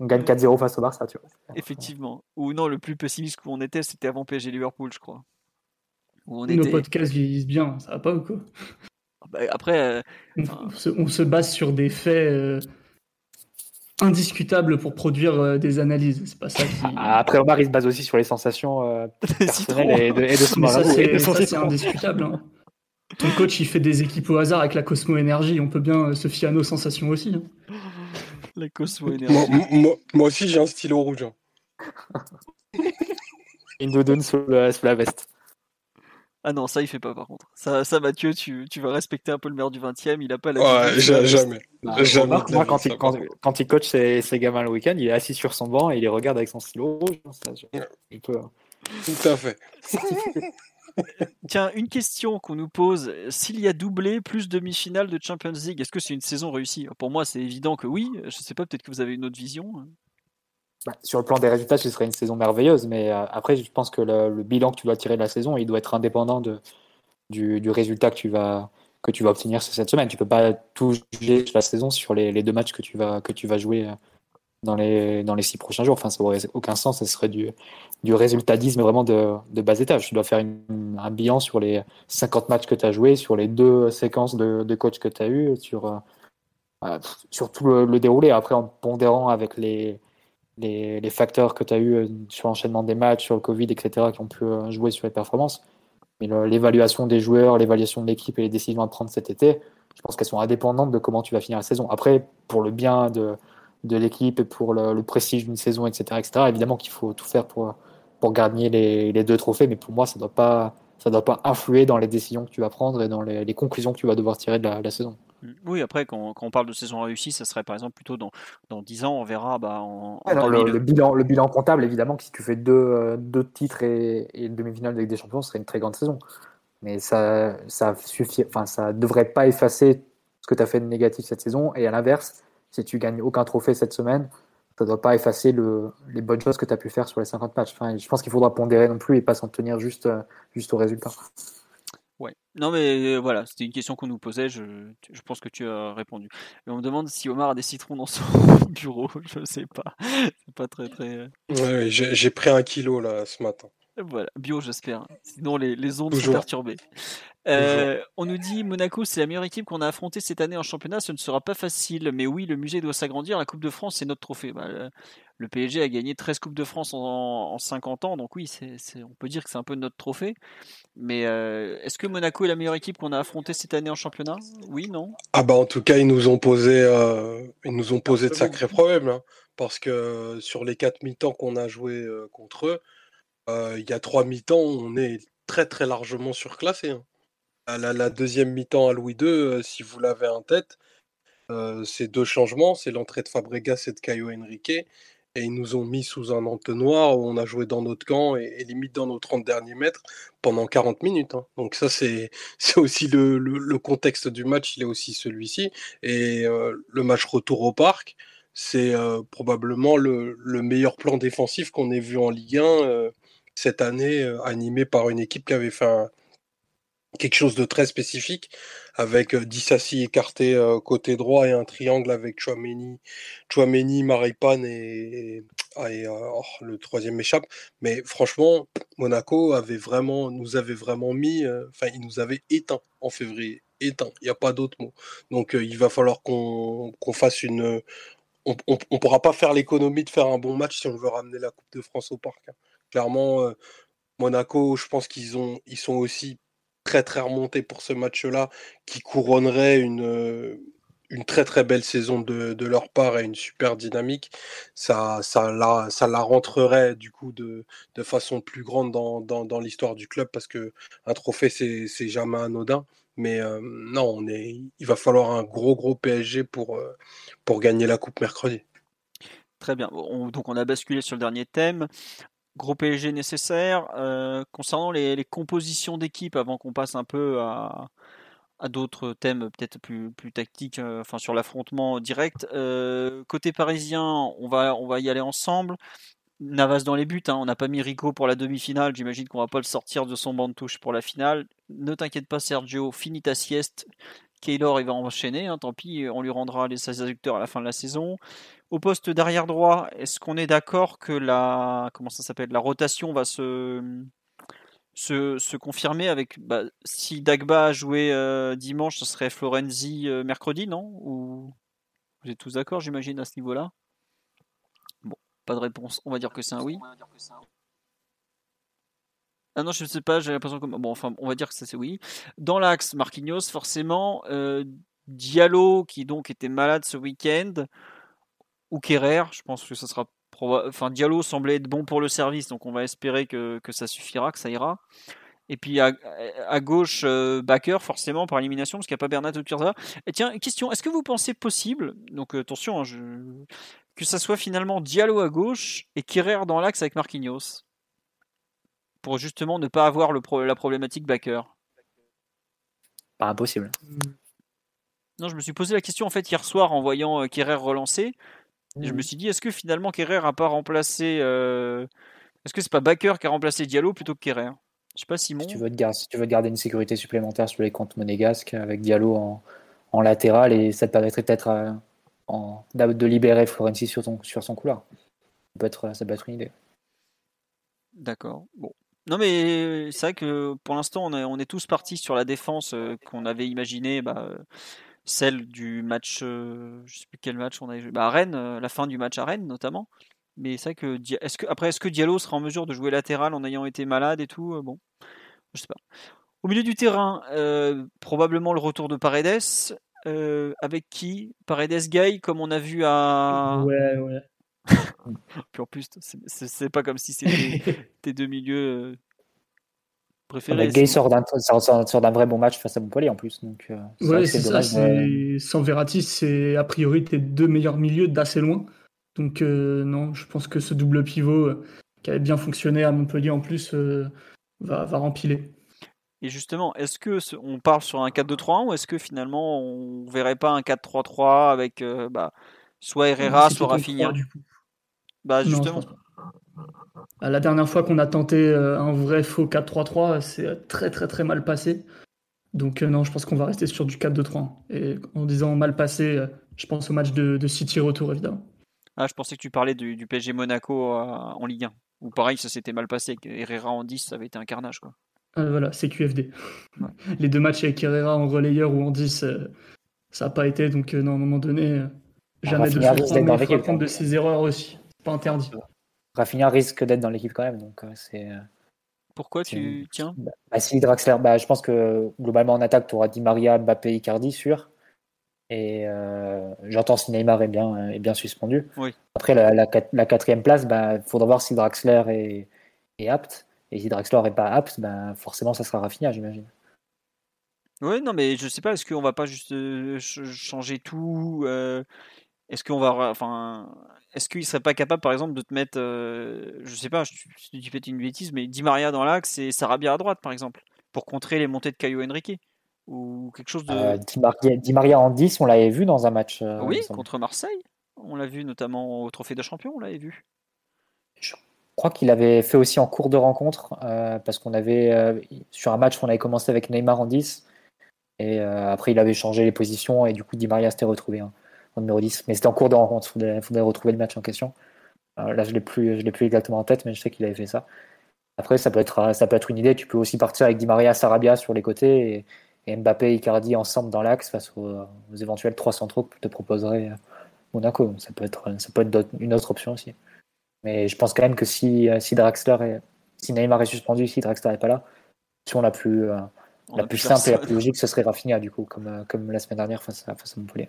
on gagne 4-0 face au Barça, tu vois. Effectivement. Ou non, le plus pessimiste qu'on était, c'était avant PSG Liverpool, je crois. on Nos podcasts vieillissent bien, ça va pas ou quoi? Bah, Après, euh, on, se, base sur des faits. Euh, indiscutable pour produire euh, des analyses. C'est pas ça ah, Après, Omar, il se base aussi sur les sensations euh, personnelles et de, et de son Ça, c'est indiscutable. Hein. Ton coach, il fait des équipes au hasard avec la Cosmo Énergie. On peut bien euh, se fier à nos sensations aussi. Hein. La Cosmo Énergie. Moi, aussi, j'ai un stylo rouge. Hein. Une doudoune sous, sous la veste. Ah non, ça il fait pas par contre. Ça, ça Mathieu, tu, tu vas respecter un peu le maire du 20 e il a pas la. Ouais, jamais. Ah, jamais moi, quand, il, quand, il coach ses, ses gamins le week-end, il est assis sur son banc et il les regarde avec son stylo rouge. Ça, hein. Tout à fait. Tiens, une question qu'on nous pose s'il y a doublé plus demi-finale de Champions League, est-ce que c'est une saison réussie? Pour moi, c'est évident que oui. Je sais pas, peut-être que vous avez une autre vision. Bah, sur le plan des résultats, ce serait une saison merveilleuse, mais euh, après, je pense que le, bilan que tu dois tirer de la saison, il doit être indépendant de, du, résultat que tu vas que tu vas obtenir cette semaine. Tu peux pas tout juger la saison sur les, deux matchs que tu vas que tu vas jouer euh, dans les dans les six prochains jours. Enfin, ça aurait aucun sens. Ce serait du du résultatisme vraiment de, de bas étage. Tu dois faire un bilan sur les 50 matchs que tu as joués, sur les deux séquences de, de coach que tu as eues, sur, euh, sur tout le, déroulé. Après, en pondérant avec les, les, facteurs que tu as eu sur l'enchaînement des matchs, sur le Covid, etc., qui ont pu jouer sur les performances. Mais l'évaluation des joueurs, l'évaluation de l'équipe et les décisions à prendre cet été, je pense qu'elles sont indépendantes de comment tu vas finir la saison. Après, pour le bien de, l'équipe et pour le, prestige d'une saison, etc., etc., évidemment qu'il faut tout faire pour, pour gagner les, deux trophées, mais pour moi, ça ne doit, pas, doit pas influer dans les décisions que tu vas prendre et dans les, conclusions que tu vas devoir tirer de la saison. Oui, après, quand, quand, on parle de saison réussie, ça serait par exemple plutôt dans, dans 10 ans, on verra. Bah, en, en le, le, bilan, le bilan comptable, évidemment, que si tu fais deux, euh, deux titres et, et une demi-finale de Ligue des Champions, ce serait une très grande saison. Mais ça ça suffit, enfin, ça devrait pas effacer ce que tu as fait de négatif cette saison. Et à l'inverse, si tu gagnes aucun trophée cette semaine, ça ne doit pas effacer le, les bonnes choses que tu as pu faire sur les 50 matchs. Enfin, je pense qu'il faudra pondérer non plus et pas s'en tenir juste, euh, juste au résultat. Ouais. Non, mais euh, voilà, c'était une question qu'on nous posait. Je, je, pense que tu as répondu. Et on me demande si Omar a des citrons dans son bureau. Je sais pas. C'est pas très, très. Euh, ouais, j'ai pris un kilo là ce matin. Voilà, bio, j'espère. Sinon, les, les ondes sont perturbées. Euh, on nous dit Monaco, c'est la meilleure équipe qu'on a affrontée cette année en championnat. Ce ne sera pas facile, mais oui, le musée doit s'agrandir. La Coupe de France, c'est notre trophée. Bah, le, PSG a gagné 13 Coupes de France en, en 50 ans, donc oui, on peut dire que c'est un peu notre trophée. Mais euh, est-ce que Monaco est la meilleure équipe qu'on a affrontée cette année en championnat? Oui, non? Ah bah en tout cas, ils nous ont posé, euh, ils nous ont posé de sacrés problèmes, hein, parce que sur les quatre mi-temps qu'on a joué contre eux, il y a trois mi-temps, on est très très largement surclassé. Hein la, deuxième mi-temps à Louis II, si vous l'avez en tête, c'est deux changements, c'est l'entrée de Fabregas et de Caio Henrique, et ils nous ont mis sous un entonnoir où on a joué dans notre camp et, limite dans nos 30 derniers mètres pendant 40 minutes. Hein. Donc ça, c'est aussi le, contexte du match, il est aussi celui-ci. Et le match retour au parc, c'est probablement le, le, meilleur plan défensif qu'on ait vu en Ligue 1 euh, cette année, euh, animé par une équipe qui avait fait quelque chose de très spécifique avec euh, Dissassi écarté euh, côté droit et un triangle avec Chouameni, Chouameni, Maripane et, euh, oh, le troisième m'échappe. Mais franchement, Monaco avait vraiment, nous avait vraiment mis, enfin, il nous avait éteint en février. Éteint, il n'y a pas d'autre mot. Donc il va falloir qu'on qu'on fasse une. On ne pourra pas faire l'économie de faire un bon match si on veut ramener la Coupe de France au parc. Hein. Clairement, Monaco, je pense qu'ils ont, ils sont aussi très très remonté pour ce match-là, qui couronnerait une, une très très belle saison de, de, leur part et une super dynamique, ça, ça, la, ça la rentrerait du coup de, de façon plus grande dans, dans, dans l'histoire du club parce que un trophée c'est jamais anodin. Mais euh, non, on est, il va falloir un gros gros PSG pour, euh, pour gagner la coupe mercredi. Très bien. On, donc on a basculé sur le dernier thème. Gros PSG nécessaire. Euh, concernant les, compositions d'équipe, avant qu'on passe un peu à, d'autres thèmes peut-être plus, plus tactiques, euh, enfin sur l'affrontement direct. Euh, côté parisien, on va, on va y aller ensemble. Navas dans les buts, hein. on n'a pas mis Rico pour la demi-finale, j'imagine qu'on va pas le sortir de son banc de touche pour la finale. Ne t'inquiète pas Sergio, finis ta sieste. Keylor il va enchaîner, hein, tant pis, on lui rendra les 16 adducteurs à la fin de la saison. Au poste d'arrière droit, est-ce qu'on est, d'accord que la comment ça s'appelle la rotation va se confirmer avec bah, si Dagba a joué euh, dimanche, ce serait Florenzi euh, mercredi, non? Ou vous êtes tous d'accord, j'imagine à ce niveau-là? Bon, pas de réponse. On va dire que c'est un oui. Ah non, je ne sais pas, j'ai l'impression que. Bon, enfin, on va dire que c'est oui. Dans l'axe, Marquinhos, forcément. Euh, Diallo, qui donc était malade ce week-end ou Kerrer. Je pense que ça sera. Enfin, Diallo semblait être bon pour le service, donc on va espérer que, que ça suffira, que ça ira. Et puis à, à gauche, euh, Backer, forcément, par élimination, parce qu'il n'y a pas Bernat ou Kurza. Et tiens, question, est-ce que vous pensez possible, donc euh, attention, hein, je, que ça soit finalement Diallo à gauche et Kerrer dans l'axe avec Marquinhos? Pour justement ne pas avoir le pro la problématique Backer Pas impossible. Non, je me suis posé la question en fait hier soir en voyant euh, Kerrer relancer je me mmh. suis dit, est-ce que finalement Kerrer a pas remplacé. Euh... Est-ce que c'est pas Baker qui a remplacé Diallo plutôt que Kerrer? Je sais pas, Simon. Si tu, veux te garder, si tu veux garder une sécurité supplémentaire sur les comptes monégasques avec Diallo en, en latéral, et ça te permettrait peut-être euh, en, de libérer Florenzi sur, ton, sur son couloir. Ça peut, être, ça peut être une idée. D'accord. Bon. Non, mais c'est vrai que pour l'instant, on, est- on est tous partis sur la défense euh, qu'on avait imaginé, bah, celle du match, euh, je sais plus quel match on avait joué, bah, à Rennes, euh, la fin du match à Rennes notamment. Mais c'est vrai que, Dia- est-ce que après, est-ce que Diallo sera en mesure de jouer latéral en ayant été malade et tout euh, Bon, je sais pas. Au milieu du terrain, euh, probablement le retour de Paredes. avec qui? Paredes Gay, comme on a vu à. Ouais, ouais. Puis en plus, c'est pas comme si c'était tes deux milieux Mais Gay sort d'un sort- sort- sort d'un vrai bon match face à Montpellier en plus. Donc, euh, Ouais, c'est ça. c'est- Sans Verratti, c'est a priori tes deux meilleurs milieux d'assez loin. Donc, euh, non, je pense que ce double pivot euh, qui avait bien fonctionné à Montpellier en plus euh, va, va rempiler. Et justement, est-ce que ce- on parle sur un 4-2-3-1 ou est-ce que finalement on verrait pas un 4-3-3 avec euh, bah, soit Herrera, soit Rafinha? trois, du coup. Bah justement. La dernière fois qu'on a tenté euh, un vrai faux 4-3-3, c'est très très très mal passé. Donc euh, non, je pense qu'on va rester sur du 4-2-3. Et en disant mal passé, euh, je pense au match de, de City retour évidemment. Ah, je pensais que tu parlais du, du PSG Monaco euh, en Ligue 1. Ou pareil, ça s'était mal passé. avec Herrera en 10, ça avait été un carnage. Quoi. Euh, voilà, c'est QFD. Ouais. Les deux matchs avec Herrera en relayeur ou en 10, euh, ça n'a pas été. Donc euh, non, à un moment donné, euh, jamais de faute, risque d'être mais il faut apprendre de ses erreurs aussi. C'est pas interdit. Rafinha risque d'être dans l'équipe quand même. Donc, euh, c'est. euh, Pourquoi tu tiens? Bah, si Draxler, bah, je pense que globalement en attaque, tu auras Di Maria, Mbappé, Icardi, sûr. Et euh, j'entends si Neymar est bien, est bien suspendu. Oui. Après, la, la, quat- la quatrième place, il bah, faudra voir si Draxler est, est apte. Et si Draxler n'est pas apte, bah, forcément, ça sera Rafinha, j'imagine. Ouais, non, mais je sais pas, est-ce qu'on va pas juste ch- changer tout euh, Est-ce qu'on va. Enfin. Est-ce qu'il serait pas capable, par exemple, de te mettre. euh, je sais pas, te dis peut-être une bêtise, mais Di Maria dans l'axe et Sarabia à droite, par exemple, pour contrer les montées de Caio Henrique Ou quelque chose de. Euh, Di, Maria, Di Maria en 10, on l'avait vu dans un match. euh, oui, contre Marseille. On l'a vu notamment au Trophée de Champion, on l'avait vu. Je crois qu'il avait fait aussi en cours de rencontre, euh, parce qu'on avait, sur un match, on avait commencé avec Neymar en 10, et après il avait changé les positions, et du coup Di Maria s'était retrouvé hein, en numéro 10. Mais c'était en cours de rencontre, il faudrait, faudrait retrouver le match en question. Euh, là, je plus, je l'ai plus exactement en tête, mais je sais qu'il avait fait ça. Après, ça peut, être, ça peut être une idée, tu peux aussi partir avec Di Maria, Sarabia sur les côtés, et, et Mbappé et Icardi ensemble dans l'axe face aux, aux éventuels trois centraux que te proposerait euh, Monaco. Ça peut être, ça peut être une autre option aussi. Mais je pense quand même que si, euh, si Draxler est, si Neymar est suspendu, si Draxler n'est pas là, l'option la plus, euh, On la plus simple et la plus logique, ce serait Rafinha, du coup, comme, comme la semaine dernière face à, face à Montpellier.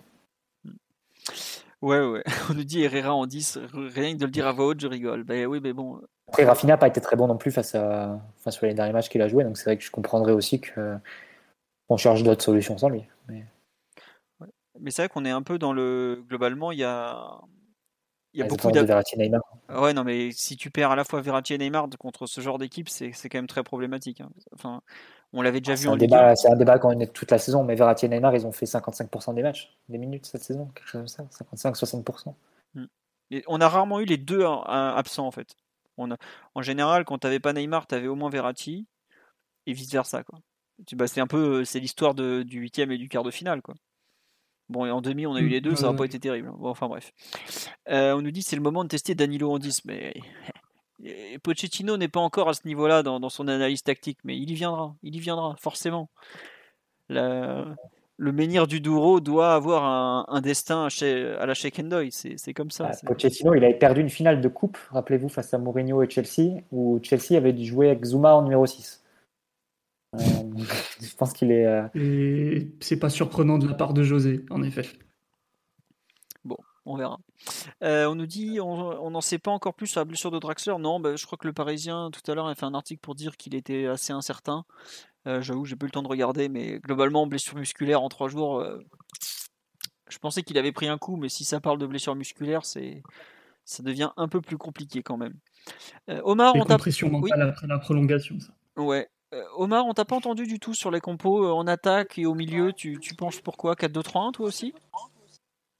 Ouais, ouais. On nous dit Herrera en 10. Rien que de le dire à voix haute, je rigole. Ben oui, mais bon. Après, Rafinha n'a pas été très bon non plus face à, enfin, sur les derniers matchs qu'il a joué, donc c'est vrai que je comprendrais aussi qu'on cherche d'autres solutions sans lui. Mais Mais c'est vrai qu'on est un peu dans le. Globalement, il y a. Il y a beaucoup de Verratti et Neymar. Ouais, non, mais si tu perds à la fois Verratti et Neymar contre ce genre d'équipe, c'est c'est quand même très problématique. hein. Enfin, on l'avait déjà Ah, vu C'est en un, Ligue 1. débat, c'est un débat quand on est toute la saison, mais Verratti et Neymar, ils ont fait 55% des matchs, des minutes cette saison, quelque chose comme ça, 55-60%. Et on a rarement eu les deux hein, absents en fait. On a, en général, quand t'avais pas Neymar, t'avais au moins Verratti et vice versa quoi. Bah, c'est un peu, c'est l'histoire de- du huitième et du quart de finale quoi. Bon, et en demi, on a eu Mm, les deux, ça n'a pas été terrible. hein. Bon, enfin bref. Euh, on nous dit c'est le moment de tester Danilo en 10, mais Pochettino n'est pas encore à ce niveau-là dans, dans son analyse tactique, mais il y viendra, il y viendra forcément. La- le menhir du Douro doit avoir un, un destin à, chez- à la Sheikh c'est c'est comme ça. Ah, c'est- Pochettino, il avait perdu une finale de coupe, rappelez-vous, face à Mourinho et Chelsea, où Chelsea avait dû jouer avec Zuma en numéro 6. Euh, je pense qu'il est. euh, Et c'est pas surprenant de la part de José, en effet. On verra. Euh, on nous dit, on n'en sait pas encore plus sur la blessure de Draxler. Non, bah, je crois que le Parisien tout à l'heure a fait un article pour dire qu'il était assez incertain. Euh, J'avoue, j'ai pas eu le temps de regarder, mais globalement, blessure musculaire en trois jours. euh, je pensais qu'il avait pris un coup, mais si ça parle de blessure musculaire, c'est ça devient un peu plus compliqué quand même. Omar, on t'a après la prolongation, ça. ouais. Omar, on t'a pas entendu du tout sur les compos en attaque et au milieu. Tu, tu penches pourquoi? 4-2-3-1 toi aussi?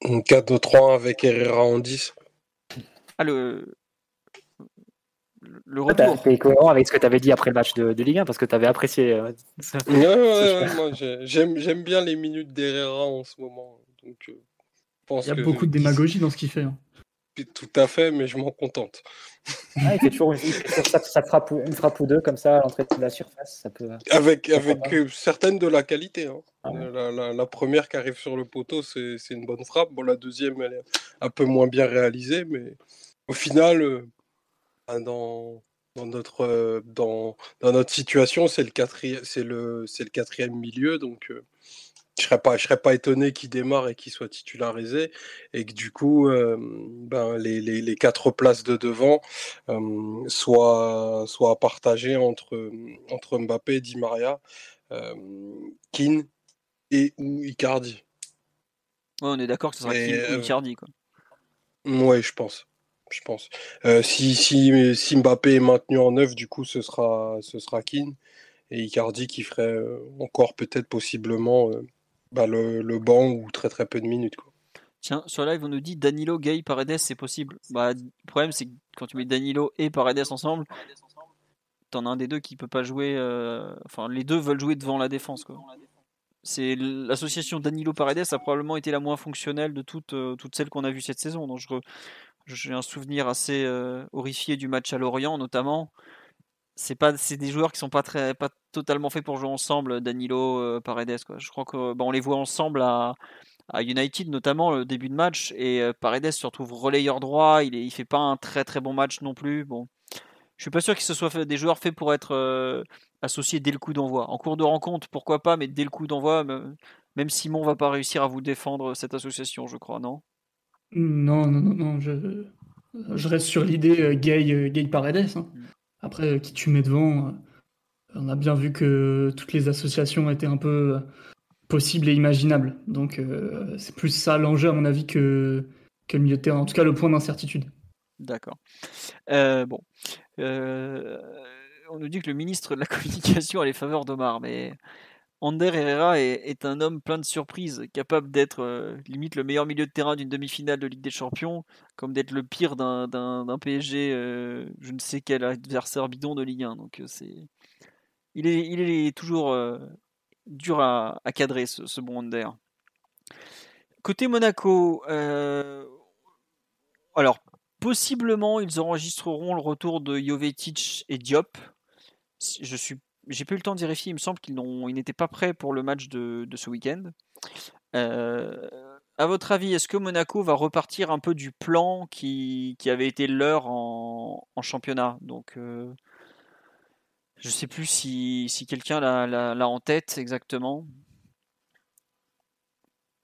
4-2-3 avec Herrera en 10. Ah le le t'as retour. été cohérent avec ce que tu avais dit après le match de, de Ligue 1 parce que tu avais apprécié. euh, ça. Ouais, ouais, ouais, j'aime j'aime bien les minutes d'Herrera en ce moment. Donc, euh, pense Il y a que beaucoup de démagogie dans ce qu'il fait. hein. Tout à fait, mais je m'en contente. Ah, il fait toujours une, ça, ça frappe, une frappe ou deux comme ça à l'entrée de la surface. Ça peut, avec avec euh, certaines de la qualité. Hein. Ah la, la, la, première qui arrive sur le poteau, c'est une bonne frappe. Bon, la deuxième, elle est un peu moins bien réalisée, mais au final, euh, ben, dans, dans, notre, euh, dans, dans notre situation, c'est le, quatrième, le, le quatrième milieu. Donc, je serais pas, je serais pas étonné qu'il démarre et qu'il soit titularisé et que du coup, euh, ben, les, les, les, quatre places de devant euh, soient, soient partagées entre, entre Mbappé, Di Maria, euh, Keane et ou Icardi. Ouais, on est d'accord que ce sera Keane ou Icardi. Quoi. Ouais, je pense. Je pense. si, si, si, Mbappé est maintenu en neuf, du coup, ce sera, ce sera Keane et Icardi qui ferait encore peut-être possiblement bah, le, banc ou très très peu de minutes. Tiens, sur live, on nous dit Danilo, Gay, Paredes, c'est possible. Bah, le problème, c'est que quand tu mets Danilo et Paredes ensemble, t'en as un des deux qui peut pas jouer. Euh... Enfin, les deux veulent jouer devant la défense. Quoi. C'est l'association Danilo-Paredes a probablement été la moins fonctionnelle de toutes, euh, toutes celles qu'on a vues cette saison. Donc, j'ai un souvenir assez euh, horrifié du match à Lorient, notamment c'est pas c'est des joueurs qui sont pas très pas totalement faits pour jouer ensemble Danilo euh, Paredes quoi. Je crois que bah, on les voit ensemble à, à United notamment le début de match et euh, Paredes se retrouve relayeur droit, il est, il fait pas un très très bon match non plus. Bon, je suis pas sûr que ce soit des joueurs faits pour être euh, associés dès le coup d'envoi. En cours de rencontre, pourquoi pas, mais dès le coup d'envoi, même Simon va pas réussir à vous défendre cette association, je crois, non? Non, non, non, non, je, je reste sur l'idée Gay, Gay Paredes. Hein. Mm. Après, qui tu mets devant, euh, on a bien vu que toutes les associations étaient un peu euh, possibles et imaginables. Donc euh, c'est plus ça l'enjeu à mon avis que, que le milieu de terrain, en tout cas le point d'incertitude. D'accord. Euh, bon. Euh, on nous dit que le ministre de la Communication a les faveurs d'Omar, mais Ander Herrera est, un homme plein de surprises, capable d'être euh, limite le meilleur milieu de terrain d'une demi-finale de Ligue des Champions, comme d'être le pire d'un PSG, euh, je ne sais quel adversaire bidon de Ligue 1. Donc euh, c'est, il est, toujours dur à, cadrer ce, bon Ander. Côté Monaco, alors possiblement ils enregistreront le retour de Jovetic et Diop. Je suis j'ai pas eu le temps de vérifier, il me semble qu'ils n'étaient pas prêts pour le match de, de ce week-end. Euh, à votre avis, est-ce que Monaco va repartir un peu du plan qui, qui avait été leur en, en championnat? Donc, euh, je sais plus si, si quelqu'un l'a en tête exactement.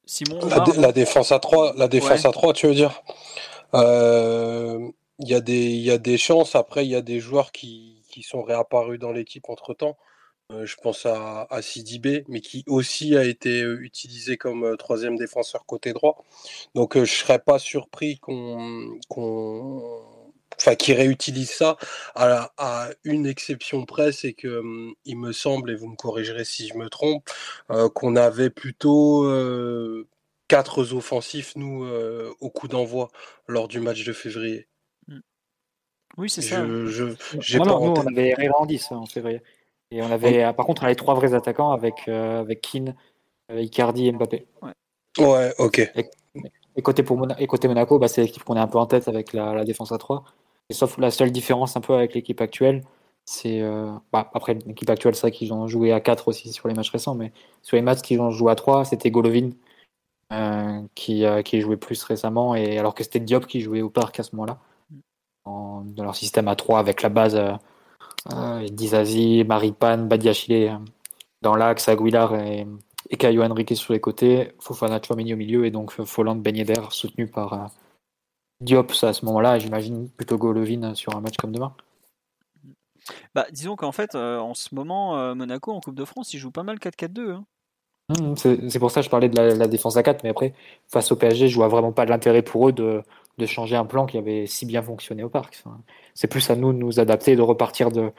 Simon la, la, défense à 3, la défense ouais. à 3 tu veux dire? Euh, Il y a des chances, après il y a des joueurs qui, qui sont réapparus dans l'équipe entre temps. Euh, je pense à, à Sidibé, mais qui aussi a été euh, utilisé comme euh, troisième défenseur côté droit. Donc je serais pas surpris qu'on, enfin, qui réutilise ça à, une exception près, c'est que hum, il me semble, et vous me corrigerez si je me trompe, qu'on avait plutôt quatre offensifs nous au coup d'envoi lors du match de février. Oui, c'est ça. Je, je, j'ai non, nous, on avait Herrera en 10 en février. Et on avait, oui. par contre, on avait trois vrais attaquants avec, euh, avec Keane, euh, Icardi et Mbappé. Ouais, ouais ok. Et, et, côté, pour Mona, et côté Monaco, bah, c'est l'équipe qu'on est un peu en tête avec la, la, défense à 3. Et sauf la seule différence un peu avec l'équipe actuelle, c'est. Euh, bah, après, l'équipe actuelle, c'est vrai qu'ils ont joué à 4 aussi sur les matchs récents, mais sur les matchs qu'ils ont joué à 3, c'était Golovin euh, qui, qui jouait plus récemment, et alors que c'était Diop qui jouait au parc à ce moment-là dans leur système à 3 avec la base euh, euh, Dizazi, Maripane, Badiachile euh, dans l'axe, Aguilar et, et Caio Henrique sur les côtés, Fofana Chouameni au milieu et donc Folland Ben Yedder soutenu par euh, Diop à ce moment-là, j'imagine plutôt Golovin sur un match comme demain. Bah, disons qu'en fait, euh, en ce moment, euh, Monaco en Coupe de France, il joue pas mal 4-4-2. Hein. Mmh, c'est pour ça que je parlais de la, la, défense à 4, mais après, face au PSG, je vois vraiment pas l'intérêt pour eux de, de changer un plan qui avait si bien fonctionné au parc. Enfin, c'est plus à nous de nous adapter, de repartir de,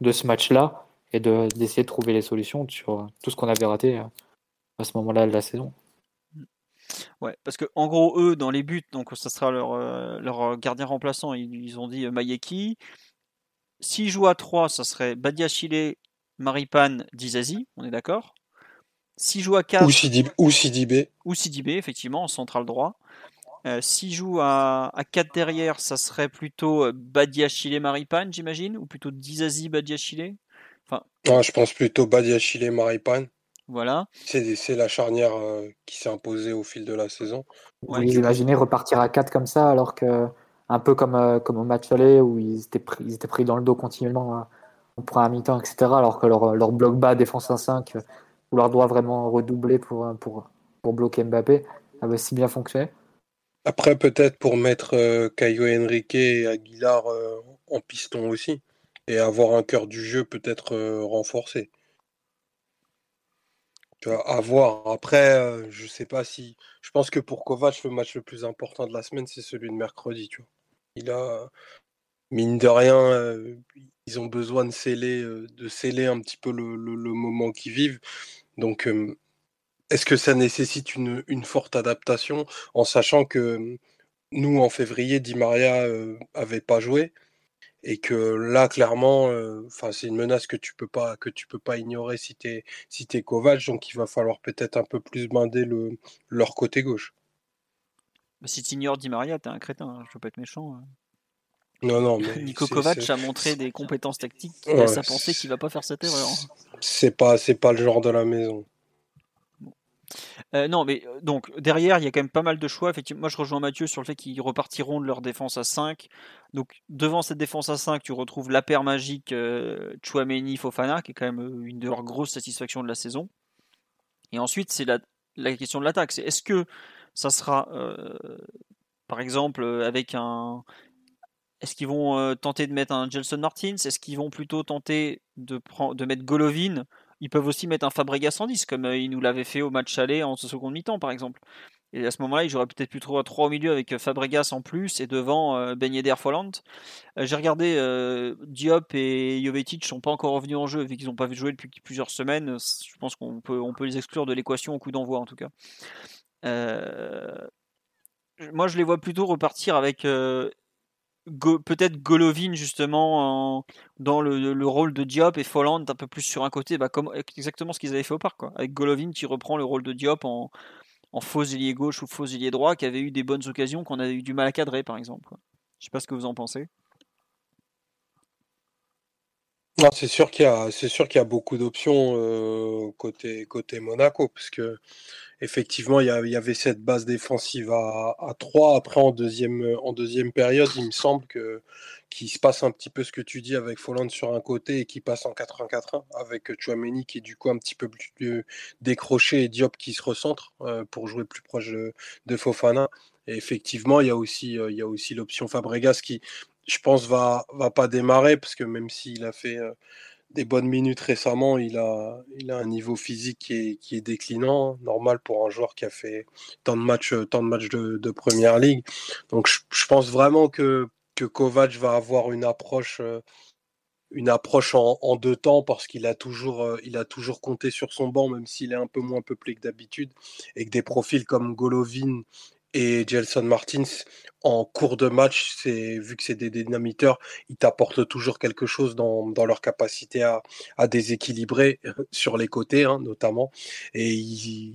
de ce match-là et d'essayer de, de, trouver les solutions sur tout ce qu'on avait raté à ce moment-là de la saison. Ouais, parce que en gros, eux, dans les buts, donc ça sera leur, euh, leur gardien remplaçant, ils, ils ont dit euh, Mayeki. S'ils jouent à 3, ça serait Badiachile, Maripane, Dizazi, on est d'accord S'ils jouent à 4. Ou Sidibé. Ou Sidibé, effectivement, en central droit. Euh, S'il joue à, à 4 derrière, ça serait plutôt euh, Badiachile Maripane, j'imagine, ou plutôt Dizazi Badiachile? Ah, je pense plutôt Badiachile Maripane. Voilà. C'est c'est la charnière euh, qui s'est imposée au fil de la saison. Vous Ouais, imaginez repartir à 4 comme ça, alors que, un peu comme, euh, comme au match aller, où ils étaient, pris, ils étaient pris dans le dos continuellement hein, en première mi-temps, etc., alors que leur, leur bloc bas, défense 1-5, euh, vouloir doit vraiment redoubler pour, pour, pour bloquer Mbappé, avait si bien fonctionné. Après, peut-être pour mettre euh, Caio Henrique et Aguilar euh, en piston aussi. Et avoir un cœur du jeu peut-être euh, renforcé. Tu vois, à voir. Après, je sais pas si. Je pense que pour Kovac, le match le plus important de la semaine, c'est celui de mercredi. Tu. Il a, mine de rien, ils ont besoin de sceller, de sceller un petit peu le, le- moment qu'ils vivent. Donc, est-ce que ça nécessite une, une forte adaptation en sachant que euh, nous, en février, Di Maria euh, avait pas joué et que là, clairement, euh, enfin, c'est une menace que tu peux pas, que tu peux pas ignorer si tu es, si t'es Kovac. Donc, il va falloir peut-être un peu plus blinder le, leur côté gauche. Bah, si tu ignores Di Maria, t'es un crétin, hein, je veux pas être méchant. hein. Non, non, mais Nico Kovac a montré des compétences tactiques qui Ouais, laissent à penser qu'il va pas faire cette erreur. hein. c'est pas, c'est pas le genre de la maison. Euh, non, mais euh, donc derrière, il y a quand même pas mal de choix. Effectivement, moi je rejoins Mathieu sur le fait qu'ils repartiront de leur défense à 5. Donc devant cette défense à 5, tu retrouves la paire magique euh, Chouameni Fofana, qui est quand même une de leurs grosses satisfactions de la saison. Et ensuite, c'est la, question de l'attaque. C'est est-ce que ça sera, par exemple, avec un. Est-ce qu'ils vont tenter de mettre un Gelson Martins? Est-ce qu'ils vont plutôt tenter de, de mettre Golovin Ils peuvent aussi mettre un Fabregas en 10, comme euh, ils nous l'avaient fait au match aller en seconde mi-temps, par exemple. Et à ce moment-là, ils peut-être pu trouver 3 au milieu avec euh, Fabregas en plus et devant euh, Ben Yedder. Euh, J'ai regardé Diop et Jovetic sont pas encore revenus en jeu vu qu'ils n'ont pas joué depuis plusieurs semaines. Je pense qu'on peut, on peut les exclure de l'équation au coup d'envoi en tout cas. Moi, je les vois plutôt repartir avec Peut-être Golovin justement en- dans le, le rôle de Diop et Folland un peu plus sur un côté, bah, comme exactement ce qu'ils avaient fait au parc. Avec Golovin qui reprend le rôle de Diop en, faux ailier gauche ou faux ailier droit, qui avait eu des bonnes occasions qu'on avait eu du mal à cadrer, par exemple. quoi. Je sais pas ce que vous en pensez. C'est sûr qu'il y a, c'est sûr qu'il y a beaucoup d'options euh, côté, côté Monaco, parce que effectivement, il y, avait cette base défensive à, à 3. Après, en deuxième, en deuxième période, il me semble que qu'il se passe un petit peu ce que tu dis avec Folland sur un côté et qui passe en 4-1-4-1 avec Chouameni qui est du coup un petit peu plus décroché et Diop qui se recentre euh, pour jouer plus proche de, Fofana. Et effectivement, il y a aussi, euh, il y a aussi l'option Fabregas qui, je pense, va, va pas démarrer parce que même s'il a fait euh, des bonnes minutes récemment, il a, il a un niveau physique qui est, qui est déclinant, normal pour un joueur qui a fait tant de matchs, euh, tant de, matchs de, première ligue. Donc je, je pense vraiment que, que Kovac va avoir une approche, euh, une approche en, en deux temps parce qu'il a toujours, euh, il a toujours compté sur son banc, même s'il est un peu moins peuplé que d'habitude, et que des profils comme Golovin et Gelson Martins en cours de match, vu que c'est des dynamiteurs, ils t'apportent toujours quelque chose dans, leur capacité à, déséquilibrer sur les côtés, hein, notamment. Et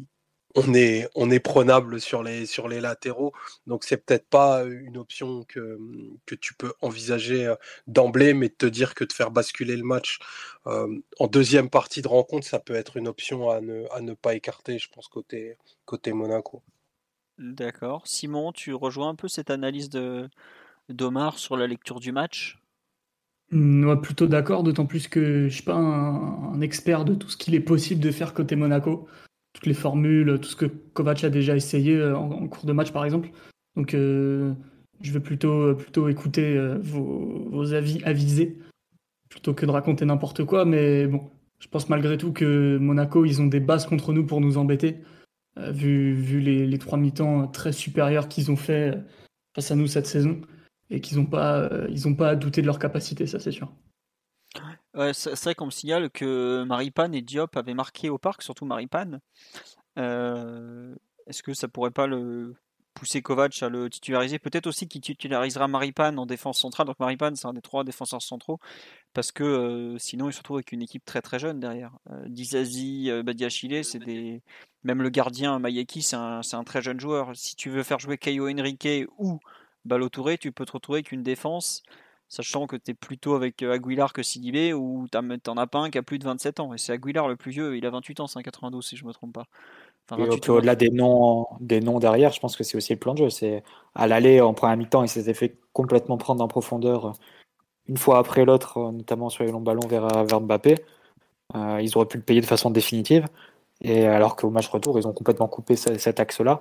on est, prenable sur les, latéraux. Donc, c'est peut-être pas une option que, que tu peux envisager euh, d'emblée, mais de te dire que de faire basculer le match euh, en deuxième partie de rencontre, ça peut être une option à ne, à ne pas écarter, je pense, côté, côté Monaco. D'accord. Simon, tu rejoins un peu cette analyse de d'Omar sur la lecture du match? Moi, plutôt d'accord, d'autant plus que je suis pas un, expert de tout ce qu'il est possible de faire côté Monaco. Toutes les formules, tout ce que Kovac a déjà essayé euh, en, cours de match, par exemple. Donc, euh, je vais plutôt, plutôt écouter euh, vos, vos avis avisés plutôt que de raconter n'importe quoi. Mais bon, je pense malgré tout que Monaco, ils ont des bases contre nous pour nous embêter, euh, vu, vu les, les trois mi-temps très supérieurs qu'ils ont fait euh, face à nous cette saison et qu'ils n'ont pas, euh, ils pas à douter de leur capacité, ça c'est sûr. C'est vrai qu'on me signale que Maripane et Diop avaient marqué au parc, surtout Maripane. Euh, Est-ce que ça pourrait pas le pousser Kovac à le titulariser. Peut-être aussi qu'il titularisera Maripan en défense centrale. Donc Maripan, c'est un des trois défenseurs centraux. Parce que sinon, il se retrouve avec une équipe très très jeune derrière. Dizazi, Badiachile, c'est des. Même le gardien Mayeki, c'est un, un, très jeune joueur. Si tu veux faire jouer Caio Henrique ou Balotouré, tu peux te retrouver avec une défense sachant que tu es plutôt avec euh, Aguilar que Sidibé, ou t'en as pas un qui a plus de 27 ans. Et c'est Aguilar le plus vieux, il a 28 ans, c'est un 92 si je me trompe pas. Au-delà des noms, des noms derrière, je pense que c'est aussi le plan de jeu. C'est à l'aller en première mi-temps, il s'était fait complètement prendre en profondeur euh, une fois après l'autre, euh, notamment sur les longs ballons vers, vers Mbappé. ils auraient pu le payer de façon définitive. Et alors qu'au match retour, ils ont complètement coupé cet axe-là.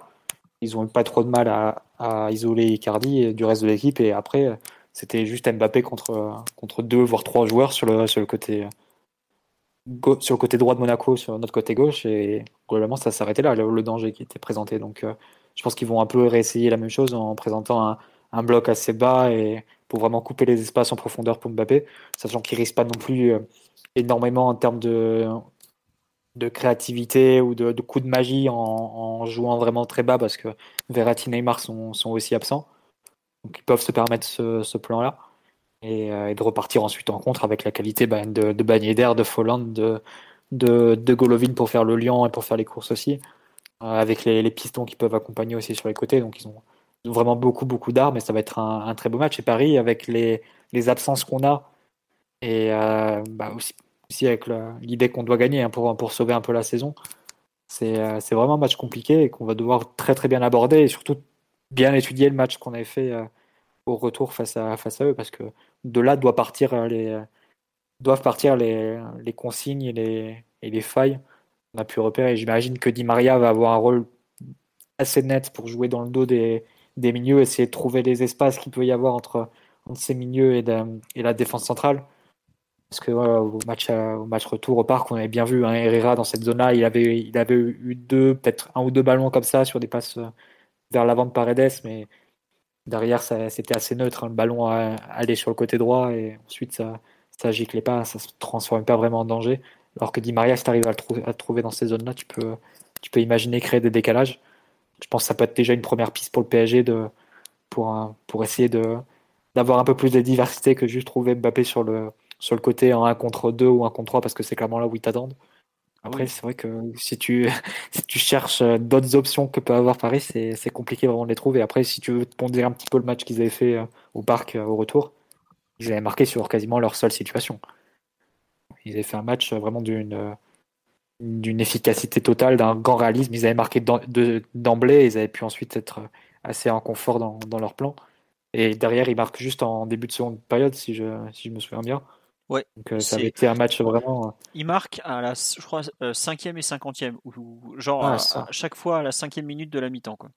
Ils n'ont eu pas trop de mal à, à isoler Icardi du reste de l'équipe. Et après, c'était juste Mbappé contre, contre deux, voire trois joueurs sur le, sur le côté sur le côté droit de Monaco, sur notre côté gauche, et globalement ça s'arrêtait là, le, danger qui était présenté. Donc euh, je pense qu'ils vont un peu réessayer la même chose en présentant un, bloc assez bas et pour vraiment couper les espaces en profondeur pour Mbappé, sachant qu'il risque pas non plus euh, énormément en termes de, de créativité ou de, de coups de magie en, jouant vraiment très bas parce que Verratti et Neymar sont, sont aussi absents. Donc ils peuvent se permettre ce, plan-là. Euh, et, de repartir ensuite en contre avec la qualité bah, de, de Bagnéder, de Folland, de, de, Golovin pour faire le lion et pour faire les courses aussi. Euh, avec les, pistons qui peuvent accompagner aussi sur les côtés. Donc ils ont, vraiment beaucoup, beaucoup d'armes et ça va être un, très beau match. Et Paris, avec les, absences qu'on a et euh, bah, aussi, aussi, avec l'idée qu'on doit gagner hein, pour, pour sauver un peu la saison, c'est vraiment un match compliqué et qu'on va devoir très très bien aborder et surtout bien étudier le match qu'on avait fait au retour face à, face à eux, parce que de là doit partir euh, les, euh, doivent partir les, les consignes et les, et les failles qu'on a pu repérer. J'imagine que Di Maria va avoir un rôle assez net pour jouer dans le dos des, des milieux, essayer de trouver les espaces qu'il peut y avoir entre, entre ces milieux et, et la défense centrale. Parce que au, match, au match retour au parc, on avait bien vu hein, Herrera dans cette zone-là, il avait, il avait eu deux, peut-être un ou deux ballons comme ça sur des passes vers l'avant de Paredes, mais derrière, c'était assez neutre. Hein. Le ballon allait sur le côté droit et ensuite, ça ça giclait pas, ça se transformait pas vraiment en danger. Alors que Di Maria, si tu arrives à le, trouver dans ces zones-là, tu peux, imaginer créer des décalages. Je pense que ça peut être déjà une première piste pour le PSG pour, essayer d'avoir un peu plus de diversité que juste trouver Mbappé sur le, sur le côté en 1 contre 2 ou 1 contre 3 parce que c'est clairement là où ils t'attendent. Après, c'est vrai que si tu, si tu cherches euh, d'autres options que peut avoir Paris, c'est compliqué vraiment de les trouver. Après, si tu veux te pondérer un petit peu le match qu'ils avaient fait euh, au parc euh, au retour, ils avaient marqué sur quasiment leur seule situation. Ils avaient fait un match vraiment d'une d'une efficacité totale, d'un grand réalisme. Ils avaient marqué d'emblée, ils avaient pu ensuite être assez en confort dans, dans, leur plan. Et derrière, ils marquent juste en début de seconde période, si je, si je me souviens bien. Ouais. Donc euh, ça avait été un match vraiment. Euh, il marque à la, je crois, euh, cinquième et cinquantième, ou, genre ah, à, chaque fois à la cinquième minute de la mi-temps, quoi.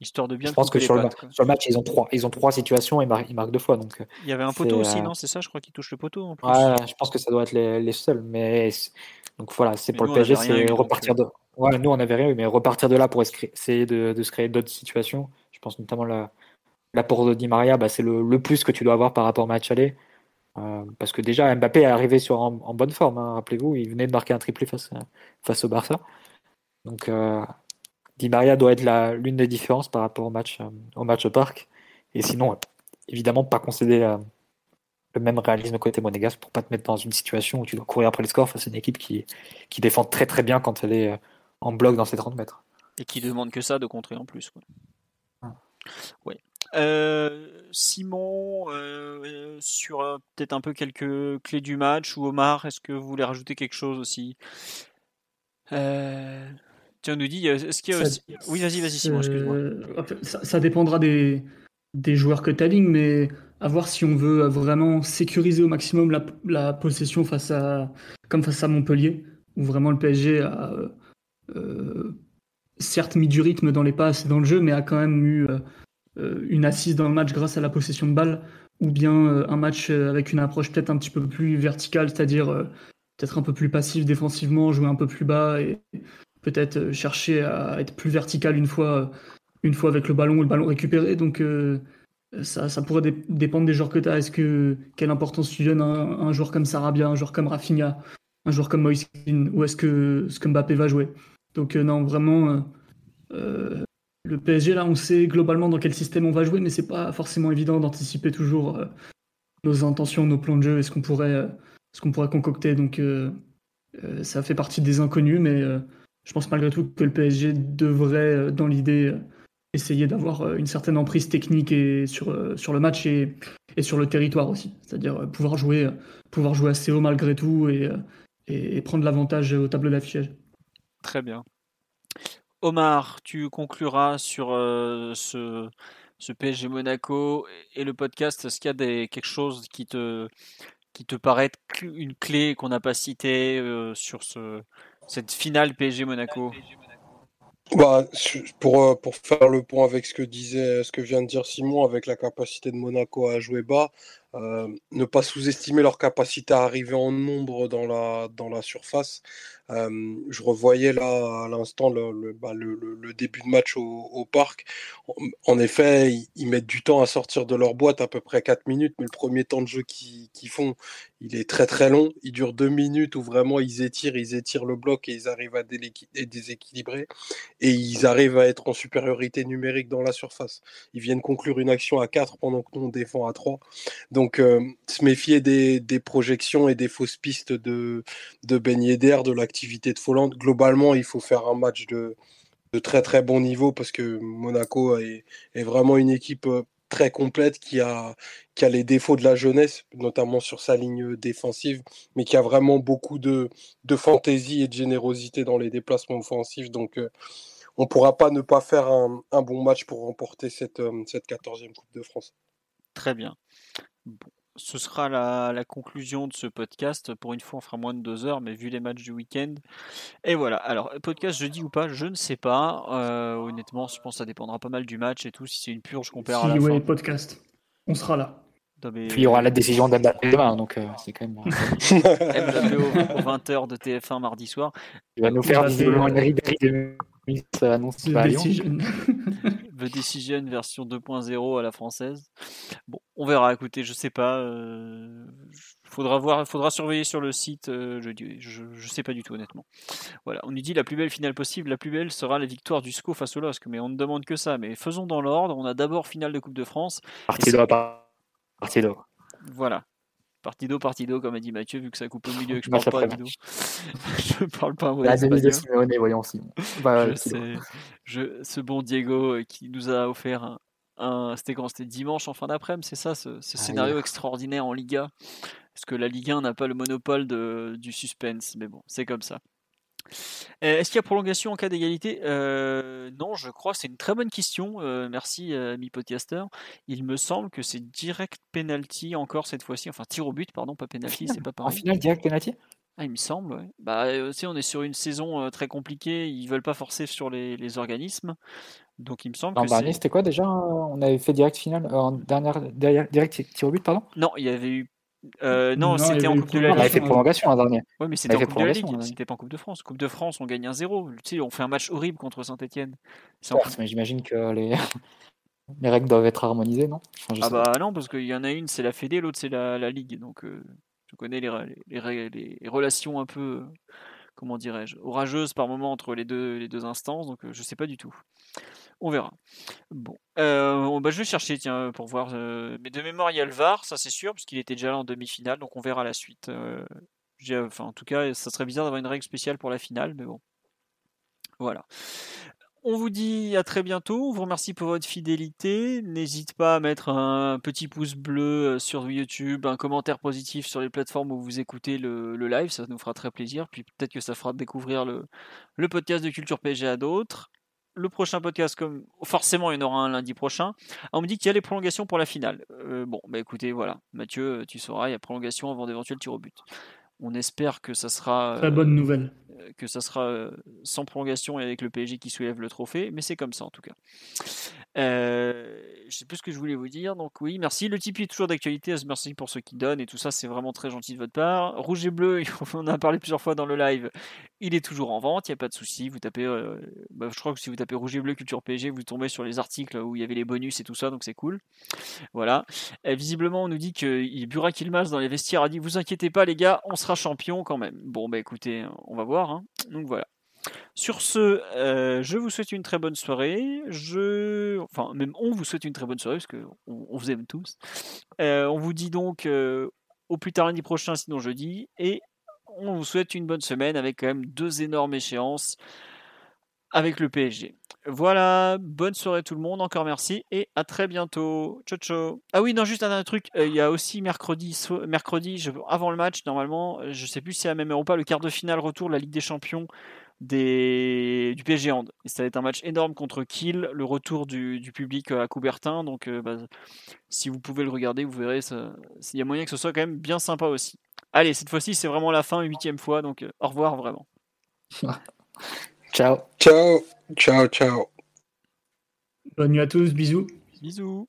Histoire de bien. Je pense que sur, le, sur, le, match, ils ont trois, ils ont trois situations et ils marquent deux fois. Donc. Il y avait un poteau aussi, non C'est ça, je crois qu'il touche le poteau. En plus. Ouais, je pense que ça doit être les, les seuls, mais donc voilà, c'est pour le PSG, c'est repartir de. Ouais, nous on avait rien eu, mais repartir de là pour essayer de, de se créer d'autres situations. Je pense notamment la l'apport de Di Maria, bah, c'est le, le, plus que tu dois avoir par rapport au match aller. Euh, parce que déjà, Mbappé est arrivé sur, en, bonne forme, hein, rappelez-vous, il venait de marquer un triplé face, face au Barça. Donc, euh, Di Maria doit être l'une des différences par rapport au match, euh, au match au parc. Et sinon, évidemment, pas concéder le même réalisme côté monégasque pour pas te mettre dans une situation où tu dois courir après le score face à une équipe qui, qui défend très très bien quand elle est en bloc dans ses 30 mètres. Et qui demande que ça de contrer en plus. Quoi. Ouais. Euh, Simon, euh, sur euh, peut-être un peu quelques clés du match, ou Omar, est-ce que vous voulez rajouter quelque chose aussi? Tiens, on nous dit, est-ce qu'il y a aussi... Oui, vas-y, vas-y, Simon, excuse-moi. Ça, dépendra des, des joueurs que tu alignes, mais à voir si on veut vraiment sécuriser au maximum la, la, possession face à, comme face à Montpellier, où vraiment le PSG a certes mis du rythme dans les passes et dans le jeu, mais a quand même eu une assise dans le match grâce à la possession de balle, ou bien euh, un match euh, avec une approche peut-être un petit peu plus verticale, c'est-à-dire peut-être un peu plus passif défensivement, jouer un peu plus bas et peut-être chercher à être plus vertical une fois, une fois avec le ballon ou le ballon récupéré. Donc ça, ça, pourrait dépendre des joueurs que tu as. Est-ce que quelle importance tu donnes à un, joueur comme Sarabia, un joueur comme Rafinha, un joueur comme Moïse ou est-ce que, ce que Mbappé va jouer? Donc non, vraiment, le PSG, là, on sait globalement dans quel système on va jouer, mais c'est pas forcément évident d'anticiper toujours nos intentions, nos plans de jeu et ce qu'on pourrait, ce qu'on pourrait concocter. Donc, ça fait partie des inconnus, mais je pense malgré tout que le PSG devrait, dans l'idée, essayer d'avoir euh, une certaine emprise technique et sur, euh, sur le match et, et sur le territoire aussi. C'est-à-dire euh, pouvoir jouer, pouvoir jouer assez haut malgré tout et, et, prendre l'avantage au tableau d'affichage. Très bien. Omar, tu concluras sur ce, ce PSG Monaco et le podcast. Est-ce qu'il y a quelque chose qui te, qui te paraît une clé qu'on n'a pas citée sur ce, cette finale PSG Monaco? Bah, pour, euh, pour faire le point avec ce que disait, ce que vient de dire Simon, avec la capacité de Monaco à jouer bas, euh, ne pas sous-estimer leur capacité à arriver en nombre dans la, dans la surface. Euh, je revoyais là à l'instant le, bah, début de match au, parc. En, effet, ils, mettent du temps à sortir de leur boîte, à peu près 4 minutes, mais le premier temps de jeu qu'ils font, il est très très long. Il dure 2 minutes où vraiment ils étirent, ils étirent le bloc et ils arrivent à déséquilibrer. Et ils arrivent à être en supériorité numérique dans la surface. Ils viennent conclure une action à 4 pendant que nous on défend à 3. Donc euh, se méfier des, projections et des fausses pistes de, de Ben de l'activité de Folland. Globalement, il faut faire un match de, très très bon niveau parce que Monaco est, vraiment une équipe euh, très complète qui a, les défauts de la jeunesse, notamment sur sa ligne défensive, mais qui a vraiment beaucoup de, fantaisie et de générosité dans les déplacements offensifs. Donc, euh, on ne pourra pas ne pas faire un, bon match pour remporter cette 14e Coupe de France. Très bien. Bon ce sera la, conclusion de ce podcast. Pour une fois, on fera moins de deux heures, mais vu les matchs du week-end. Et voilà. Alors, podcast jeudi ou pas, je ne sais pas. Euh, honnêtement, je pense que ça dépendra pas mal du match et tout. Si c'est une purge qu'on perd à la ouais, podcast. On sera là. Puis il y aura la décision d'Mbappé demain, donc euh, c'est quand même. Mbappé aux, 20h de TF1 mardi soir. Il va nous faire visiblement une ride de annonce The Decision version 2.0 à la française. Bon, on verra. Écoutez, je sais pas. Euh, faudra voir, faudra surveiller sur le site. Euh, je, je, sais pas du tout honnêtement. Voilà, on nous dit la plus belle finale possible. La plus belle sera la victoire du SCO face au LOSC, mais on ne demande que ça. Mais faisons dans l'ordre. On a d'abord finale de Coupe de France. Partido, partido. Voilà. Partido, partido, comme a dit Mathieu, vu que ça coupe au milieu et que je parle pas Dido. je parle pas La devise de Simeone, voyons Simon. Bah, je ce bon Diego euh, qui nous a offert un, c'était quand? C'était dimanche en fin d'après-midi, c'est ça, ce, ah scénario extraordinaire en Liga? Parce que la Ligue 1 n'a pas le monopole de, du suspense, mais bon, c'est comme ça. Euh, est-ce qu'il y a prolongation en cas d'égalité? Euh, Non, je crois. C'est une très bonne question. Euh, merci, mi podcaster. Il me semble que c'est direct penalty encore cette fois-ci. Enfin, tir au but, pardon, pas penalty, c'est pas pareil. En finale, direct penalty? Ah, il me semble, ouais. Bah, aussi, on est sur une saison très compliquée. Ils veulent pas forcer sur les, organismes. Donc, il me semble que. dernier, c'était quoi déjà? On avait fait direct finale en dernière, direct tir au but, pardon? Non, il y avait eu euh, non, c'était en Coupe de la Ligue. On avait fait prolongation un dernier. Oui, mais c'était en Coupe de la Ligue. C'était pas en Coupe de France. Coupe de France, on gagne un 0 Tu sais, on fait un match horrible contre Saint-Etienne. mais j'imagine que les... les règles doivent être harmonisées, non? Ah bah non, parce qu'il y en a une, c'est la Fédé, l'autre, c'est la, la, Ligue. Donc, euh, je connais les, les, les, relations un peu, comment dirais-je, orageuses par moment entre les deux, les deux instances. Donc, euh, je sais pas du tout. On verra. Bon, euh, bah, je vais chercher tiens pour voir. Euh, mais de mémoire, il y a le VAR, ça c'est sûr, parce qu'il était déjà là en demi-finale, donc on verra la suite. Euh, enfin, en tout cas, ça serait bizarre d'avoir une règle spéciale pour la finale, mais bon. Voilà. On vous dit à très bientôt. On vous remercie pour votre fidélité. N'hésite pas à mettre un petit pouce bleu sur YouTube, un commentaire positif sur les plateformes où vous écoutez le, live. Ça nous fera très plaisir. Puis peut-être que ça fera découvrir le, podcast de Culture PG à d'autres le prochain podcast, comme forcément il y en aura un lundi prochain. on me dit qu'il y a les prolongations pour la finale. Euh, bon, bah écoutez, voilà, Mathieu, tu sauras, il y a prolongation avant d'éventuels tirs au but. On espère que ça sera. Très bonne nouvelle. Euh, que ça sera euh, sans prolongation et avec le PSG qui soulève le trophée, mais c'est comme ça en tout cas. Euh, je sais plus ce que je voulais vous dire, donc oui, merci. Le Tipeee est toujours d'actualité, merci pour ceux qui donnent et tout ça, c'est vraiment très gentil de votre part. Rouge et bleu, on en a parlé plusieurs fois dans le live, il est toujours en vente, il n'y a pas de souci. Vous tapez, bah, je crois que si vous tapez rouge et bleu culture PSG, vous tombez sur les articles où il y avait les bonus et tout ça, donc c'est cool. Voilà. visiblement, on nous dit que Burak Ilmaz dans les vestiaires a dit Vous inquiétez pas, les gars, on sera champion quand même. Bon, bah écoutez, on va voir. Hein. Donc voilà. Sur ce, euh, je vous souhaite une très bonne soirée. Je, enfin, même on vous souhaite une très bonne soirée parce que on, vous aime tous. Euh, on vous dit donc euh, au plus tard lundi prochain, sinon jeudi, et on vous souhaite une bonne semaine avec quand même deux énormes échéances avec le PSG. Voilà, bonne soirée tout le monde, encore merci et à très bientôt. Ciao ciao. Ah oui, non, juste un dernier truc, il y a aussi mercredi, mercredi avant le match, normalement, je sais plus si c'est la même heure ou pas, le quart de finale retour la Ligue des Champions des, du PSG Hand. Et ça va être un match énorme contre Kiel, le retour du, public à Coubertin, donc euh, bah, si vous pouvez le regarder, vous verrez, il y a moyen que ce soit quand même bien sympa aussi. Allez, cette fois-ci, c'est vraiment la fin, huitième fois, donc euh, au revoir vraiment. ciao. Ciao. Ciao, ciao. Bonne nuit à tous, bisous. Bisous.